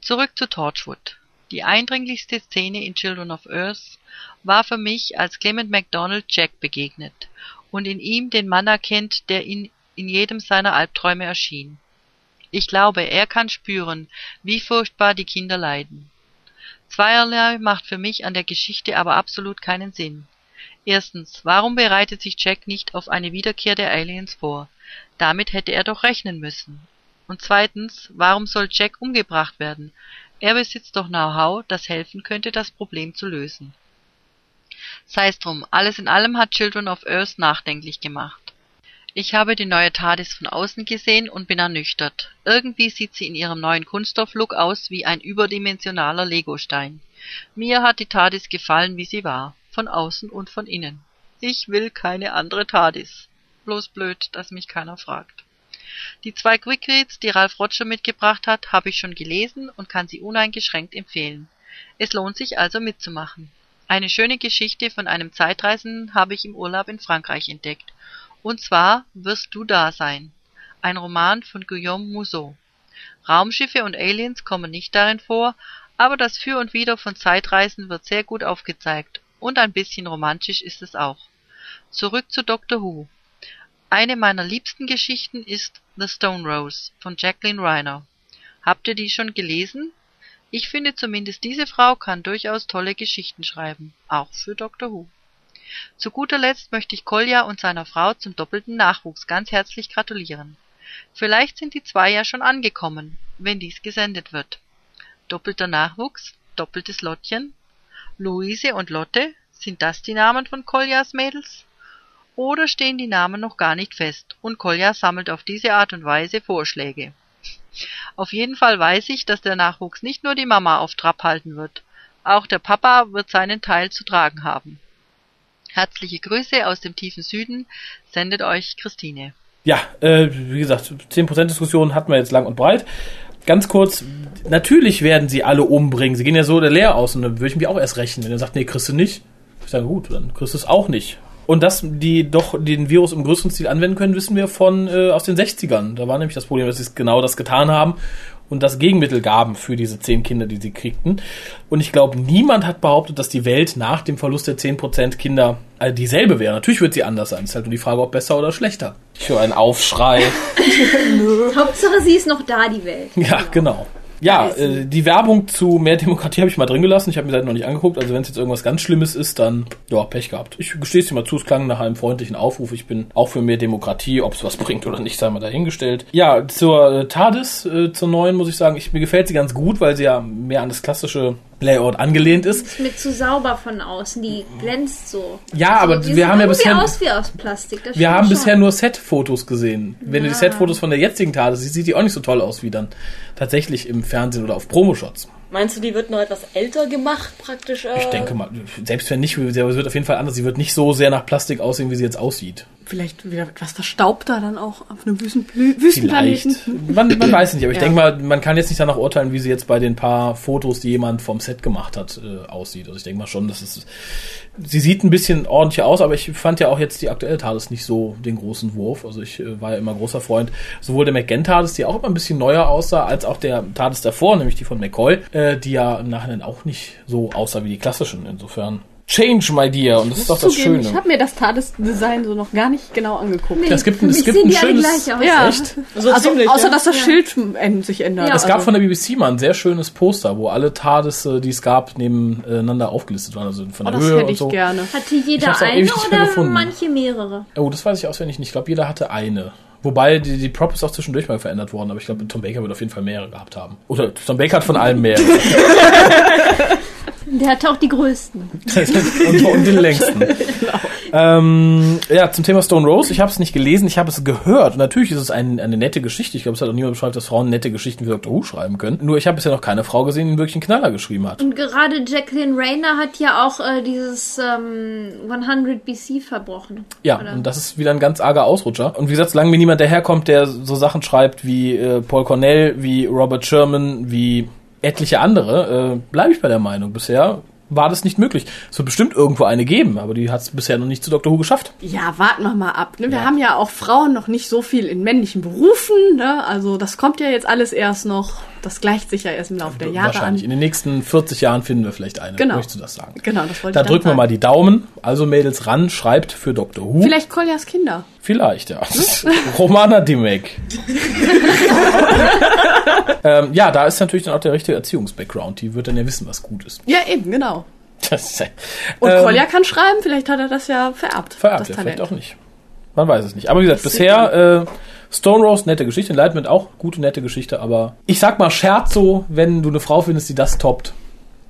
S6: Zurück zu Torchwood. Die eindringlichste Szene in Children of Earth war für mich, als Clement MacDonald Jack begegnet und in ihm den Mann erkennt, der ihn in jedem seiner Albträume erschien. Ich glaube, er kann spüren, wie furchtbar die Kinder leiden. Zweierlei macht für mich an der Geschichte aber absolut keinen Sinn. Erstens, warum bereitet sich Jack nicht auf eine Wiederkehr der Aliens vor? Damit hätte er doch rechnen müssen. Und zweitens, warum soll Jack umgebracht werden? Er besitzt doch Know-how, das helfen könnte, das Problem zu lösen. Sei's drum, alles in allem hat Children of Earth nachdenklich gemacht. Ich habe die neue TARDIS von außen gesehen und bin ernüchtert. Irgendwie sieht sie in ihrem neuen Kunststofflook aus wie ein überdimensionaler Legostein. Mir hat die TARDIS gefallen, wie sie war, von außen und von innen. Ich will keine andere TARDIS. Bloß blöd, dass mich keiner fragt. Die zwei Quickreads, die Ralf Roger mitgebracht hat, habe ich schon gelesen und kann sie uneingeschränkt empfehlen. Es lohnt sich also mitzumachen. Eine schöne Geschichte von einem Zeitreisenden habe ich im Urlaub in Frankreich entdeckt. Und zwar Wirst du da sein. Ein Roman von Guillaume Museau. Raumschiffe und Aliens kommen nicht darin vor, aber das Für und Wider von Zeitreisen wird sehr gut aufgezeigt und ein bisschen romantisch ist es auch. Zurück zu Doctor Who. Eine meiner liebsten Geschichten ist The Stone Rose von Jacqueline Reiner. Habt ihr die schon gelesen? Ich finde zumindest diese Frau kann durchaus tolle Geschichten schreiben, auch für Doctor Who. Zu guter Letzt möchte ich Kolja und seiner Frau zum doppelten Nachwuchs ganz herzlich gratulieren. Vielleicht sind die zwei ja schon angekommen, wenn dies gesendet wird. Doppelter Nachwuchs, doppeltes Lottchen. Luise und Lotte, sind das die Namen von Koljas Mädels? Oder stehen die Namen noch gar nicht fest und Kolja sammelt auf diese Art und Weise Vorschläge? Auf jeden Fall weiß ich, dass der Nachwuchs nicht nur die Mama auf Trab halten wird. Auch der Papa wird seinen Teil zu tragen haben. Herzliche Grüße aus dem tiefen Süden, sendet euch Christine.
S1: Ja, äh, wie gesagt, 10% Diskussion hatten wir jetzt lang und breit. Ganz kurz, natürlich werden sie alle umbringen. Sie gehen ja so leer aus und dann würde ich mich auch erst rechnen. Wenn er sagt, nee, kriegst du nicht. Ich sage, gut, dann kriegst du es auch nicht. Und dass die doch den Virus im größeren Stil anwenden können, wissen wir von äh, aus den 60ern. Da war nämlich das Problem, dass sie genau das getan haben und das Gegenmittel gaben für diese zehn Kinder, die sie kriegten. Und ich glaube, niemand hat behauptet, dass die Welt nach dem Verlust der 10% Kinder äh, dieselbe wäre. Natürlich wird sie anders sein. Es ist halt nur die Frage, ob besser oder schlechter. Ich höre einen Aufschrei.
S4: Hauptsache, sie ist noch da, die Welt.
S1: ja, genau. Ja, äh, die Werbung zu mehr Demokratie habe ich mal drin gelassen. Ich habe mir das noch nicht angeguckt. Also wenn es jetzt irgendwas ganz Schlimmes ist, dann ja, Pech gehabt. Ich gestehe es dir mal zu, es klang nach einem freundlichen Aufruf. Ich bin auch für mehr Demokratie. Ob es was bringt oder nicht, sei mal dahingestellt. Ja, zur äh, TARDIS, äh, zur neuen, muss ich sagen, ich, mir gefällt sie ganz gut, weil sie ja mehr an das klassische Layout angelehnt ist.
S4: Ist mir zu sauber von außen, die glänzt so.
S1: Ja, aber
S4: die
S1: wir haben ja bisher
S4: aus wie aus Plastik. Das
S1: wir haben
S4: schon.
S1: bisher nur Set-Fotos gesehen. Wenn du die
S4: Ja.
S1: Set-Fotos von der jetzigen TARDIS siehst, sieht die auch nicht so toll aus wie dann tatsächlich im Fernsehen oder auf Promoshots.
S5: Meinst du, die wird noch etwas älter gemacht, praktisch? Äh,
S1: Ich denke mal, selbst wenn nicht, sie wird auf jeden Fall anders. Sie wird nicht so sehr nach Plastik aussehen, wie sie jetzt aussieht.
S2: Vielleicht wieder etwas verstaubter dann auch auf einem Wüsten. Wüstenplaneten.
S1: Man, man weiß nicht, aber ich
S2: Ja.
S1: denke mal, man kann jetzt nicht danach urteilen, wie sie jetzt bei den paar Fotos, die jemand vom Set gemacht hat, äh, aussieht. Also ich denke mal schon, dass es. Sie sieht ein bisschen ordentlicher aus, aber ich fand ja auch jetzt die aktuelle TARDIS nicht so den großen Wurf. Also ich äh, war ja immer großer Freund sowohl der McGann TARDIS, die auch immer ein bisschen neuer aussah, als auch der TARDIS davor, nämlich die von McCoy, äh, die ja im Nachhinein auch nicht so aussah wie die klassischen. Insofern. Change, my dear. Und das ist doch das
S2: Zugeben,
S1: Schöne.
S2: ich habe mir das TARDIS-Design so noch gar nicht genau angeguckt.
S4: Nee,
S1: Es gibt ein- es gibt ein schönes-.
S2: Ja.
S1: Echt?
S5: So
S2: also,
S5: ziemlich,
S2: außer
S5: ja.
S2: dass das
S4: Ja.
S2: Schild sich ändert.
S4: Ja.
S1: Es gab
S2: also,
S1: von der BBC mal ein sehr schönes Poster, wo alle TARDIS, die es gab, nebeneinander aufgelistet waren, also von
S2: oh,
S1: der
S2: das
S1: Höhe
S2: hätte
S1: und
S2: ich
S1: so.
S2: gerne.
S4: Hatte
S1: Ich
S4: jeder eine oder
S1: gefunden.
S4: manche mehrere?
S1: Oh, das weiß ich auswendig nicht. Ich glaube, jeder hatte eine. Wobei die, die Prop ist auch zwischendurch mal verändert worden, aber ich glaube, Tom Baker wird auf jeden Fall mehrere gehabt haben. Oder Tom Baker hat von allem mehrere.
S4: Der hatte auch die größten.
S1: und, und den längsten. Ähm, ja, zum Thema Stone Rose. Ich habe es nicht gelesen, ich habe es gehört. Und natürlich ist es ein, eine nette Geschichte. Ich glaube, es hat auch niemand beschreibt, dass Frauen nette Geschichten wie Dr. Who schreiben können. Nur ich habe bisher noch keine Frau gesehen, die einen wirklichen Knaller geschrieben hat.
S4: Und gerade Jacqueline Rayner hat ja auch äh, dieses ähm, 100 BC verbrochen.
S1: Ja,
S4: Oder?
S1: und das ist wieder ein ganz arger Ausrutscher. Und wie gesagt, solange mir niemand daherkommt, der so Sachen schreibt wie äh, Paul Cornell, wie Robert Sherman, wie etliche andere, äh, bleibe ich bei der Meinung. Bisher war das nicht möglich. Es wird bestimmt irgendwo eine geben, aber die hat es bisher noch nicht zu Dr. Who geschafft.
S2: Ja, warten wir mal ab. Ne? Wir
S1: Ja.
S2: haben ja auch Frauen noch nicht so viel in männlichen Berufen. Ne? Also das kommt ja jetzt alles erst noch. Das gleicht sich ja erst im Laufe der Jahre
S1: Wahrscheinlich.
S2: an.
S1: In den nächsten 40 Jahren finden wir vielleicht eine.
S2: Genau.
S1: Möchtest du das sagen?
S2: Genau, das wollte
S1: Da
S2: ich dann
S1: drücken wir
S2: sagen.
S1: mal die Daumen. Also Mädels ran, schreibt für Dr. Who.
S2: Vielleicht Koljas Kinder.
S1: Vielleicht, ja. Romana Dimek. ähm, ja, da ist natürlich dann auch der richtige Erziehungs-Background. Die wird dann ja wissen, was gut ist.
S2: Ja, eben, genau.
S1: Das,
S2: Und
S1: ähm,
S2: Kolja kann schreiben, vielleicht hat er das ja vererbt.
S1: Vererbt,
S2: das
S1: ja, vielleicht auch nicht. Man weiß es nicht. Aber wie gesagt, bisher äh, Stone Rose, nette Geschichte, Enlightenment auch gute, nette Geschichte, aber ich sag mal Scherzo, wenn du eine Frau findest, die das toppt.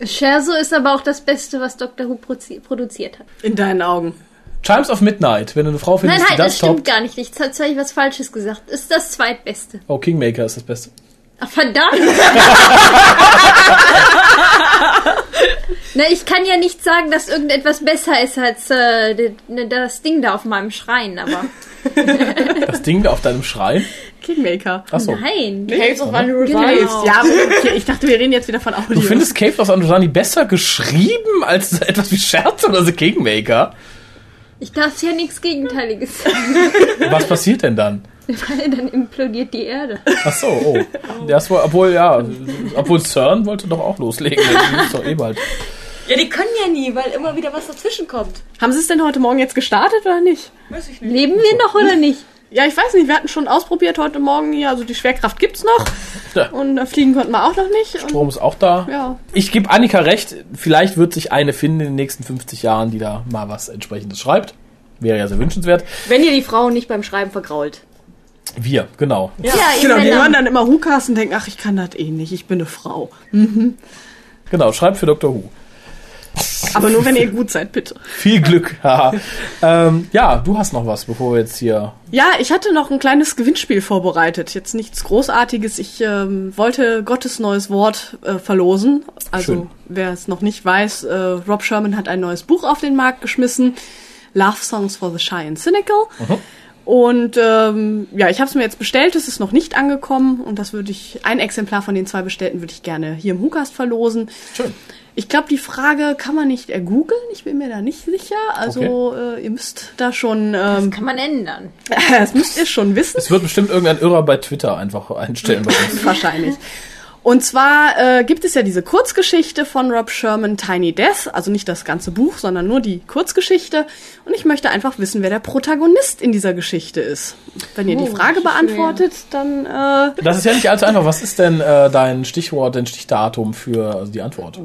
S4: Scherzo ist aber auch das Beste, was Dr. Who produziert hat.
S2: In deinen Augen.
S1: Chimes of Midnight, wenn du eine Frau
S4: Nein,
S1: findest,
S4: halt,
S1: die
S4: das
S1: das
S4: stimmt
S1: toppt.
S4: gar nicht. Ich habe zwar was Falsches gesagt. Ist das zweitbeste.
S1: Oh, Kingmaker ist das Beste.
S4: Ach, verdammt! Na, ich kann ja nicht sagen, dass irgendetwas besser ist als äh, ne, das Ding da auf meinem Schrein, aber
S1: Das Ding da auf deinem Schrein.
S2: Kingmaker.
S1: Achso.
S4: nein.
S5: Caves of Unreal
S4: Genau.
S2: Ja, okay, ich dachte, wir reden jetzt wieder von Audio.
S1: Du findest Cave of Androsani besser geschrieben als etwas wie Scherzo oder The Kingmaker?
S4: Ich darf ja nichts Gegenteiliges sagen,
S1: Was passiert denn dann?
S4: Weil dann implodiert die Erde.
S1: Ach so, oh. Das war, obwohl, ja, obwohl CERN wollte doch auch loslegen. Das ist doch eh bald.
S5: Ja, die können ja nie, weil immer wieder was dazwischen kommt.
S2: Haben Sie es denn heute Morgen jetzt gestartet oder nicht?
S5: Weiß ich nicht.
S4: Leben wir noch oder nicht?
S2: Ja, ich weiß nicht, wir hatten schon ausprobiert heute Morgen hier, also die Schwerkraft gibt's noch
S1: Ja.
S2: und äh, fliegen konnten wir auch noch nicht. Und,
S1: Strom ist auch da.
S2: ja,
S1: Ich gebe Annika recht, vielleicht wird sich eine finden in den nächsten 50 Jahren, die da mal was entsprechendes schreibt. Wäre ja sehr wünschenswert.
S5: Wenn ihr die Frauen nicht beim Schreiben vergrault.
S1: Wir, genau.
S4: Ja,
S2: genau, die hören dann immer Hukas und denken, ach, ich kann das eh nicht, ich bin eine Frau.
S1: Genau, schreibt für Dr. Who.
S2: Aber nur, wenn ihr gut seid, bitte.
S1: Viel Glück. haha. ähm, ja, du hast noch was, bevor wir jetzt hier.
S2: Ja, ich hatte noch ein kleines Gewinnspiel vorbereitet. Jetzt nichts Großartiges. Ich ähm, wollte Gottes neues Wort äh, verlosen. Also,
S1: Schön.
S2: wer es noch nicht weiß, äh, Rob Sherman hat ein neues Buch auf den Markt geschmissen. Love Songs for the Shy and Cynical. Und ähm, ja, ich habe es mir jetzt bestellt, es ist noch nicht angekommen und das würde ich, ein Exemplar von den zwei bestellten würde ich gerne hier im Hukast verlosen.
S1: Schön.
S2: Ich glaube, die Frage kann man nicht ergoogeln, ich bin mir da nicht sicher. Also äh, ihr müsst da schon, ähm,
S4: Kann man ändern.
S2: das müsst ihr schon wissen.
S1: Es wird bestimmt irgendein Irrer bei Twitter einfach einstellen bei uns.
S2: Wahrscheinlich. Und zwar äh, gibt es ja diese Kurzgeschichte von Rob Sherman, Tiny Death, also nicht das ganze Buch, sondern nur die Kurzgeschichte. Und ich möchte einfach wissen, wer der Protagonist in dieser Geschichte ist. Wenn ihr die
S4: Oh,
S2: Frage
S4: schwer.
S2: beantwortet, dann äh,
S1: Das ist ja nicht allzu einfach. Was ist denn äh, dein Stichwort, dein Stichdatum für also die Antwort?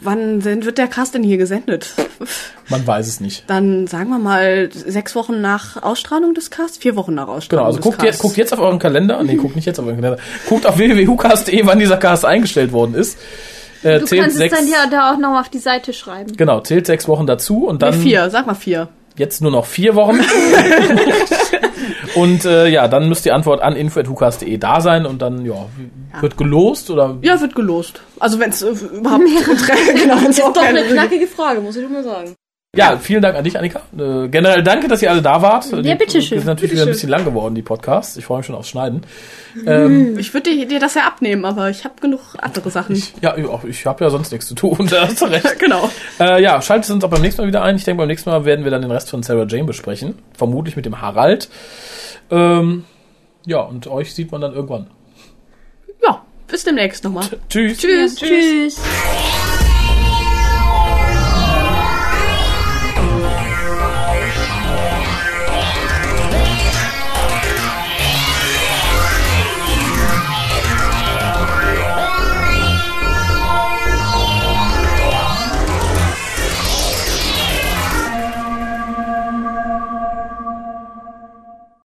S2: wann wird der Cast denn hier gesendet?
S1: Man weiß es nicht.
S2: Dann sagen wir mal sechs Wochen nach Ausstrahlung des Casts, vier Wochen nach
S1: Genau,
S2: Ausstrahlung
S1: also
S2: des
S1: guckt jetzt, guckt jetzt auf euren Kalender. Nee, guckt nicht jetzt auf euren Kalender. Guckt auf www.hucast.de, wann dieser Cast eingestellt worden ist. Äh,
S4: Du
S1: zählt
S4: kannst
S1: sechs,
S4: es dann ja da auch noch auf die Seite schreiben.
S1: Genau, zählt sechs Wochen dazu und
S2: Nee,
S1: dann
S2: vier, sag mal vier.
S1: jetzt nur noch vier Wochen. und äh, ja, dann müsst die Antwort an info.hucast.de da sein und dann ja, wird gelost oder
S2: Ja, wird gelost. Also wenn es äh, überhaupt genau, wenn's
S5: Ist doch eine knackige Frage, muss ich schon mal sagen.
S1: Ja, vielen Dank an dich, Annika. Äh, generell danke, dass ihr alle da wart.
S4: Ja, bitteschön.
S1: Die sind natürlich wieder ein bisschen lang geworden, die Podcasts. Ich freue mich schon aufs Schneiden. Ähm,
S2: Ich würde dir, dir das ja abnehmen, aber ich habe genug andere Sachen.
S1: ich, ja, ich, auch- ich habe ja sonst nichts zu tun, da hast du recht.
S2: genau.
S1: Äh, ja, schaltet uns auch beim nächsten Mal wieder ein. Ich denke, beim nächsten Mal werden wir dann den Rest von Sarah Jane besprechen. Vermutlich mit dem Harald. Ähm, ja, und euch sieht man dann irgendwann.
S2: Ja, bis demnächst nochmal.
S1: Tschüss.
S2: Tschüss.
S4: Tschüss.